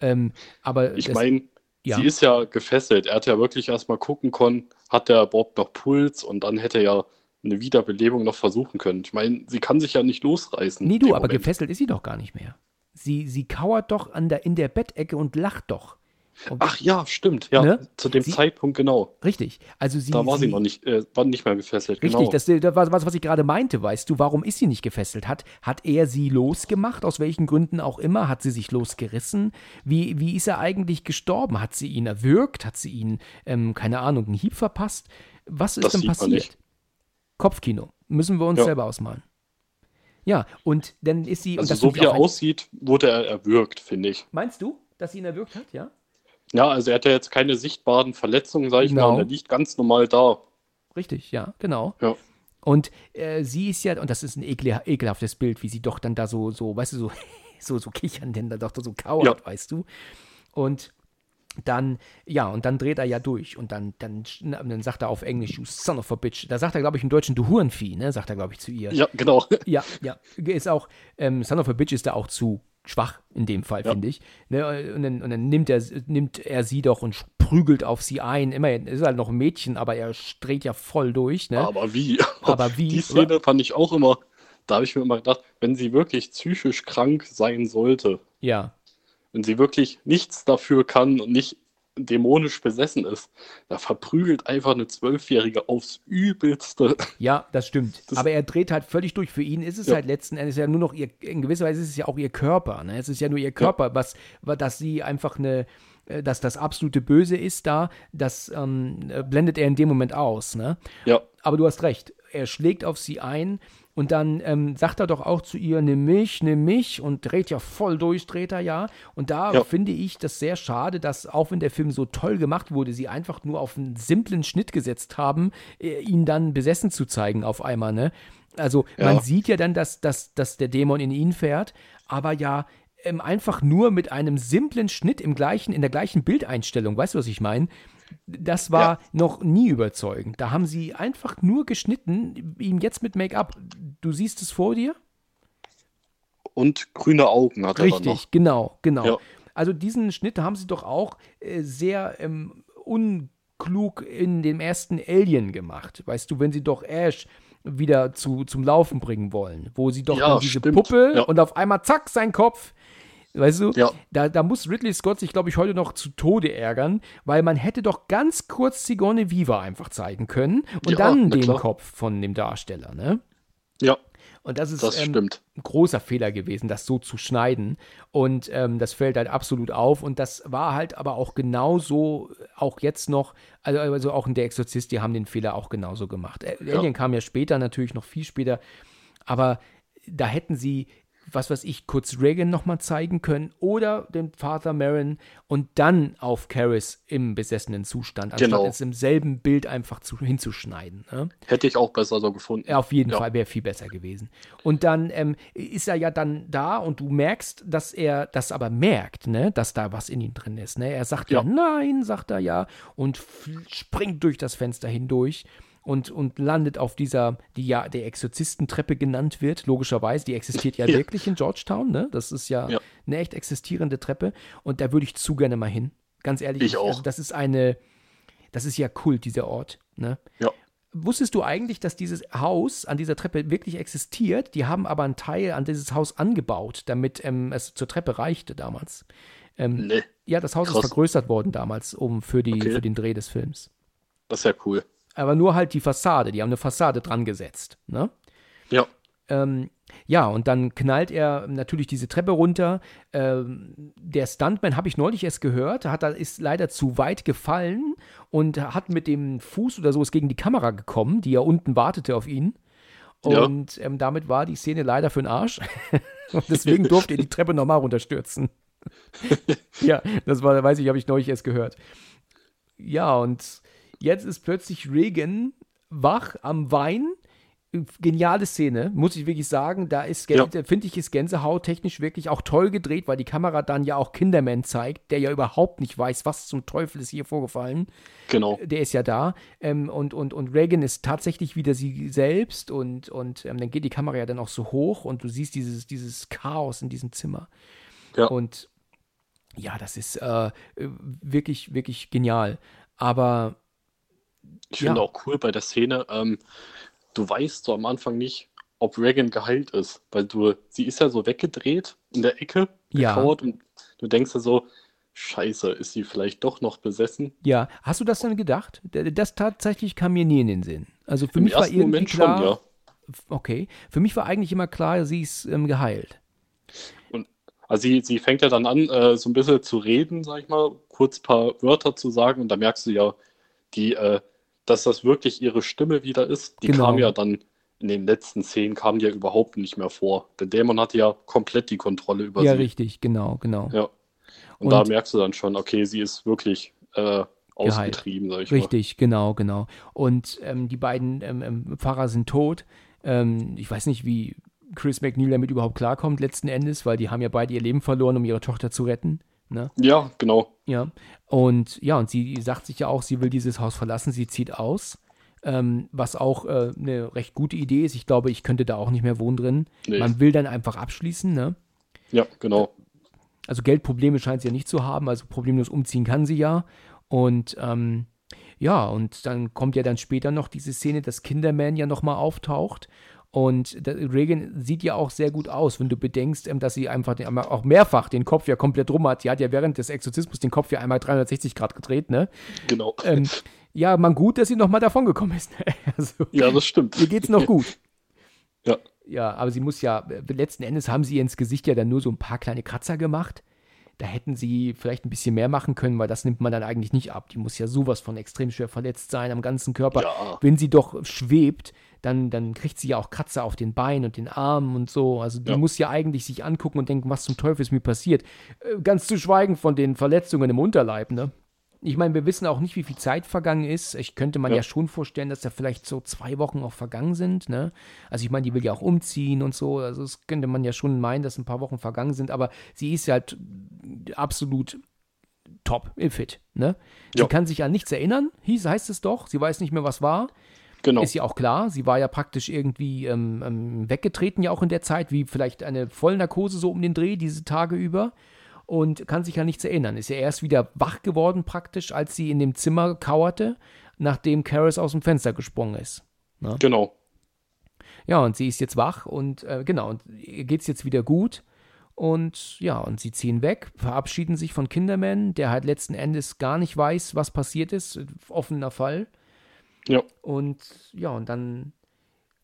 Ähm, aber ich meine, ja. sie ist ja gefesselt. Er hat ja wirklich erstmal gucken können, hat er überhaupt noch Puls und dann hätte er ja eine Wiederbelebung noch versuchen können. Ich meine, sie kann sich ja nicht losreißen. Nee, du, aber Moment. gefesselt ist sie doch gar nicht mehr. Sie, sie kauert doch an der, in der Bettecke und lacht doch. Und Ach ja, stimmt. Ja, ne? zu dem sie, Zeitpunkt genau. Richtig. Also sie, da war sie, sie noch nicht, äh, war nicht mehr gefesselt. Richtig, genau. das, das war was, was ich gerade meinte, weißt du. Warum ist sie nicht gefesselt? Hat, hat er sie losgemacht, aus welchen Gründen auch immer? Hat sie sich losgerissen? Wie, wie ist er eigentlich gestorben? Hat sie ihn erwürgt? Hat sie ihn, ähm, keine Ahnung, einen Hieb verpasst? Was ist das denn passiert? Kopfkino. Müssen wir uns ja. selber ausmalen. Ja, und dann ist sie. Also so wie er aussieht, wurde er erwürgt, finde ich. Meinst du, dass sie ihn erwürgt hat, ja? Ja, also er hat ja jetzt keine sichtbaren Verletzungen, sage ich genau. mal, und er liegt ganz normal da. Richtig, ja, genau. Ja. Und äh, sie ist ja, und das ist ein ekel, ekelhaftes Bild, wie sie doch dann da so, so, weißt du, so, [LAUGHS] so, so kichern, denn da doch so kauert, ja. weißt du. Und dann, ja, und dann dreht er ja durch und dann, dann, dann sagt er auf Englisch, you son of a bitch. Da sagt er, glaube ich, im Deutschen, du Hurenvieh, ne, sagt er, glaube ich, zu ihr. Ja, genau. Ja, ja, ist auch, ähm, son of a bitch ist da auch zu schwach in dem Fall, ja. finde ich. Ne, und, dann, und dann nimmt er, nimmt er sie doch und prügelt auf sie ein. Immerhin ist er halt noch ein Mädchen, aber er dreht ja voll durch. Ne? Aber wie? [LAUGHS] Aber wie? Die Szene fand ich auch immer, da habe ich mir immer gedacht, wenn sie wirklich psychisch krank sein sollte. Ja wenn sie wirklich nichts dafür kann und nicht dämonisch besessen ist, da verprügelt einfach eine Zwölfjährige aufs Übelste. Ja, das stimmt. Das Aber er dreht halt völlig durch. Für ihn ist es ja. halt letzten Endes ja nur noch ihr, in gewisser Weise ist es ja auch ihr Körper. Ne? Es ist ja nur ihr Körper, ja. was, dass sie einfach eine, äh, dass das absolute Böse ist da, das ähm, blendet er in dem Moment aus. Ne? Ja. Aber du hast recht. Er schlägt auf sie ein und dann ähm, sagt er doch auch zu ihr, nimm mich, nimm mich und dreht ja voll durch, dreht er ja. Und da ja. finde ich das sehr schade, dass auch wenn der Film so toll gemacht wurde, sie einfach nur auf einen simplen Schnitt gesetzt haben, äh, ihn dann besessen zu zeigen auf einmal, ne? Also ja. man sieht ja dann, dass, dass, dass der Dämon in ihn fährt, aber ja ähm, einfach nur mit einem simplen Schnitt im gleichen, in der gleichen Bildeinstellung, weißt du, was ich meine? Das war ja. noch nie überzeugend. Da haben sie einfach nur geschnitten, ihm jetzt mit Make-up. Du siehst es vor dir? Und grüne Augen hat er Richtig, genau, genau. Ja. Also diesen Schnitt haben sie doch auch äh, sehr ähm, unklug in dem ersten Alien gemacht. Weißt du, wenn sie doch Ash wieder zu, zum Laufen bringen wollen, wo sie doch ja, diese stimmt. Puppe und auf einmal zack, sein Kopf Weißt du? Ja. Da, da muss Ridley Scott sich, glaube ich, heute noch zu Tode ärgern, weil man hätte doch ganz kurz Sigourney Viva einfach zeigen können und ja, dann den klar. Kopf von dem Darsteller, ne? Ja. Und das ist das ähm, ein großer Fehler gewesen, das so zu schneiden. Und ähm, das fällt halt absolut auf. Und das war halt aber auch genauso, auch jetzt noch, also, also auch in Der Exorzist, die haben den Fehler auch genauso gemacht. Äh, ja. Alien kam ja später, natürlich noch viel später. Aber da hätten sie was weiß ich, kurz Reagan nochmal zeigen können oder den Vater Marin und dann auf Karis im besessenen Zustand, anstatt genau. es im selben Bild einfach zu, hinzuschneiden. Ne? Hätte ich auch besser so gefunden. Auf jeden ja. Fall wäre viel besser gewesen. Und dann ähm, ist er ja dann da und du merkst, dass er das aber merkt, ne, dass da was in ihm drin ist. Ne? Er sagt ja, ja nein, sagt er ja und springt durch das Fenster hindurch und, und landet auf dieser, die ja der Exorzistentreppe genannt wird, logischerweise. Die existiert ja, ja. wirklich in Georgetown, ne? Das ist ja, ja, eine echt existierende Treppe. Und da würde ich zu gerne mal hin. Ganz ehrlich. Ich auch. Also das ist eine, das ist ja Kult, dieser Ort, ne? Ja. Wusstest du eigentlich, dass dieses Haus an dieser Treppe wirklich existiert? Die haben aber einen Teil an dieses Haus angebaut, damit ähm, es zur Treppe reichte damals. Ähm, nee. Ja, das Haus Krass. ist vergrößert worden damals, um für, die, okay. für den Dreh des Films. Das ist ja cool aber nur halt die Fassade. Die haben eine Fassade dran gesetzt. Ne? Ja. Ähm, ja, und dann knallt er natürlich diese Treppe runter. Ähm, der Stuntman habe ich neulich erst gehört, hat, ist leider zu weit gefallen und hat mit dem Fuß oder so ist gegen die Kamera gekommen, die ja unten wartete auf ihn. Und ja. ähm, damit war die Szene leider für den Arsch. [LAUGHS] und deswegen durfte er die Treppe nochmal runterstürzen. [LAUGHS] ja, das war, weiß ich, habe ich neulich erst gehört. Ja, und Jetzt ist plötzlich Regan wach am Wein, geniale Szene, muss ich wirklich sagen. Da ist, Ja. finde ich, ist Gänsehaut technisch wirklich auch toll gedreht, weil die Kamera dann ja auch Kinderman zeigt, der ja überhaupt nicht weiß, was zum Teufel ist hier vorgefallen. Genau. Der ist ja da. Ähm, und, und, und Reagan ist tatsächlich wieder sie selbst und, und ähm, dann geht die Kamera ja dann auch so hoch und du siehst dieses, dieses Chaos in diesem Zimmer. Ja. Und ja, das ist äh, wirklich, wirklich genial. Aber Ich Ja. finde auch cool bei der Szene, ähm, du weißt so am Anfang nicht, ob Reagan geheilt ist, weil du, sie ist ja so weggedreht in der Ecke, Ja. gekauert und du denkst ja so, scheiße, ist sie vielleicht doch noch besessen? Ja, hast du das dann gedacht? Das tatsächlich kam mir nie in den Sinn. Also für Im mich war irgendwie Moment klar, schon, ja. okay, für mich war eigentlich immer klar, sie ist ähm, geheilt. Also sie, sie fängt ja dann an, äh, so ein bisschen zu reden, sag ich mal, kurz ein paar Wörter zu sagen und da merkst du ja, die, äh, dass das wirklich ihre Stimme wieder ist. Die Genau. kam ja dann in den letzten Szenen kam die ja überhaupt nicht mehr vor. Der Dämon hatte ja komplett die Kontrolle über ja, sie. richtig, genau, genau. Ja. Und, da Und- merkst du dann schon, okay, sie ist wirklich äh, ausgetrieben, sag ich Richtig, genau, genau. Und ähm, die beiden ähm, ähm, Pfarrer sind tot. Ähm, ich weiß nicht, wie Chris McNeil damit überhaupt klarkommt letzten Endes, weil die haben ja beide ihr Leben verloren, um ihre Tochter zu retten. Ne? Ja, genau. Ja. Und ja, und sie sagt sich ja auch, sie will dieses Haus verlassen, sie zieht aus. Ähm, was auch äh, eine recht gute Idee ist. Ich glaube, ich könnte da auch nicht mehr wohnen drin. Nee. Man will dann einfach abschließen, ne? Ja, genau. Also Geldprobleme scheint sie ja nicht zu haben, also problemlos umziehen kann sie ja. Und ähm, ja, und dann kommt ja dann später noch diese Szene, dass Kinderman ja nochmal auftaucht. Und Reagan sieht ja auch sehr gut aus, wenn du bedenkst, ähm, dass sie einfach den, auch mehrfach den Kopf ja komplett rum hat. Sie hat ja während des Exorzismus den Kopf ja einmal 360 Grad gedreht, ne? Genau. Ähm, ja, man gut, dass sie nochmal davon gekommen ist. [LAUGHS] also, ja, das stimmt. ihr geht's noch gut. Ja. Ja, aber sie muss ja, äh, letzten Endes haben sie ihr ins Gesicht ja dann nur so ein paar kleine Kratzer gemacht. Da hätten sie vielleicht ein bisschen mehr machen können, weil das nimmt man dann eigentlich nicht ab. Die muss ja sowas von extrem schwer verletzt sein am ganzen Körper. Ja. Wenn sie doch schwebt, dann, dann kriegt sie ja auch Kratzer auf den Beinen und den Armen und so. Also die Ja. muss ja eigentlich sich angucken und denken, was zum Teufel ist mir passiert. Äh, Ganz zu schweigen von den Verletzungen im Unterleib, ne? Ich meine, wir wissen auch nicht, wie viel Zeit vergangen ist. Ich könnte man ja, Ja. schon vorstellen, dass da vielleicht so zwei Wochen auch vergangen sind. Ne? Also ich meine, die will ja auch umziehen und so. Also das könnte man ja schon meinen, dass ein paar Wochen vergangen sind. Aber sie ist halt absolut top, äh, fit. Ne? Sie Ja. kann sich an nichts erinnern, hieß, heißt es doch. Sie weiß nicht mehr, was war. Genau. Ist ja auch klar, sie war ja praktisch irgendwie ähm, ähm, weggetreten, ja auch in der Zeit, wie vielleicht eine Vollnarkose so um den Dreh, diese Tage über. Und kann sich an nichts erinnern. Ist ja erst wieder wach geworden, praktisch, als sie in dem Zimmer kauerte, nachdem Karis aus dem Fenster gesprungen ist. Genau. Ja, und sie ist jetzt wach und äh, genau, und ihr geht's jetzt wieder gut. Und ja, und sie ziehen weg, verabschieden sich von Kinderman, der halt letzten Endes gar nicht weiß, was passiert ist. Offener Fall. Ja. Und ja, und dann,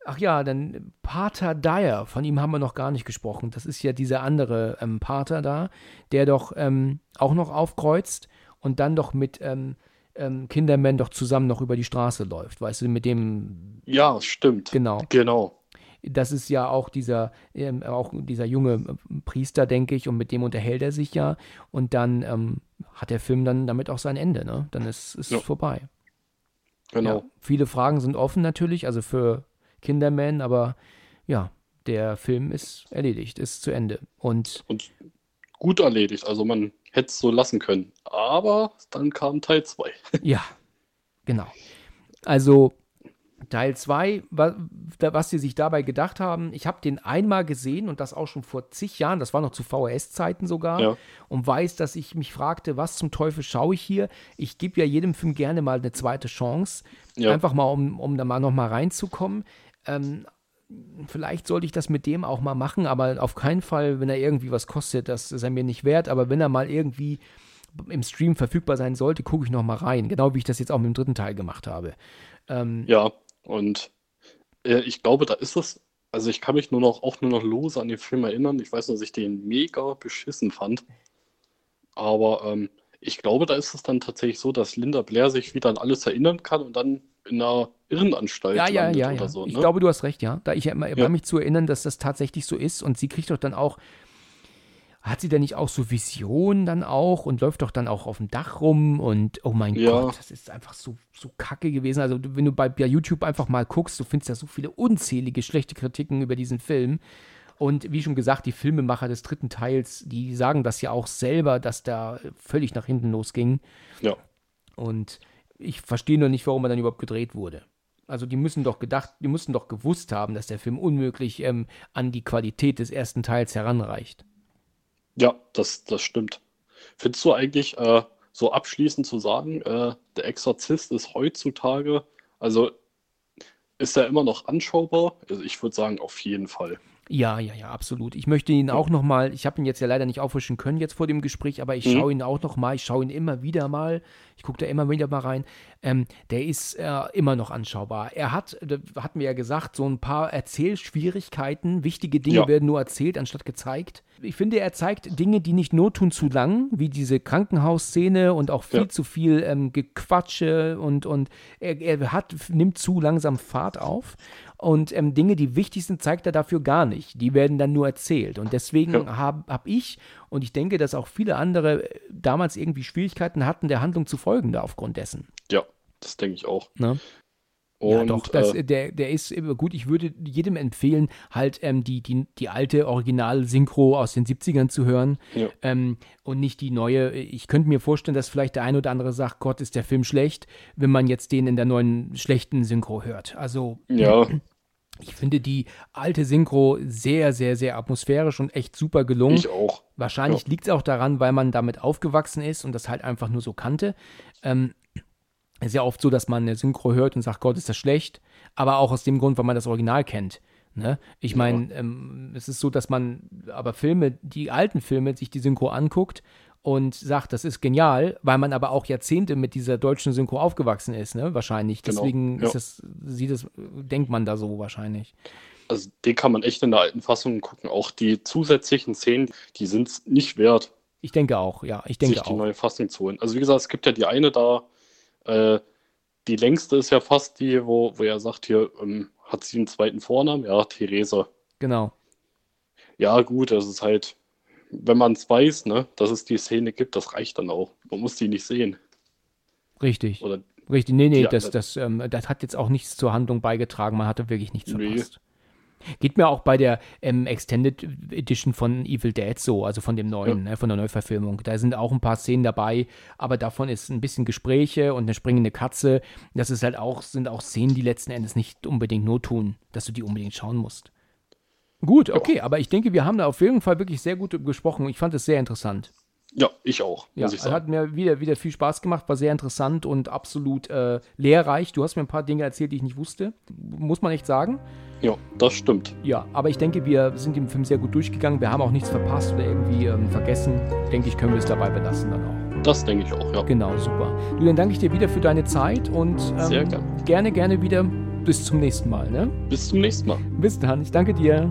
ach ja, dann Pater Dyer, von ihm haben wir noch gar nicht gesprochen. Das ist ja dieser andere ähm, Pater da, der doch ähm, auch noch aufkreuzt und dann doch mit ähm, ähm, Kinderman doch zusammen noch über die Straße läuft. Weißt du, mit dem, Ja, stimmt. genau. Genau. Das ist ja auch dieser, ähm, auch dieser junge äh, Priester, denke ich, und mit dem unterhält er sich ja. Und dann ähm, hat der Film dann damit auch sein Ende, ne? Dann ist es Ja. vorbei. Genau. Ja, viele Fragen sind offen natürlich, also für Kinderman, aber ja, der Film ist erledigt, ist zu Ende. Und Und gut erledigt. Also man hätte es so lassen können. Aber dann kam Teil 2. [LAUGHS] ja, genau. Also Teil 2, was sie sich dabei gedacht haben, ich habe den einmal gesehen und das auch schon vor zig Jahren, das war noch zu VHS-Zeiten sogar, Ja. und weiß, dass ich mich fragte, was zum Teufel schaue ich hier? Ich gebe ja jedem Film gerne mal eine zweite Chance, Ja. einfach mal, um, um da mal noch mal reinzukommen. Ähm, vielleicht sollte ich das mit dem auch mal machen, aber auf keinen Fall, wenn er irgendwie was kostet, das ist er mir nicht wert, aber wenn er mal irgendwie im Stream verfügbar sein sollte, gucke ich noch mal rein, genau wie ich das jetzt auch mit dem dritten Teil gemacht habe. Ähm, Ja, und äh, ich glaube, da ist es. Also ich kann mich nur noch auch nur noch lose an den Film erinnern. Ich weiß, dass ich den mega beschissen fand. Aber ähm, ich glaube, da ist es dann tatsächlich so, dass Linda Blair sich wieder an alles erinnern kann und dann in einer Irrenanstalt Ja, ja, landet ja, oder ja. so. ich ne? glaube, du hast recht, ja. Da ich, ich Ja. ja. mich zu erinnern, dass das tatsächlich so ist und sie kriegt doch dann auch hat sie denn nicht auch so Visionen dann auch und läuft doch dann auch auf dem Dach rum und oh mein Ja. Gott, das ist einfach so, so kacke gewesen. Also wenn du bei, bei YouTube einfach mal guckst, du findest da so viele unzählige schlechte Kritiken über diesen Film. Und wie schon gesagt, die Filmemacher des dritten Teils, die sagen das ja auch selber, dass da völlig nach hinten losging. Ja. Und ich verstehe nur nicht, warum er dann überhaupt gedreht wurde. Also die müssen doch gedacht, die müssen doch gewusst haben, dass der Film unmöglich ähm, an die Qualität des ersten Teils heranreicht. Ja, das, das stimmt. Findest du eigentlich, äh, so abschließend zu sagen, äh, der Exorzist ist heutzutage, also ist er immer noch anschaubar? Also ich würde sagen, auf jeden Fall. Ja, ja, ja, absolut. Ich möchte ihn auch noch mal, ich habe ihn jetzt ja leider nicht auffrischen können jetzt vor dem Gespräch, aber ich Mhm. schaue ihn auch noch mal, ich schaue ihn immer wieder mal, ich gucke da immer wieder mal rein. Ähm, der ist äh, immer noch anschaubar. Er hat, hatten wir ja gesagt, so ein paar Erzählschwierigkeiten. Wichtige Dinge Ja. werden nur erzählt, anstatt gezeigt. Ich finde, er zeigt Dinge, die nicht not tun zu lang, wie diese Krankenhausszene und auch viel Ja. zu viel ähm, Gequatsche und, und er, er hat, nimmt zu langsam Fahrt auf. Und ähm, Dinge, die wichtig sind, zeigt er dafür gar nicht. Die werden dann nur erzählt. Und deswegen Ja. habe hab ich, und ich denke, dass auch viele andere äh, damals irgendwie Schwierigkeiten hatten, der Handlung zu folgen da aufgrund dessen. Ja, das denke ich auch. Ne? Und ja, doch, das, äh, der, der ist immer gut. Ich würde jedem empfehlen, halt ähm, die, die, die alte Original-Synchro aus den 70ern zu hören Ja. ähm, und nicht die neue. Ich könnte mir vorstellen, dass vielleicht der eine oder andere sagt, Gott, ist der Film schlecht, wenn man jetzt den in der neuen schlechten Synchro hört. Also ja, [CLEARS THROAT] ich finde die alte Synchro sehr, sehr, sehr atmosphärisch und echt super gelungen. ich auch. Wahrscheinlich Ja. liegt es auch daran, weil man damit aufgewachsen ist und das halt einfach nur so kannte. Ähm, es ist ja oft so, dass man eine Synchro hört und sagt, Gott, ist das schlecht, aber auch aus dem Grund, weil man das Original kennt. Ne? Ich meine, ähm, es ist so, dass man aber Filme, die alten Filme, sich die Synchro anguckt und sagt, das ist genial, weil man aber auch Jahrzehnte mit dieser deutschen Synchro aufgewachsen ist, ne? Wahrscheinlich. Genau, Deswegen ja. ist das, sieht das, denkt man da so wahrscheinlich. Also den kann man echt in der alten Fassung gucken. Auch die zusätzlichen Szenen, die sind es nicht wert, Ich denke auch, ja, ich denke sich die auch. neue Fassung zu holen. Also wie gesagt, es gibt ja die eine da, äh, die längste ist ja fast die, wo, wo er sagt, hier ähm, hat sie einen zweiten Vornamen, ja, Theresa. Genau. Ja, gut, das ist halt, wenn man es weiß, ne, dass es die Szene gibt, das reicht dann auch. Man muss die nicht sehen. Richtig. Oder Richtig, nee, nee, Ja, das, das- ähm, das hat jetzt auch nichts zur Handlung beigetragen. Man hatte wirklich nichts Nee. verpasst. Geht mir auch bei der ähm, Extended Edition von Evil Dead so, also von dem neuen, ne, von der Neuverfilmung. Da sind auch ein paar Szenen dabei, aber davon ist ein bisschen Gespräche und eine springende Katze. Das ist halt auch, sind auch Szenen, die letzten Endes nicht unbedingt not tun, dass du die unbedingt schauen musst. Gut, okay, aber ich denke, wir haben da auf jeden Fall wirklich sehr gut gesprochen. Ich fand es sehr interessant. ja, ich auch, Ja, muss ich sagen. hat mir wieder, wieder viel Spaß gemacht, war sehr interessant und absolut äh, lehrreich. Du hast mir ein paar Dinge erzählt, die ich nicht wusste. Muss man echt sagen. Ja, das stimmt. Ja, aber ich denke, wir sind im Film sehr gut durchgegangen. Wir haben auch nichts verpasst oder irgendwie ähm, vergessen. Denke ich, können wir es dabei belassen dann auch. Das denke ich auch, ja. Genau, super. Du, dann danke ich dir wieder für deine Zeit und ähm, Sehr gern. gerne, gerne wieder. Bis zum nächsten Mal. Ne? Bis zum nächsten Mal. Bis dann. Ich danke dir.